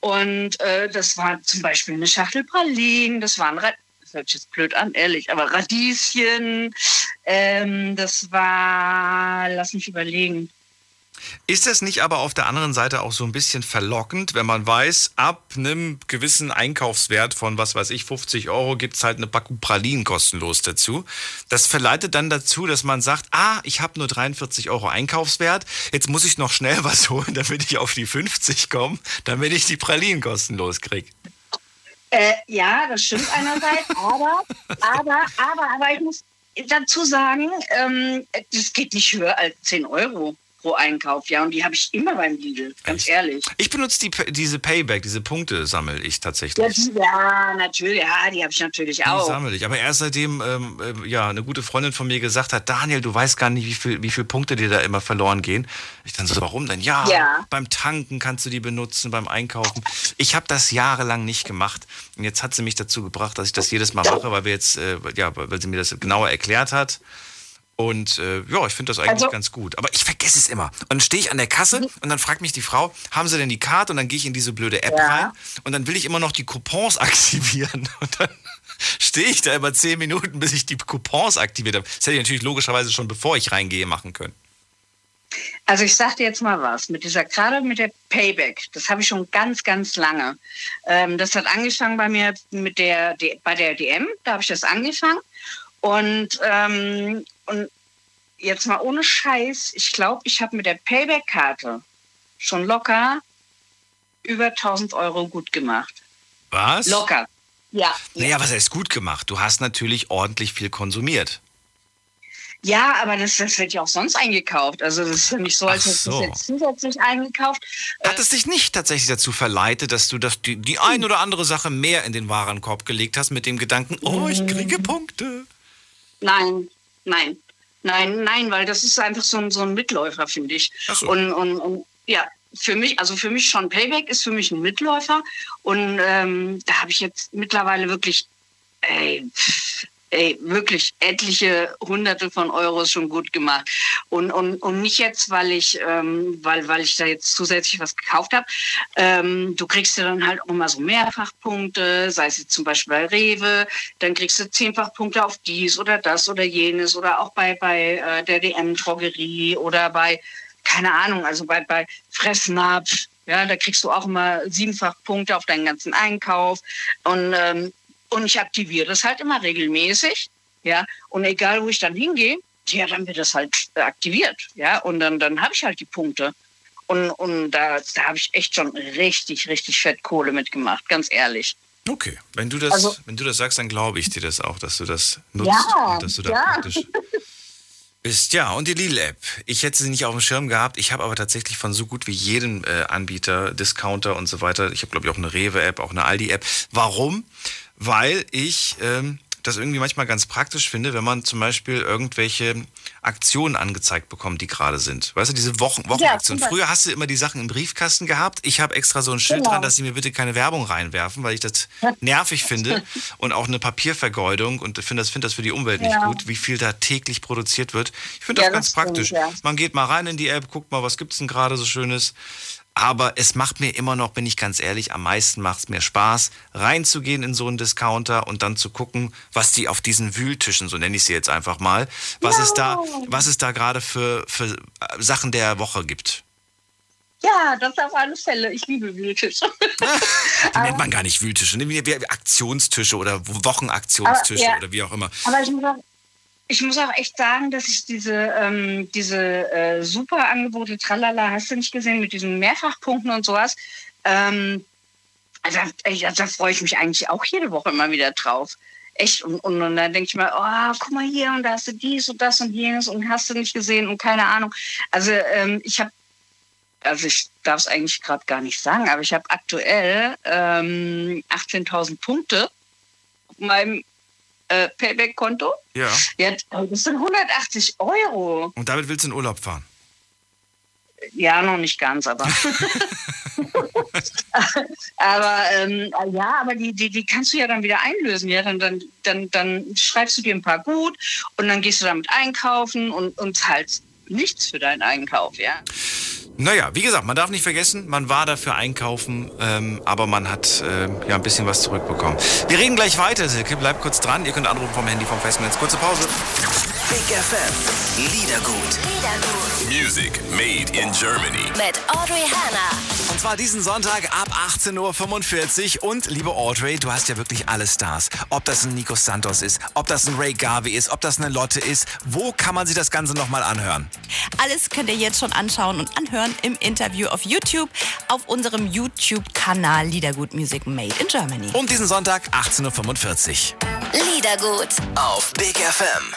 Und äh, das war zum Beispiel eine Schachtel Pralinen, das waren Ra das hört sich jetzt blöd an, ehrlich, aber Radieschen, ähm, das war, lass mich überlegen. Ist das nicht aber auf der anderen Seite auch so ein bisschen verlockend, wenn man weiß, ab einem gewissen Einkaufswert von, was weiß ich, 50 Euro gibt es halt eine Packung Pralinen kostenlos dazu. Das verleitet dann dazu, dass man sagt, ah, ich habe nur 43 Euro Einkaufswert, jetzt muss ich noch schnell [laughs] was holen, damit ich auf die 50 komme, damit ich die Pralinen kostenlos kriege. Äh, ja, das stimmt einerseits, [laughs] aber, aber, aber, aber ich muss dazu sagen, ähm, das geht nicht höher als 10 Euro pro Einkauf, ja, und die habe ich immer beim Lidl, ganz ehrlich. Ich benutze die, diese Payback, diese Punkte sammle ich tatsächlich. Ja, die, ja natürlich, ja, die habe ich natürlich Die auch. sammle ich. Aber erst seitdem ähm, ähm, ja, eine gute Freundin von mir gesagt hat, Daniel, du weißt gar nicht, wie viel, wie viel Punkte dir da immer verloren gehen. Ich dann so, warum denn? Ja, Ja. beim Tanken kannst du die benutzen, beim Einkaufen. Ich habe das jahrelang nicht gemacht. Und jetzt hat sie mich dazu gebracht, dass ich das jedes Mal mache, weil wir jetzt, äh, ja, weil sie mir das genauer erklärt hat. Und äh, ja, ich finde das eigentlich Also- ganz gut. Aber ich vergesse es immer. Und dann stehe ich an der Kasse und dann fragt mich die Frau, haben Sie denn die Karte? Und dann gehe ich in diese blöde App Ja. rein und dann will ich immer noch die Coupons [laughs] aktivieren. Und dann [laughs] stehe ich da immer zehn Minuten, bis ich die Coupons aktiviert habe. Das hätte ich natürlich logischerweise schon bevor ich reingehe machen können. Also ich sag dir jetzt mal was, mit dieser, gerade mit der Payback, das habe ich schon ganz, ganz lange. Ähm, das hat angefangen bei mir mit der, D- bei der DM, da habe ich das angefangen. Und, ähm, und jetzt mal ohne Scheiß, ich glaube, ich habe mit der Payback-Karte schon locker über 1000 Euro gut gemacht. Was? Locker. Ja. Naja, was heißt gut gemacht? Du hast natürlich ordentlich viel konsumiert. Ja, aber das, das wird ja auch sonst eingekauft. Also das ist ja nicht so, als du so. es jetzt zusätzlich eingekauft. Hat es dich nicht tatsächlich dazu verleitet, dass du das, die, die ein oder andere Sache mehr in den Warenkorb gelegt hast mit dem Gedanken, oh, ich kriege Punkte? Nein, nein, nein, nein, weil das ist einfach so ein, so ein Mitläufer, finde ich. Ach so. Und, und, und ja, für mich, also für mich schon Payback ist für mich ein Mitläufer. Und ähm, da habe ich jetzt mittlerweile wirklich, ey, pff, ey, wirklich etliche Hunderte von Euros schon gut gemacht. Und, und, und nicht jetzt, weil ich, ähm, weil, weil ich da jetzt zusätzlich was gekauft habe. Ähm, du kriegst ja dann halt auch immer so Mehrfachpunkte, sei es jetzt zum Beispiel bei Rewe, dann kriegst du Zehnfachpunkte auf dies oder das oder jenes oder auch bei, bei äh, der DM-Drogerie oder bei, keine Ahnung, also bei, bei Fressnapf. Ja, da kriegst du auch immer siebenfach Punkte auf deinen ganzen Einkauf. Und ähm, und ich aktiviere das halt immer regelmäßig. Ja, und egal wo ich dann hingehe, ja, dann wird das halt aktiviert. Ja, und dann, dann habe ich halt die Punkte. Und, und da, da habe ich echt schon richtig, richtig fett Kohle mitgemacht, ganz ehrlich. Okay, wenn du das, Also- wenn du das sagst, dann glaube ich dir das auch, dass du das nutzt Ja, und dass du da ja. praktisch [laughs] bist. Ja, und die Lidl-App. Ich hätte sie nicht auf dem Schirm gehabt. Ich habe aber tatsächlich von so gut wie jedem äh, Anbieter, Discounter und so weiter. Ich habe, glaube ich, auch eine Rewe-App, auch eine Aldi-App. Warum? Weil ich ähm, das irgendwie manchmal ganz praktisch finde, wenn man zum Beispiel irgendwelche Aktionen angezeigt bekommt, die gerade sind. Weißt du, diese Wochen, Wochenaktionen. Beispiel. Früher hast du immer die Sachen im Briefkasten gehabt. Ich habe extra so ein Schild Genau. dran, dass sie mir bitte keine Werbung reinwerfen, weil ich das nervig finde [laughs] und auch eine Papiervergeudung und finde das, finde das für die Umwelt nicht Ja. gut, wie viel da täglich produziert wird. Ich finde das Ja, ganz das stimmt, praktisch. ja. Man geht mal rein in die App, guckt mal, was gibt's denn gerade so Schönes. Aber es macht mir immer noch, bin ich ganz ehrlich, am meisten macht es mir Spaß, reinzugehen in so einen Discounter und dann zu gucken, was die auf diesen Wühltischen, so nenne ich sie jetzt einfach mal, was es da, was es da gerade für, für äh, Sachen der Woche gibt. Ja, das auf alle Fälle. Ich liebe Wühltische. [laughs] Die nennt man gar nicht Wühltische, ne? Aktionstische oder Wochenaktionstische Aber, ja. oder wie auch immer. Aber ich muss auch, ich muss auch echt sagen, dass ich diese, ähm, diese äh, super Angebote, tralala, hast du nicht gesehen, mit diesen Mehrfachpunkten und sowas, ähm, also, da, da freue ich mich eigentlich auch jede Woche immer wieder drauf. Echt, und, und, und dann denke ich mir, oh, guck mal hier und da hast du dies und das und jenes und hast du nicht gesehen und keine Ahnung. Also ähm, ich habe, also ich darf es eigentlich gerade gar nicht sagen, aber ich habe aktuell ähm, 18.000 Punkte auf meinem äh, Payback-Konto. Ja. Ja, das sind 180 Euro. Und damit willst du in Urlaub fahren. Ja, noch nicht ganz, aber. [laughs] aber ähm, ja, aber die, die, die kannst du ja dann wieder einlösen. Ja, dann, dann, dann, dann schreibst du dir ein paar gut und dann gehst du damit einkaufen und, und zahlst nichts für deinen Einkauf, ja. Naja, wie gesagt, man darf nicht vergessen, man war dafür einkaufen, ähm, aber man hat ähm, ja ein bisschen was zurückbekommen. Wir reden gleich weiter, Silke. Bleibt kurz dran. Ihr könnt anrufen vom Handy vom Festnetz. Kurze Pause. Big FM. Liedergut. Music made in Germany. Mit Audrey Hanna. Und zwar diesen Sonntag ab 18.45 Uhr. Und liebe Audrey, du hast ja wirklich alle Stars. Ob das ein Nico Santos ist, ob das ein Ray Garvey ist, ob das eine Lotte ist. Wo kann man sich das Ganze nochmal anhören? Alles könnt ihr jetzt schon anschauen und anhören im Interview auf YouTube, auf unserem YouTube-Kanal Liedergut Music Made in Germany. Und diesen Sonntag 18.45 Uhr. Liedergut. Auf Big FM.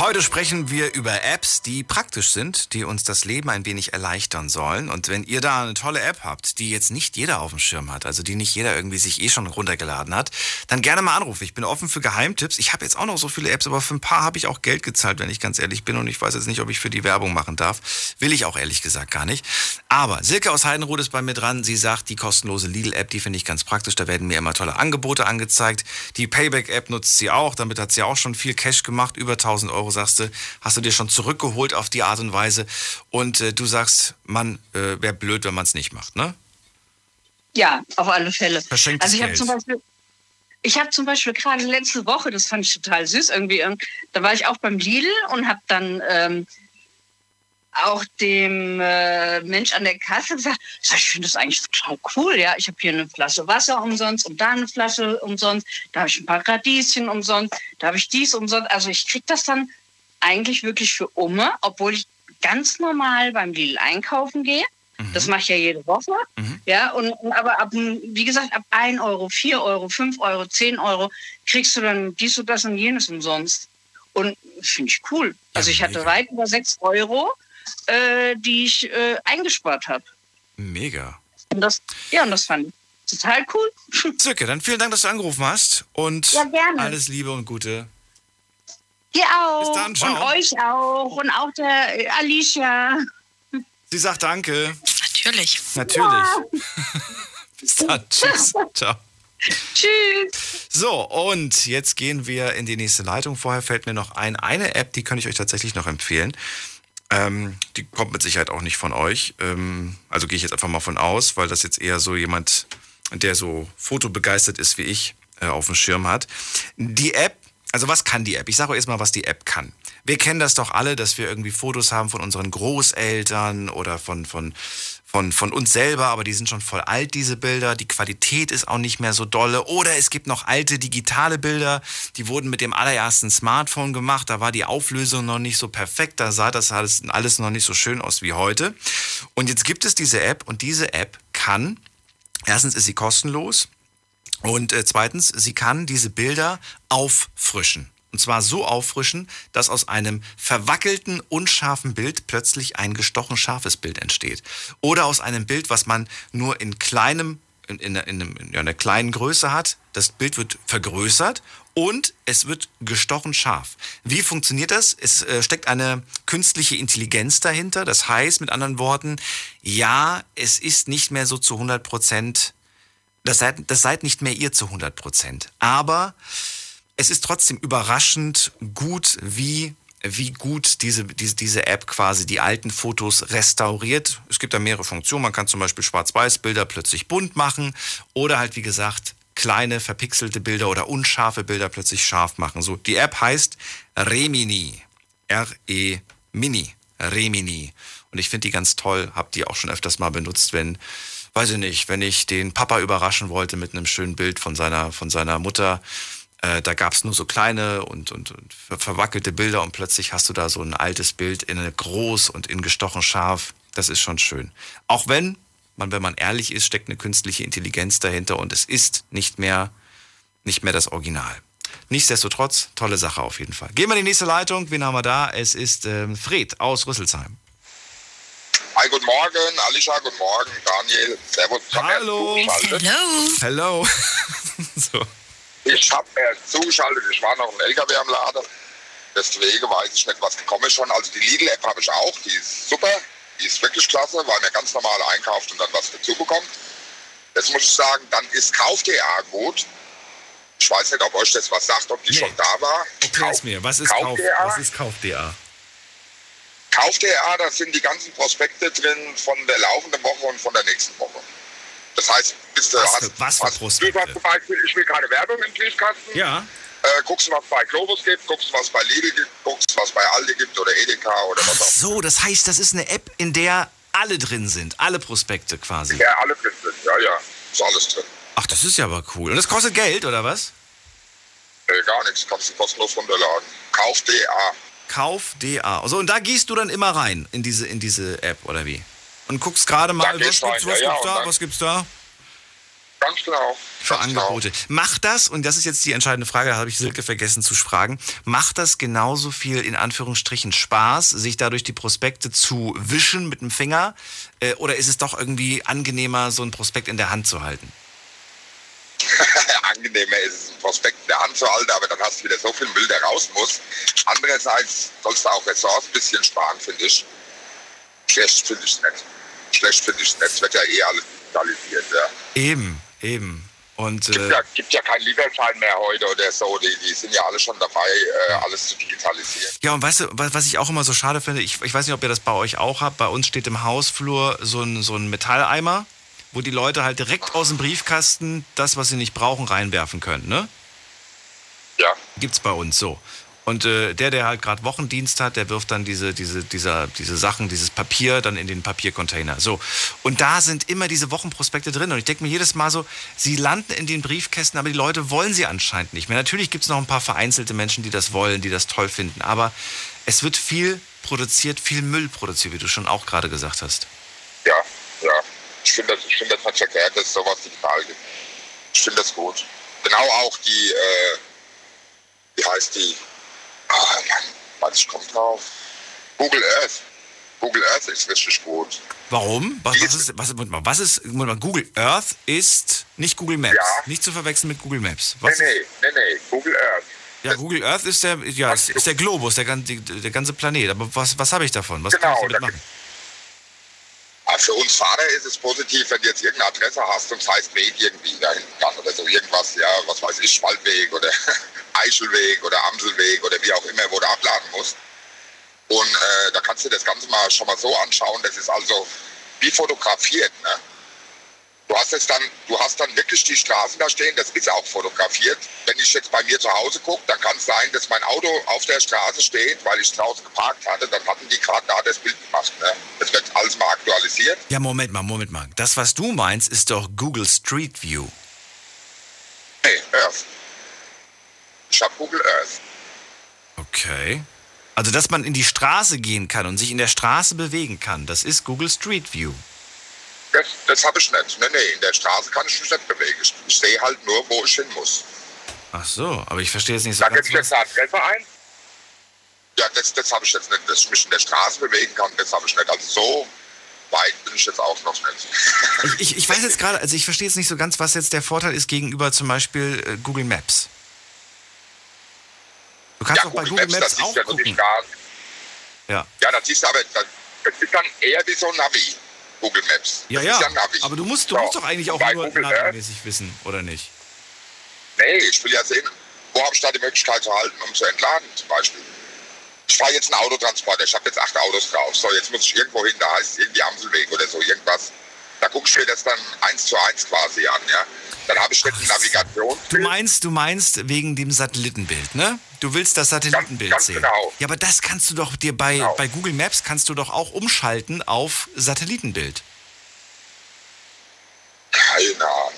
Heute sprechen wir über Apps, die praktisch sind, die uns das Leben ein wenig erleichtern sollen. Und wenn ihr da eine tolle App habt, die jetzt nicht jeder auf dem Schirm hat, also die nicht jeder irgendwie sich eh schon runtergeladen hat, dann gerne mal anrufen. Ich bin offen für Geheimtipps. Ich habe jetzt auch noch so viele Apps, aber für ein paar habe ich auch Geld gezahlt, wenn ich ganz ehrlich bin. Und ich weiß jetzt nicht, ob ich für die Werbung machen darf. Will ich auch ehrlich gesagt gar nicht. Aber Silke aus Heidenrud ist bei mir dran. Sie sagt, die kostenlose Lidl-App, die finde ich ganz praktisch. Da werden mir immer tolle Angebote angezeigt. Die Payback-App nutzt sie auch. Damit hat sie auch schon viel Cash gemacht. Über 1000 Euro, sagst du, hast du dir schon zurückgeholt auf die Art und Weise. Und äh, du sagst, Mann, äh, wäre blöd, wenn man es nicht macht, ne? Ja, auf alle Fälle. Verschenktes also ich habe zum Beispiel, ich habe zum Beispiel gerade letzte Woche, das fand ich total süß irgendwie, ähm, da war ich auch beim Lidl und habe dann ähm, auch dem äh, Mensch an der Kasse gesagt, ich, finde das eigentlich total cool, ja. Ich habe hier eine Flasche Wasser umsonst und da eine Flasche umsonst, da habe ich ein paar Radieschen umsonst, da habe ich dies umsonst. Also ich krieg das dann eigentlich wirklich für Umme, obwohl ich ganz normal beim Lidl einkaufen gehe. Das mache ich ja jede Woche. Ja, und, und aber ab, wie gesagt, ab 1 Euro, 4 Euro, 5 Euro, 10 Euro kriegst du dann dies und das und jenes umsonst. Und finde ich cool. Also ich hatte weit über 6 Euro, äh, die ich äh, eingespart habe. Mega. Und das, ja, und das fand ich total cool. [laughs] Zirke, dann vielen Dank, dass du angerufen hast. Und Ja, gerne. alles Liebe und Gute. Dir auch. Bis dann, ciao. Und euch auch. Und auch der äh, Alicia. Sie sagt Danke. Natürlich. Natürlich. [laughs] Bis dann. Tschüss. [laughs] Ciao. Tschüss. So, und jetzt gehen wir in die nächste Leitung. Vorher fällt mir noch ein, eine App, die kann ich euch tatsächlich noch empfehlen. Ähm, die kommt mit Sicherheit auch nicht von euch. Ähm, also gehe ich jetzt einfach mal von aus, weil das jetzt eher so jemand, der so fotobegeistert ist wie ich, äh, auf dem Schirm hat. Die App, also was kann die App? Ich sage euch erstmal, was die App kann. Wir kennen das doch alle, dass wir irgendwie Fotos haben von unseren Großeltern oder von, von, von, von uns selber, aber die sind schon voll alt, diese Bilder. Die Qualität ist auch nicht mehr so dolle. Oder es gibt noch alte digitale Bilder, die wurden mit dem allerersten Smartphone gemacht. Da war die Auflösung noch nicht so perfekt. Da sah das alles, alles noch nicht so schön aus wie heute. Und jetzt gibt es diese App und diese App kann, erstens ist sie kostenlos und äh, zweitens, sie kann diese Bilder auffrischen. Und zwar so auffrischen, dass aus einem verwackelten, unscharfen Bild plötzlich ein gestochen scharfes Bild entsteht. Oder aus einem Bild, was man nur in kleinem, in, in, in, in einer kleinen Größe hat. Das Bild wird vergrößert und es wird gestochen scharf. Wie funktioniert das? Es äh, steckt eine künstliche Intelligenz dahinter. Das heißt, mit anderen Worten, ja, es ist nicht mehr so zu 100 Prozent das seid, das seid nicht mehr ihr zu 100 Prozent. Aber es ist trotzdem überraschend gut, wie, wie gut diese, diese, diese App quasi die alten Fotos restauriert. Es gibt da mehrere Funktionen. Man kann zum Beispiel Schwarz-Weiß-Bilder plötzlich bunt machen oder halt, wie gesagt, kleine verpixelte Bilder oder unscharfe Bilder plötzlich scharf machen. So, die App heißt Remini. R-E Mini. Remini. Und ich finde die ganz toll. Hab die auch schon öfters mal benutzt, wenn, weiß ich nicht, wenn ich den Papa überraschen wollte mit einem schönen Bild von seiner, von seiner Mutter. Äh, da gab es nur so kleine und, und, und ver- verwackelte Bilder und plötzlich hast du da so ein altes Bild in groß und in gestochen scharf. Das ist schon schön. Auch wenn man, wenn man ehrlich ist, steckt eine künstliche Intelligenz dahinter und es ist nicht mehr, nicht mehr das Original. Nichtsdestotrotz, tolle Sache auf jeden Fall. Gehen wir in die nächste Leitung. Wen haben wir da? Es ist ähm, Fred aus Rüsselsheim. Hi, guten Morgen, Alicia, guten Morgen, Daniel, Servus. Hallo. zugeschaltet. Hello. [laughs] so. Ich habe erst zugeschaltet, ich war noch im LKW am Laden. Deswegen weiß ich nicht, was gekommen ist schon. Also die Lidl-App habe ich auch, die ist super, die ist wirklich klasse, weil man ganz normal einkauft und dann was dazu bekommt. Jetzt muss ich sagen, dann ist Kauf.de gut. Ich weiß nicht, ob euch das was sagt, ob die schon da war. Erklär's mir. Was ist Kauf? Kauf.de? Was ist Kauf.da? Kauf.de, da sind die ganzen Prospekte drin von der laufenden Woche und von der nächsten Woche. Das heißt, bist du Was hast, für- was für hast, Prospekte? Du zum Beispiel, ich will keine Werbung im Briefkasten. Ja. Äh, guckst du, was bei Globus gibt, guckst du, was bei Lidl gibt, guckst, was bei Aldi gibt oder Edeka oder was auch So, das heißt, das ist eine App, in der alle drin sind. Alle Prospekte quasi. Ja, alle drin sind. Ja, ja, ist alles drin. Ach, das ist ja aber cool. Und das kostet Geld, oder was? Äh, gar nichts, kannst du kostenlos runterladen. Kauf.de. Kauf.da. So, und da gehst du dann immer rein in diese, in diese App, oder wie? Und guckst gerade mal, du rein, was ja, ja, gibt's und da, was gibt's da? Ganz genau. Für Angebote. Macht das, und das ist jetzt die entscheidende Frage, da habe ich Silke vergessen zu fragen, macht das genauso viel in Anführungsstrichen Spaß, sich dadurch die Prospekte zu wischen mit dem Finger? Äh, oder ist es doch irgendwie angenehmer, so ein Prospekt in der Hand zu halten? [laughs] Angenehmer ist es, einen Prospekt in der Hand zu halten, aber dann hast du wieder so viel Müll, der raus muss. Andererseits sollst du auch Ressourcen ein bisschen sparen, finde ich. Schlecht finde ich nicht. Schlecht finde ich wird ja eh alles digitalisiert. Ja. Eben, eben. Und gibt, äh, ja, gibt ja keinen Lieferschein mehr heute oder so. Die, die sind ja alle schon dabei, äh, alles zu digitalisieren. Ja, und weißt du, was, was ich auch immer so schade finde, ich, ich weiß nicht, ob ihr das bei euch auch habt, bei uns steht im Hausflur so ein, so ein Metalleimer, wo die Leute halt direkt aus dem Briefkasten das, was sie nicht brauchen, reinwerfen können, ne? Ja. Gibt's bei uns so. Und äh, der, der halt gerade Wochendienst hat, der wirft dann diese, diese, dieser, diese Sachen, dieses Papier dann in den Papiercontainer. So. Und da sind immer diese Wochenprospekte drin. Und ich denke mir jedes Mal so, sie landen in den Briefkästen, aber die Leute wollen sie anscheinend nicht mehr. Natürlich gibt es noch ein paar vereinzelte Menschen, die das wollen, die das toll finden. Aber es wird viel produziert, viel Müll produziert, wie du schon auch gerade gesagt hast. Ja, ja. Ich finde das, ich find das nicht verkehrt, dass es sowas digital gibt. Ich finde das gut. Genau auch die, äh, wie heißt die? Ah, Mann, ich komme drauf. Google Earth. Google Earth ist richtig gut. Warum? Was, was ist, was, was ist, Google Earth ist nicht Google Maps. Nicht zu verwechseln mit Google Maps. Was? Nee, nee, nee, nee, Google Earth. Ja, Google Earth ist der, ja, ist, ist der Globus, der, der ganze Planet. Aber was, was habe ich davon? Was kann ich Genau, damit machen? Aber für uns Fahrer ist es positiv, wenn du jetzt irgendeine Adresse hast und es heißt Weg irgendwie dahin kann oder so irgendwas, ja, was weiß ich, Spaltweg oder [laughs] Eichelweg oder Amselweg oder wie auch immer, wo du abladen musst. Und äh, da kannst du das Ganze mal schon mal so anschauen. Das ist also wie fotografiert. Ne? Du hast jetzt dann, du hast dann wirklich die Straßen da stehen, das ist auch fotografiert. Wenn ich jetzt bei mir zu Hause gucke, dann kann es sein, dass mein Auto auf der Straße steht, weil ich draußen geparkt hatte, dann hatten die gerade da das Bild gemacht. Ne? Das wird alles mal aktualisiert. Ja, Moment mal, Moment mal. Das, was du meinst, ist doch Google Street View. Nee, Earth. Ich habe Google Earth. Okay. Also, dass man in die Straße gehen kann und sich in der Straße bewegen kann, das ist Google Street View. Das, das habe ich nicht. Nee, nee, in der Straße kann ich mich nicht bewegen. Ich, ich sehe halt nur, wo ich hin muss. Ach so, aber ich verstehe jetzt nicht so Da ganz. ich jetzt eine Adresse ein. Ja, das, das habe ich jetzt nicht, dass ich mich in der Straße bewegen kann, das habe ich nicht. Also so weit bin ich jetzt auch noch nicht. Ich, ich, ich weiß jetzt gerade, also ich verstehe jetzt nicht so ganz, was jetzt der Vorteil ist gegenüber zum Beispiel äh, Google Maps. Du kannst ja, auch bei Google Maps, das ist auch ja gucken. Ja. Ja, das ist aber, das, ist dann eher wie so ein Navi, Google Maps. Ja, das ja. Aber du musst, du So, musst doch eigentlich auch bei nur Google navimäßig wissen, oder nicht? Nee, ich will ja sehen, wo habe ich da die Möglichkeit zu halten, um zu entladen zum Beispiel. Ich fahre jetzt einen Autotransporter, ich habe jetzt acht Autos drauf. So, jetzt muss ich irgendwo hin, da heißt es irgendwie Amselweg oder so, irgendwas. Da gucke ich mir das dann eins zu eins quasi an, ja. Dann habe ich nicht eine Navigation. Du meinst, du meinst wegen dem Satellitenbild, ne? Du willst das Satellitenbild ganz sehen. genau. Ja, aber das kannst du doch dir bei, bei Google Maps kannst du doch auch umschalten auf Satellitenbild. Keine Ahnung.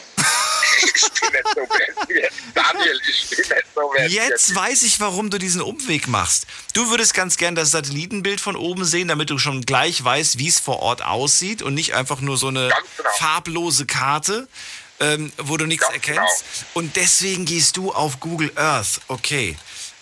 Ich bin nicht so versiert. Daniel, ich bin nicht so versiert. Jetzt weiß ich, warum du diesen Umweg machst. Du würdest ganz gern das Satellitenbild von oben sehen, damit du schon gleich weißt, wie es vor Ort aussieht und nicht einfach nur so eine genau. farblose Karte, ähm, wo du nichts erkennst. genau. Und deswegen gehst du auf Google Earth. Okay.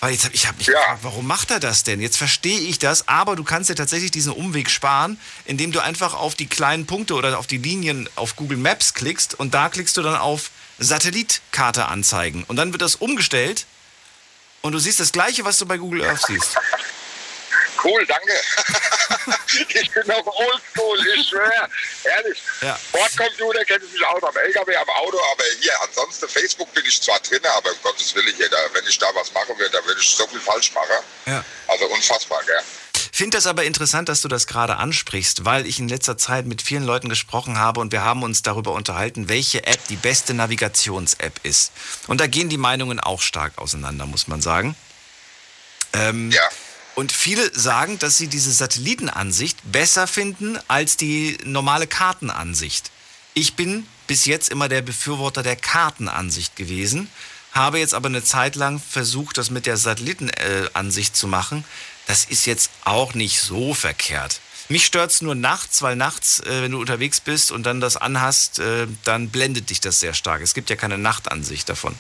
Weil jetzt hab ich habe mich gefragt, warum macht er das denn? Jetzt verstehe ich das, aber du kannst dir tatsächlich diesen Umweg sparen, indem du einfach auf die kleinen Punkte oder auf die Linien auf Google Maps klickst und da klickst du dann auf Satellitkarte anzeigen. Und dann wird das umgestellt und du siehst das gleiche, was du bei Google Earth siehst. Cool, danke. [laughs] ich bin noch oldschool, ich schwöre. Ehrlich. Ja. Bordcomputer kenne ich mich aus am LKW, am Auto, aber hier, ansonsten Facebook bin ich zwar drin, aber um Gottes Willen hier, da, wenn ich da was machen würde, da würde ich so viel falsch machen. Ja. Also unfassbar, gell? Finde das aber interessant, dass du das gerade ansprichst, weil ich in letzter Zeit mit vielen Leuten gesprochen habe und wir haben uns darüber unterhalten, welche App die beste Navigations-App ist. Und da gehen die Meinungen auch stark auseinander, muss man sagen. Ähm, ja. Und viele sagen, dass sie diese Satellitenansicht besser finden als die normale Kartenansicht. Ich bin bis jetzt immer der Befürworter der Kartenansicht gewesen, habe jetzt aber eine Zeit lang versucht, das mit der Satellitenansicht zu machen. Das ist jetzt auch nicht so verkehrt. Mich stört es nur nachts, weil nachts, äh, wenn du unterwegs bist und dann das anhast, äh, dann blendet dich das sehr stark. Es gibt ja keine Nachtansicht davon.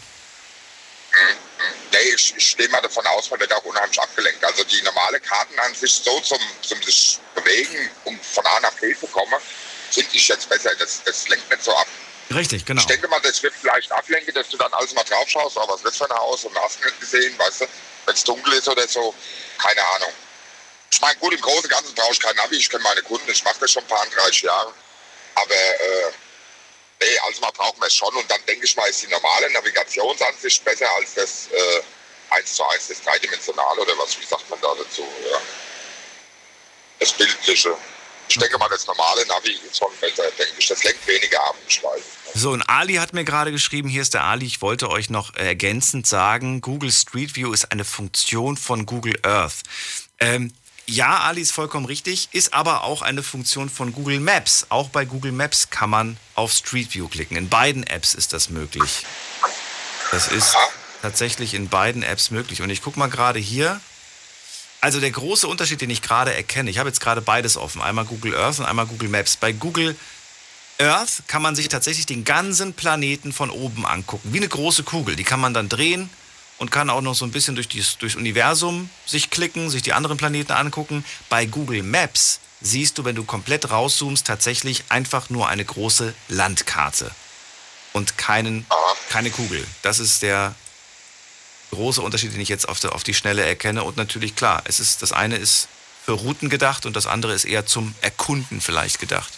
Nee, ich, ich stehe mal davon aus, man wird auch unheimlich abgelenkt. Also die normale Kartenansicht so zum, zum sich bewegen, um von A nach B zu kommen, finde ich jetzt besser. Das, das lenkt nicht so ab. Richtig, genau. Ich denke mal, das wird vielleicht ablenken, dass du dann alles mal drauf schaust, oh, was das für ein Haus und hast nicht gesehen, weißt du, wenn es dunkel ist oder so, keine Ahnung. Ich meine, gut, im Großen und Ganzen brauche ich kein Navi, ich kenne meine Kunden, ich mache das schon ein paar 30 Jahre, aber äh, nee, also mal brauchen wir es schon und dann denke ich mal, ist die normale Navigationsansicht besser als das äh, 1 zu 1, das dreidimensionale oder was, wie sagt man da dazu, ja. das Bildliche. Ich denke mal, das normale Navi schon besser, denke ich, das lenkt weniger ab. So, und Ali hat mir gerade geschrieben, hier ist der Ali, ich wollte euch noch ergänzend sagen, Google Street View ist eine Funktion von Google Earth. Ähm, ja, Ali ist vollkommen richtig, ist aber auch eine Funktion von Google Maps. Auch bei Google Maps kann man auf Street View klicken. In beiden Apps ist das möglich. Das ist tatsächlich in beiden Apps möglich. Und ich gucke mal gerade hier. Also der große Unterschied, den ich gerade erkenne, ich habe jetzt gerade beides offen, einmal Google Earth und einmal Google Maps. Bei Google Earth kann man sich tatsächlich den ganzen Planeten von oben angucken, wie eine große Kugel. Die kann man dann drehen und kann auch noch so ein bisschen durch das durchs Universum sich klicken, sich die anderen Planeten angucken. Bei Google Maps siehst du, wenn du komplett rauszoomst, tatsächlich einfach nur eine große Landkarte und keinen, keine Kugel. Das ist der große Unterschied, den ich jetzt auf, der, auf die Schnelle erkenne. Und natürlich, klar, es ist, das eine ist für Routen gedacht und das andere ist eher zum Erkunden vielleicht gedacht.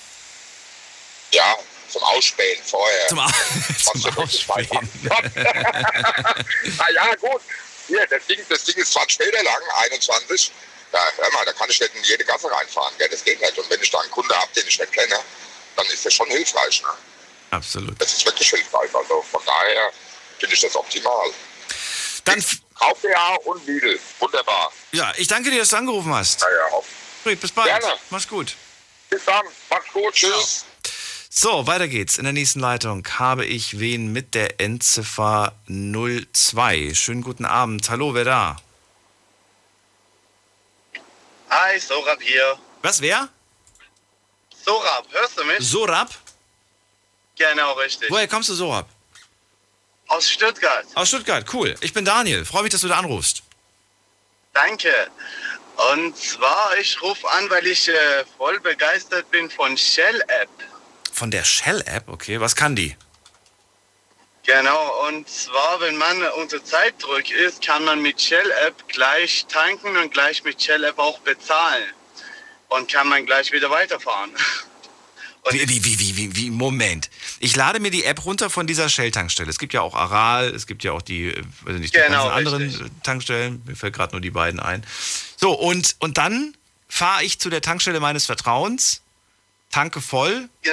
Ja, zum Ausspähen vorher. Zum, Au [laughs] zum Ausspähen. [laughs] Na ja, gut. Hier, das Ding, das Ding ist 20 Meter lang, 21. Da, hör mal, da kann ich nicht in jede Gasse reinfahren. Gell? Das geht nicht. Und wenn ich da einen Kunde habe, den ich nicht kenne, dann ist das schon hilfreich. Ne? Absolut. Das ist wirklich hilfreich. Also von daher finde ich das optimal. Dann VPA und Lidl. Wunderbar. Ja, ich danke dir, dass du angerufen hast. Ja, ja. Fried, bis bald. Gerne. Mach's gut. Bis dann. Mach's gut. Tschüss. So, weiter geht's. In der nächsten Leitung habe ich wen mit der Endziffer 02. Schönen guten Abend. Hallo, wer da? Hi, Sorab hier. Was, wer? Sorab, hörst du mich? Sorab? Genau, richtig. Woher kommst du, Sorab? Aus Stuttgart. Aus Stuttgart, cool. Ich bin Daniel. Freue mich, dass du da anrufst. Danke. Und zwar, ich rufe an, weil ich äh, voll begeistert bin von Shell App. Von der Shell-App, okay. Was kann die? Genau, und zwar, wenn man unter Zeitdruck ist, kann man mit Shell App gleich tanken und gleich mit Shell App auch bezahlen. Und kann man gleich wieder weiterfahren. [laughs] Wie, wie, wie, wie, wie, Moment. Ich lade mir die App runter von dieser Shell-Tankstelle. Es gibt ja auch Aral, es gibt ja auch die, weiß nicht, die Genau, ganzen anderen Tankstellen. Mir fällt gerade nur die beiden ein. So, und, und dann fahre ich zu der Tankstelle meines Vertrauens, tanke voll Ja,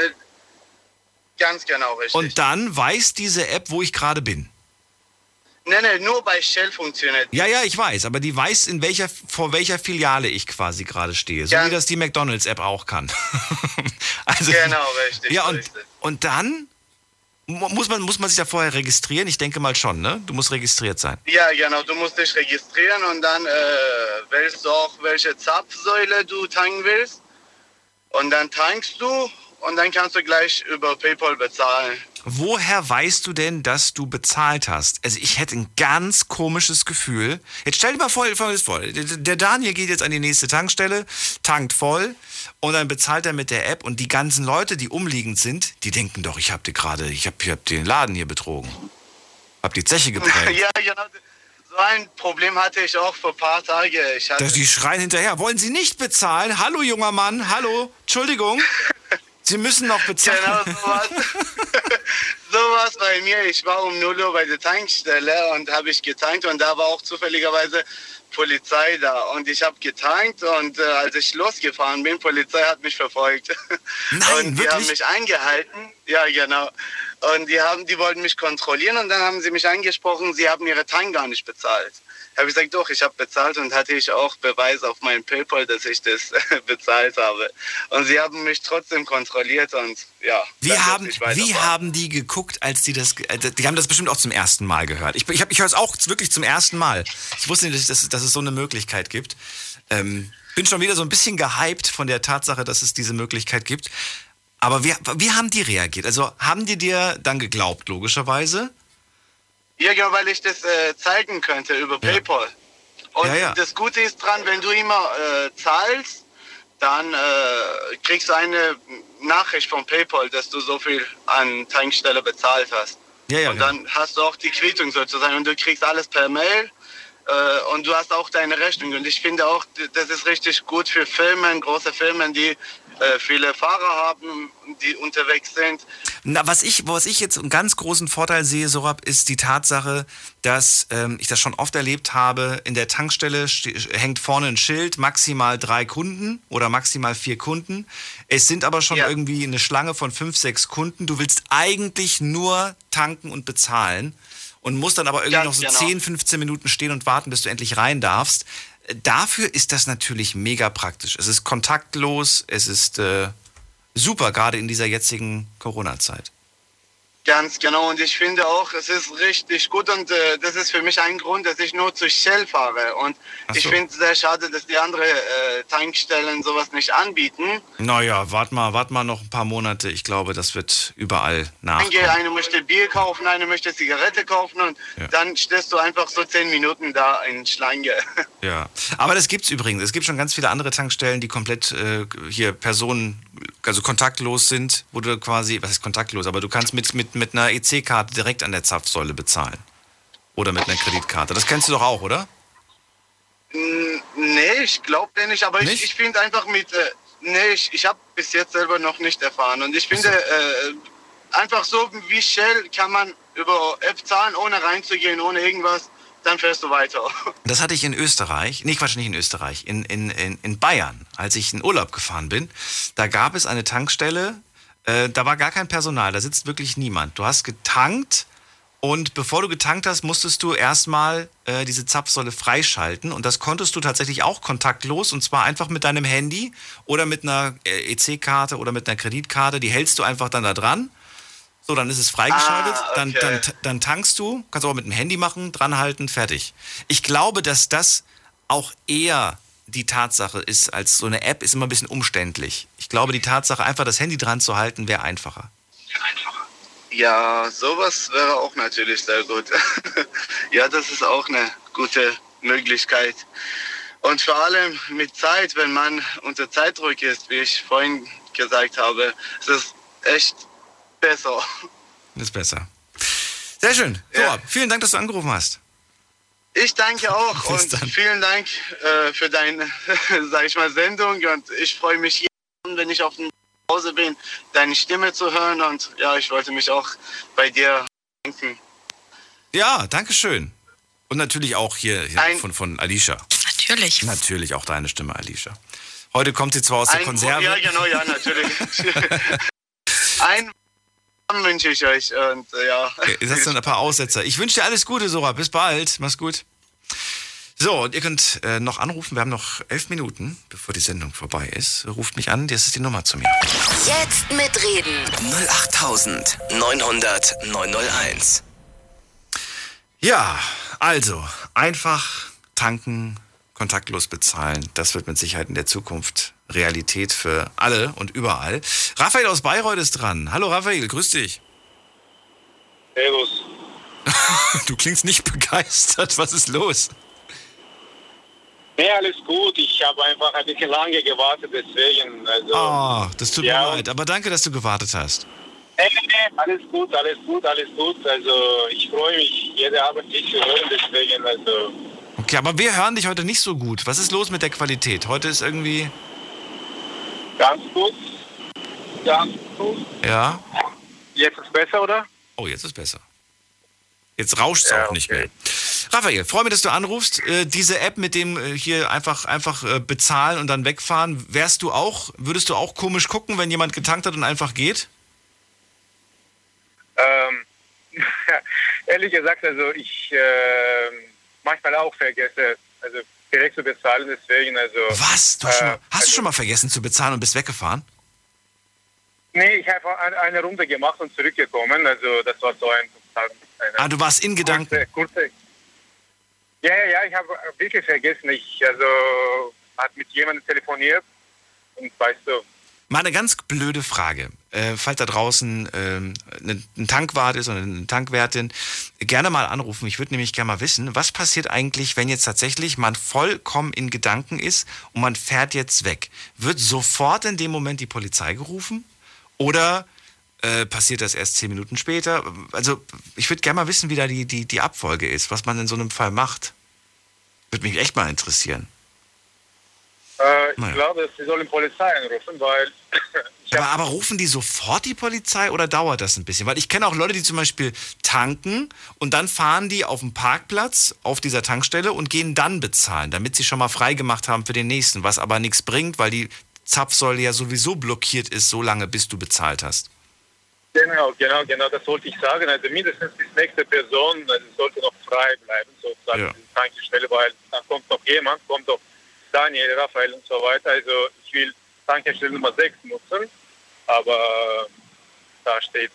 Ganz genau, richtig. und dann weiß diese App, wo ich gerade bin. Nee, nee, nur bei Shell funktioniert. Ja, ja, ich weiß, aber die weiß, in welcher, vor welcher Filiale ich quasi gerade stehe. So Ja. wie das die McDonalds-App auch kann. [laughs] also, Genau, richtig. Ja, und, es. und dann mu- muss man, muss man sich da vorher registrieren? Ich denke mal schon, ne? Du musst registriert sein. Ja, genau. Du musst dich registrieren und dann äh, wählst du auch, welche Zapfsäule du tanken willst. Und dann tankst du und dann kannst du gleich über PayPal bezahlen. Woher weißt du denn, dass du bezahlt hast? Also ich hätte ein ganz komisches Gefühl. Jetzt stell dir mal vor, folgendes vor. Der der Daniel geht jetzt an die nächste Tankstelle, tankt voll und dann bezahlt er mit der App und die ganzen Leute, die umliegend sind, die denken doch, ich habe dir gerade, ich habe hab den Laden hier betrogen. Hab die Zeche geprägt. [laughs] ja, genau. So ein Problem hatte ich auch vor ein paar Tagen. Ich hatte, Die schreien hinterher. Wollen Sie nicht bezahlen? Hallo, junger Mann. Hallo. Entschuldigung. Sie müssen noch bezahlen. Genau, sowas. [laughs] sowas bei mir. Ich war um 0 Uhr bei der Tankstelle und habe ich getankt und da war auch zufälligerweise Polizei da und ich habe getankt und äh, als ich losgefahren bin, Polizei hat mich verfolgt. Nein, [laughs] und die haben mich eingehalten. Ja, genau. Und die haben, die wollten mich kontrollieren und dann haben sie mich angesprochen, sie haben ihre Tank gar nicht bezahlt. Habe ich gesagt, doch, ich habe bezahlt und hatte ich auch Beweis auf mein PayPal, dass ich das [laughs] bezahlt habe. Und sie haben mich trotzdem kontrolliert und ja. Wie, haben, wie haben die geguckt, als die das. äh, Die haben das bestimmt auch zum ersten Mal gehört. Ich, ich, hab- ich höre es auch wirklich zum ersten Mal. Ich wusste nicht, dass, dass es so eine Möglichkeit gibt. Ähm, bin schon wieder so ein bisschen gehypt von der Tatsache, dass es diese Möglichkeit gibt. Aber wie, wie haben die reagiert? Also haben die dir dann geglaubt, logischerweise? Ja, genau, weil ich das äh, zeigen könnte über PayPal. Und Ja, ja. das Gute ist dran, wenn du immer äh, zahlst, dann äh, kriegst du eine Nachricht von PayPal, dass du so viel an Tankstelle bezahlt hast. Ja, ja. und dann hast du auch die Quittung sozusagen und du kriegst alles per Mail äh, und du hast auch deine Rechnung. Und ich finde auch, das ist richtig gut für Firmen, große Firmen, die äh, viele Fahrer haben, die unterwegs sind. Na, was ich, was ich jetzt einen ganz großen Vorteil sehe, Sorab, ist die Tatsache, dass ähm, ich das schon oft erlebt habe, in der Tankstelle ste- hängt vorne ein Schild, maximal drei Kunden oder maximal vier Kunden. Es sind aber schon irgendwie eine Schlange von fünf, sechs Kunden. Du willst eigentlich nur tanken und bezahlen und musst dann aber irgendwie Ganz noch so genau. 10, 15 Minuten stehen und warten, bis du endlich rein darfst. Dafür ist das natürlich mega praktisch. Es ist kontaktlos, es ist äh, super, gerade in dieser jetzigen Corona-Zeit. Ganz genau. Und ich finde auch, es ist richtig gut und äh, das ist für mich ein Grund, dass ich nur zu Shell fahre. Und Ach ich so. finde es sehr schade, dass die anderen äh, Tankstellen sowas nicht anbieten. Naja, wart mal, wart mal noch ein paar Monate. Ich glaube, das wird überall nachkommen. Eine möchte Bier kaufen, eine möchte Zigarette kaufen und Ja. dann stehst du einfach so zehn Minuten da in Schlange. [laughs] Ja, aber das gibt's übrigens. Es gibt schon ganz viele andere Tankstellen, die komplett äh, hier Personen, also kontaktlos sind, wo du quasi, was ist kontaktlos, aber du kannst mit, mit, mit einer EC-Karte direkt an der Zapfsäule bezahlen. Oder mit einer Kreditkarte. Das kennst du doch auch, oder? Mm, Nee, ich glaube den nicht, aber ich, ich finde einfach mit, äh, nee, ich, ich habe bis jetzt selber noch nicht erfahren. Und ich finde, äh, einfach so wie Shell kann man über App zahlen, ohne reinzugehen, ohne irgendwas, dann fährst du weiter. [laughs] Das hatte ich in Österreich, nee, Quatsch, nicht in Österreich, in, in, in, in Bayern, als ich in Urlaub gefahren bin. Da gab es eine Tankstelle, äh, da war gar kein Personal, da sitzt wirklich niemand. Du hast getankt und bevor du getankt hast, musstest du erstmal äh, diese Zapfsäule freischalten und das konntest du tatsächlich auch kontaktlos und zwar einfach mit deinem Handy oder mit einer äh, EC-Karte oder mit einer Kreditkarte. Die hältst du einfach dann da dran. So, dann ist es freigeschaltet, Ah, dann, okay. dann, dann tankst du, kannst auch mit dem Handy machen, dranhalten, fertig. Ich glaube, dass das auch eher die Tatsache ist, als so eine App ist immer ein bisschen umständlich. Ich glaube, die Tatsache, einfach das Handy dran zu halten, wäre einfacher. Ja, sowas wäre auch natürlich sehr gut. [laughs] ja, das ist auch eine gute Möglichkeit. Und vor allem mit Zeit, wenn man unter Zeitdruck ist, wie ich vorhin gesagt habe, ist es echt besser. Das ist besser. Sehr schön. So, vielen Dank, dass du angerufen hast. Ich danke auch [laughs] Bis und dann. vielen Dank äh, für deine, [laughs] sag ich mal, Sendung und ich freue mich jeden, Abend, wenn ich auf dem Hause bin, deine Stimme zu hören und ja, ich wollte mich auch bei dir danken. Ja, danke schön. Und natürlich auch hier, hier Ein- von, von Alicia. Natürlich. Natürlich auch deine Stimme, Alicia. Heute kommt sie zwar aus der Ein- Konserve. Ja, genau, ja, natürlich. [laughs] Ein Abend wünsche ich euch und äh, ja. Jetzt hast du ein paar Aussetzer. Ich wünsche dir alles Gute, Sora. Bis bald. Mach's gut. So, und ihr könnt äh, noch anrufen. Wir haben noch elf Minuten, bevor die Sendung vorbei ist. Ruft mich an, das ist die Nummer zu mir. Jetzt mitreden. 08900 901. Ja, also, einfach tanken, kontaktlos bezahlen. Das wird mit Sicherheit in der Zukunft Realität für alle und überall. Raphael aus Bayreuth ist dran. Hallo Raphael, grüß dich. Servus. [laughs] Du klingst nicht begeistert. Was ist los? Nee, alles gut. Ich habe einfach ein bisschen lange gewartet, deswegen. Also, Oh, das tut Ja. mir leid. Aber danke, dass du gewartet hast. nee, nee, nee, alles gut, alles gut, alles gut. Also ich freue mich, jeden Abend dich zu hören, deswegen. Also Okay, aber wir hören dich heute nicht so gut. Was ist los mit der Qualität? Heute ist irgendwie. ganz gut. Ganz gut. Ja. Jetzt ist besser, oder? Oh, jetzt ist besser. Jetzt rauscht es auch nicht mehr. Raphael, freue mich, dass du anrufst. Äh, diese App mit dem äh, hier einfach, einfach äh, bezahlen und dann wegfahren, wärst du auch, würdest du auch komisch gucken, wenn jemand getankt hat und einfach geht? Ähm, [laughs] ehrlich gesagt, also ich ähm, manchmal auch vergesse, also direkt zu bezahlen, deswegen, also. Was? Du hast, schon äh, mal, hast du schon mal vergessen zu bezahlen und bist weggefahren? Nee, ich habe ein- eine Runde gemacht und zurückgekommen. Also das war so ein Ah, du warst in Gedanken. kurze, kurze. Ja, ja, ja, ich habe wirklich vergessen. Ich also hat mit jemandem telefoniert und weißt du, Mal eine ganz blöde Frage. Äh, falls da draußen ähm, ein ein Tankwart ist oder eine Tankwertin, gerne mal anrufen. Ich würde nämlich gerne mal wissen, was passiert eigentlich, wenn jetzt tatsächlich man vollkommen in Gedanken ist und man fährt jetzt weg? Wird sofort in dem Moment die Polizei gerufen? Oder äh, passiert das erst zehn Minuten später? Also ich würde gerne mal wissen, wie da die, die, die Abfolge ist, was man in so einem Fall macht. Würde mich echt mal interessieren. Äh, ich Naja. glaube, sie sollen Polizei anrufen, weil Aber, aber rufen die sofort die Polizei oder dauert das ein bisschen? Weil ich kenne auch Leute, die zum Beispiel tanken und dann fahren die auf dem Parkplatz auf dieser Tankstelle und gehen dann bezahlen, damit sie schon mal frei gemacht haben für den nächsten, was aber nichts bringt, weil die Zapfsäule ja sowieso blockiert ist, so lange bis du bezahlt hast. Genau, genau, genau, das wollte ich sagen. Also mindestens die nächste Person also sollte noch frei bleiben, sozusagen, Ja. die Tankstelle, weil dann kommt noch jemand, kommt doch Daniel, Raphael und so weiter. Also ich will Tankstelle Nummer 6 nutzen, aber da steht,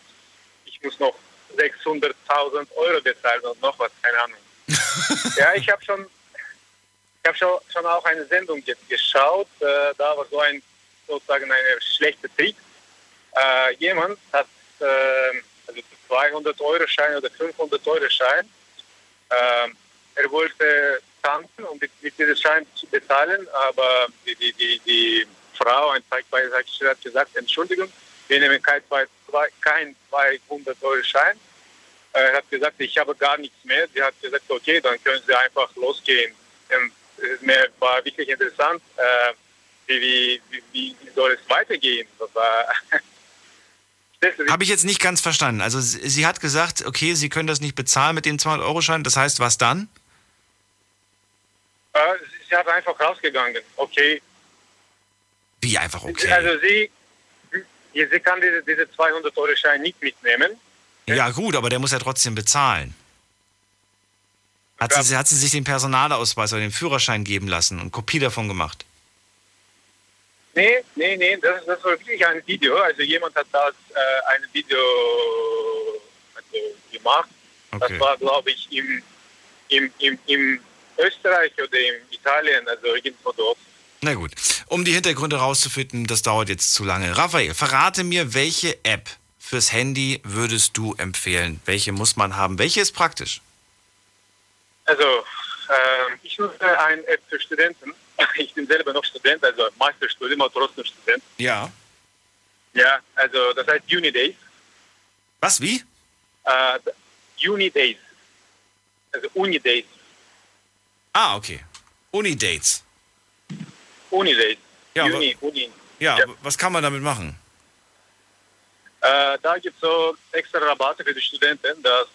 ich muss noch 600.000 Euro bezahlen und noch was, keine Ahnung. [laughs] ja, ich habe schon, ich habe schon, schon auch eine Sendung jetzt geschaut, äh, da war so ein, sozusagen eine schlechte Trick. Äh, jemand hat äh, also 200 Euro Schein oder 500 Euro Schein. Äh, er wollte tanken, um mit, mit Schein zu bezahlen, aber die, die, die, die Frau, ein Zeitbeisager, hat gesagt, Entschuldigung, wir nehmen kein, zwei, zwei, kein 200 Euro Schein. Äh, Er hat gesagt, ich habe gar nichts mehr. Sie hat gesagt, okay, dann können Sie einfach losgehen. Und es mir war wirklich interessant, äh, wie, wie, wie, soll es weitergehen. [laughs] Habe ich jetzt nicht ganz verstanden. Also sie hat gesagt, okay, Sie können das nicht bezahlen mit dem 200-Euro-Schein. Das heißt, was dann? Sie hat einfach rausgegangen. Okay. Wie einfach okay? Also sie, sie kann diese, diese 200-Euro-Schein nicht mitnehmen. Ja gut, aber der muss ja trotzdem bezahlen. Hat sie, hat sie sich den Personalausweis oder den Führerschein geben lassen und Kopie davon gemacht? Nee, nee, nee, das, das war wirklich ein Video. Also jemand hat das äh, ein Video also, gemacht. Okay. Das war, glaube ich, im, im, im, im Österreich oder in Italien, also irgendwo dort. Na gut. Um die Hintergründe rauszufinden, das dauert jetzt zu lange. Raphael, verrate mir, welche App fürs Handy würdest du empfehlen? Welche muss man haben? Welche ist praktisch? Also, äh, ich nutze eine App für Studenten. [laughs] Ich bin selber noch Student, also Masterstudium, aber trotzdem Student. Ja. Ja, also das heißt Unidays. Was, wie? Äh, Unidays. Also Unidays. Ah, okay. Unidates. Unidays. Ja, Uni, Uni. Ja, was kann man damit machen? Äh, da gibt es so extra Rabatte für die Studenten. Das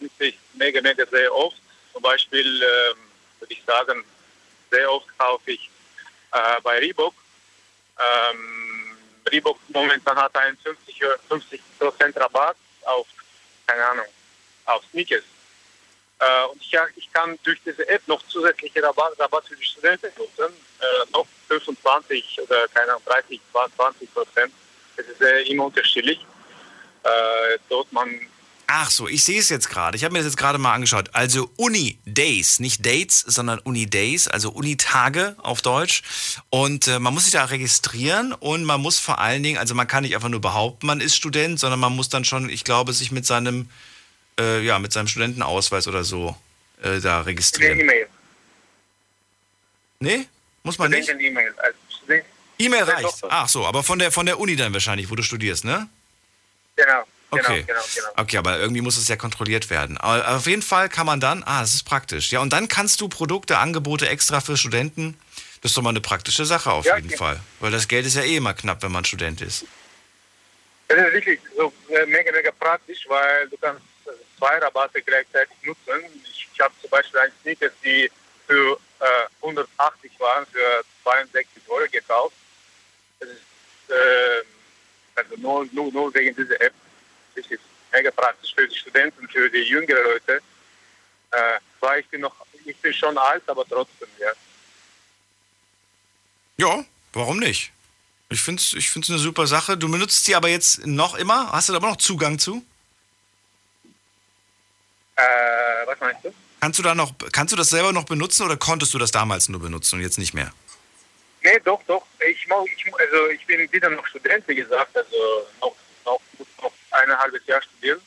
nutze ich mega, mega sehr oft. Zum Beispiel ähm, würde ich sagen, sehr oft kaufe ich äh, bei Reebok. Ähm, Reebok momentan hat einen 50, 50% Rabatt auf, keine Ahnung, auf Sneakers. Äh, und ich, ich kann durch diese App noch zusätzliche Rabatt, Rabatt für die Studenten nutzen. Äh, noch 25 oder keine Ahnung, 30, 20 Prozent. Es ist äh, immer unterschiedlich. Äh, dort man Ach so, ich sehe es jetzt gerade. Ich habe mir das jetzt gerade mal angeschaut. Also Uni Days, nicht Dates, sondern Uni Days, also Unitage auf Deutsch. Und äh, man muss sich da registrieren und man muss vor allen Dingen, also man kann nicht einfach nur behaupten, man ist Student, sondern man muss dann schon, ich glaube, sich mit seinem, äh, ja, mit seinem Studentenausweis oder so äh, da registrieren. E-Mail. Nee? Muss man nicht? Studenten-E-Mail. Also, E-Mail Ja, reicht. Ach so, aber von der, von der Uni dann wahrscheinlich, wo du studierst, ne? Genau, Okay. genau, genau, genau. Okay, aber irgendwie muss es ja kontrolliert werden. Aber auf jeden Fall kann man dann, ah, das ist praktisch. Ja, und dann kannst du Produkte, Angebote extra für Studenten. Das ist doch mal eine praktische Sache auf Ja, jeden ja. Fall. Weil das Geld ist ja eh immer knapp, wenn man Student ist. Das ist wirklich so äh, mega, mega praktisch, weil du kannst zwei Rabatte gleichzeitig nutzen. Ich, ich habe zum Beispiel ein Sneakers, die für äh, 180 waren, für 62 Euro gekauft. Das ist äh, also nur, nur, nur wegen dieser App. Das ist mega praktisch für die Studenten, für die jüngeren Leute. Äh, zwar ich bin noch, ich bin schon alt, aber trotzdem, ja. Ja, warum nicht? Ich finde es ich find's eine super Sache. Du benutzt sie aber jetzt noch immer? Hast du da aber noch Zugang zu? Äh, was meinst du? Kannst du, da noch, kannst du das selber noch benutzen oder konntest du das damals nur benutzen und jetzt nicht mehr? Nee, doch, doch. Ich, mag, ich, also ich bin wieder noch Student, wie gesagt, also noch, noch, noch ein halbes Jahr studieren.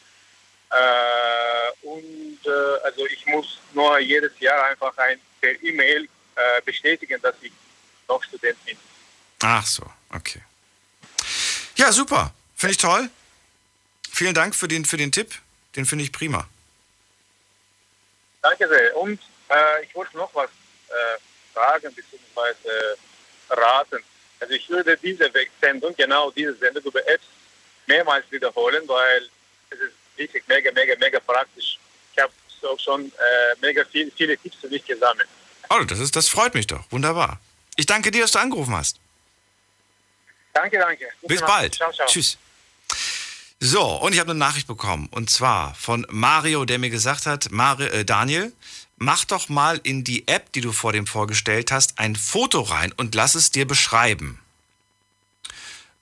Äh, und äh, also ich muss nur jedes Jahr einfach ein per E-Mail äh, bestätigen, dass ich noch Student bin. Ach so, okay. Ja, super. Finde ich toll. Vielen Dank für den, für den Tipp. Den finde ich prima. Danke sehr. Und äh, ich wollte noch was äh, fragen bzw. raten. Also ich würde diese Sendung, genau diese Sendung über Apps mehrmals wiederholen, weil es ist wirklich mega, mega, mega praktisch. Ich habe auch schon äh, mega viel, viele Tipps für mich gesammelt. Oh, das, ist, das freut mich doch. Wunderbar. Ich danke dir, dass du angerufen hast. Danke, danke. Bis Nacht. bald. Ciao, ciao. Tschüss. So, und ich habe eine Nachricht bekommen. Und zwar von Mario, der mir gesagt hat, Mari, äh, Daniel, mach doch mal in die App, die du vor dem vorgestellt hast, ein Foto rein und lass es dir beschreiben.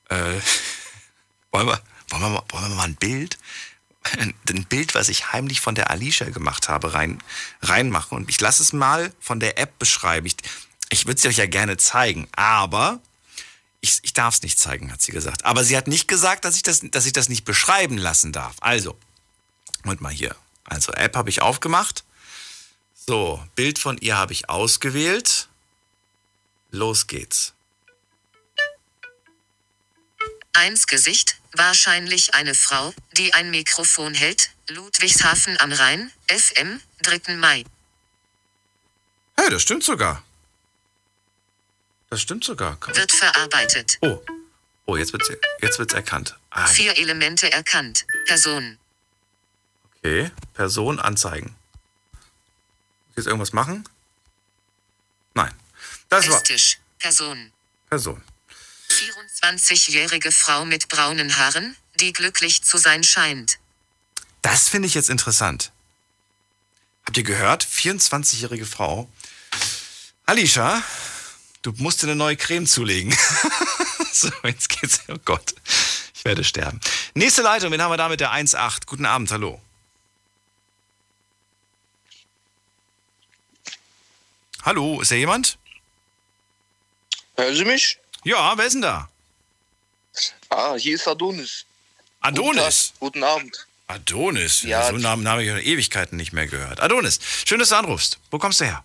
Äh, [laughs] wollen, wir, wollen, wir, mal- wollen wir mal ein Bild? [laughs] Ein Bild, was ich heimlich von der Alicia gemacht habe, rein, reinmachen. Und ich lasse es mal von der App beschreiben. Ich, ich würde es euch ja gerne zeigen, aber ich, ich darf es nicht zeigen, hat sie gesagt. Aber sie hat nicht gesagt, dass ich das, dass ich das nicht beschreiben lassen darf. Also, und mal hier. Also, App habe ich aufgemacht. So, Bild von ihr habe ich ausgewählt. Los geht's. 1 Gesicht, wahrscheinlich eine Frau, die ein Mikrofon hält, Ludwigshafen am Rhein, FM, 3. Mai. Hey, das stimmt sogar. Das stimmt sogar. Wird verarbeitet. Oh. Oh, jetzt wird's, jetzt wird's erkannt. Ah, Vier Elemente erkannt. Person. okay. Person anzeigen. Muss ich jetzt irgendwas machen? Nein. Das war Esstisch. Person. Person. 24-jährige Frau mit braunen Haaren, die glücklich zu sein scheint. Das finde ich jetzt interessant. Habt ihr gehört? 24-jährige Frau. Alicia, du musst dir eine neue Creme zulegen. [laughs] so, jetzt geht's. Oh Gott, ich werde sterben. Nächste Leitung, wen haben wir da mit der 1.8? Guten Abend, hallo. Hallo, ist da jemand? Hören Sie mich? Ja, wer ist denn da? Ah, hier ist Adonis. Adonis? Guten, Tag, guten Abend. Adonis? Ja. so einen Namen habe ich in Ewigkeiten nicht mehr gehört. Adonis, schön, dass du anrufst. Wo kommst du her?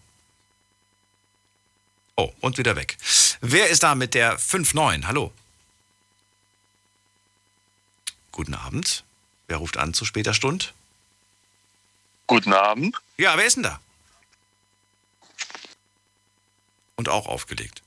Oh, und wieder weg. Wer ist da mit der 5-9? Hallo. Guten Abend. Wer ruft an zu später Stunde? Guten Abend. Ja, wer ist denn da? Und auch aufgelegt.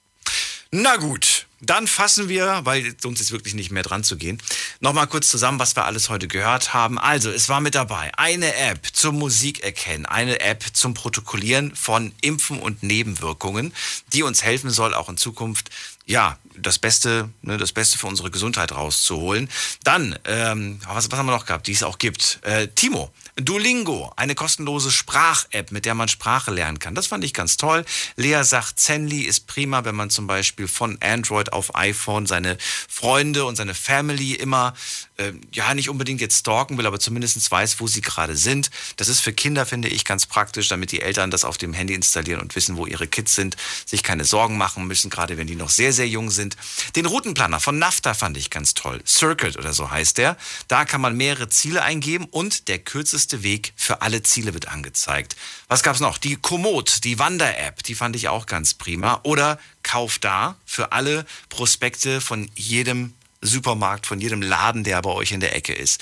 Na gut, dann fassen wir, weil sonst ist wirklich nicht mehr dran zu gehen, nochmal kurz zusammen, was wir alles heute gehört haben. Also, es war mit dabei eine App zum Musik erkennen, eine App zum Protokollieren von Impfen und Nebenwirkungen, die uns helfen soll, auch in Zukunft ja, das Beste, ne, das Beste für unsere Gesundheit rauszuholen. Dann, ähm, was, was haben wir noch gehabt, die es auch gibt? Äh, Timo, Duolingo, eine kostenlose Sprach-App, mit der man Sprache lernen kann. Das fand ich ganz toll. Lea sagt, Zenly ist prima, wenn man zum Beispiel von Android auf iPhone seine Freunde und seine Family immer, äh, ja, nicht unbedingt jetzt stalken will, aber zumindest weiß, wo sie gerade sind. Das ist für Kinder, finde ich, ganz praktisch, damit die Eltern das auf dem Handy installieren und wissen, wo ihre Kids sind, sich keine Sorgen machen müssen, gerade wenn die noch sehr, sehr jung sind. Den Routenplaner von NAFTA fand ich ganz toll. Circuit oder so heißt der. Da kann man mehrere Ziele eingeben und der kürzeste Weg für alle Ziele wird angezeigt. Was gab's noch? Die Komoot, die Wander-App, die fand ich auch ganz prima. Oder Kauf da für alle Prospekte von jedem Supermarkt, von jedem Laden, der bei euch in der Ecke ist.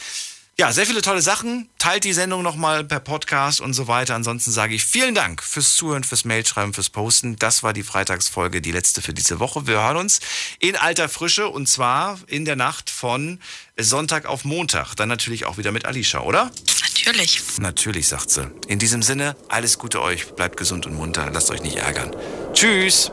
Ja, sehr viele tolle Sachen. Teilt die Sendung nochmal per Podcast und so weiter. Ansonsten sage ich vielen Dank fürs Zuhören, fürs Mailschreiben, fürs Posten. Das war die Freitagsfolge, die letzte für diese Woche. Wir hören uns in alter Frische und zwar in der Nacht von Sonntag auf Montag. Dann natürlich auch wieder mit Alicia, oder? Natürlich. Natürlich, sagt sie. In diesem Sinne, alles Gute euch. Bleibt gesund und munter. Lasst euch nicht ärgern. Tschüss.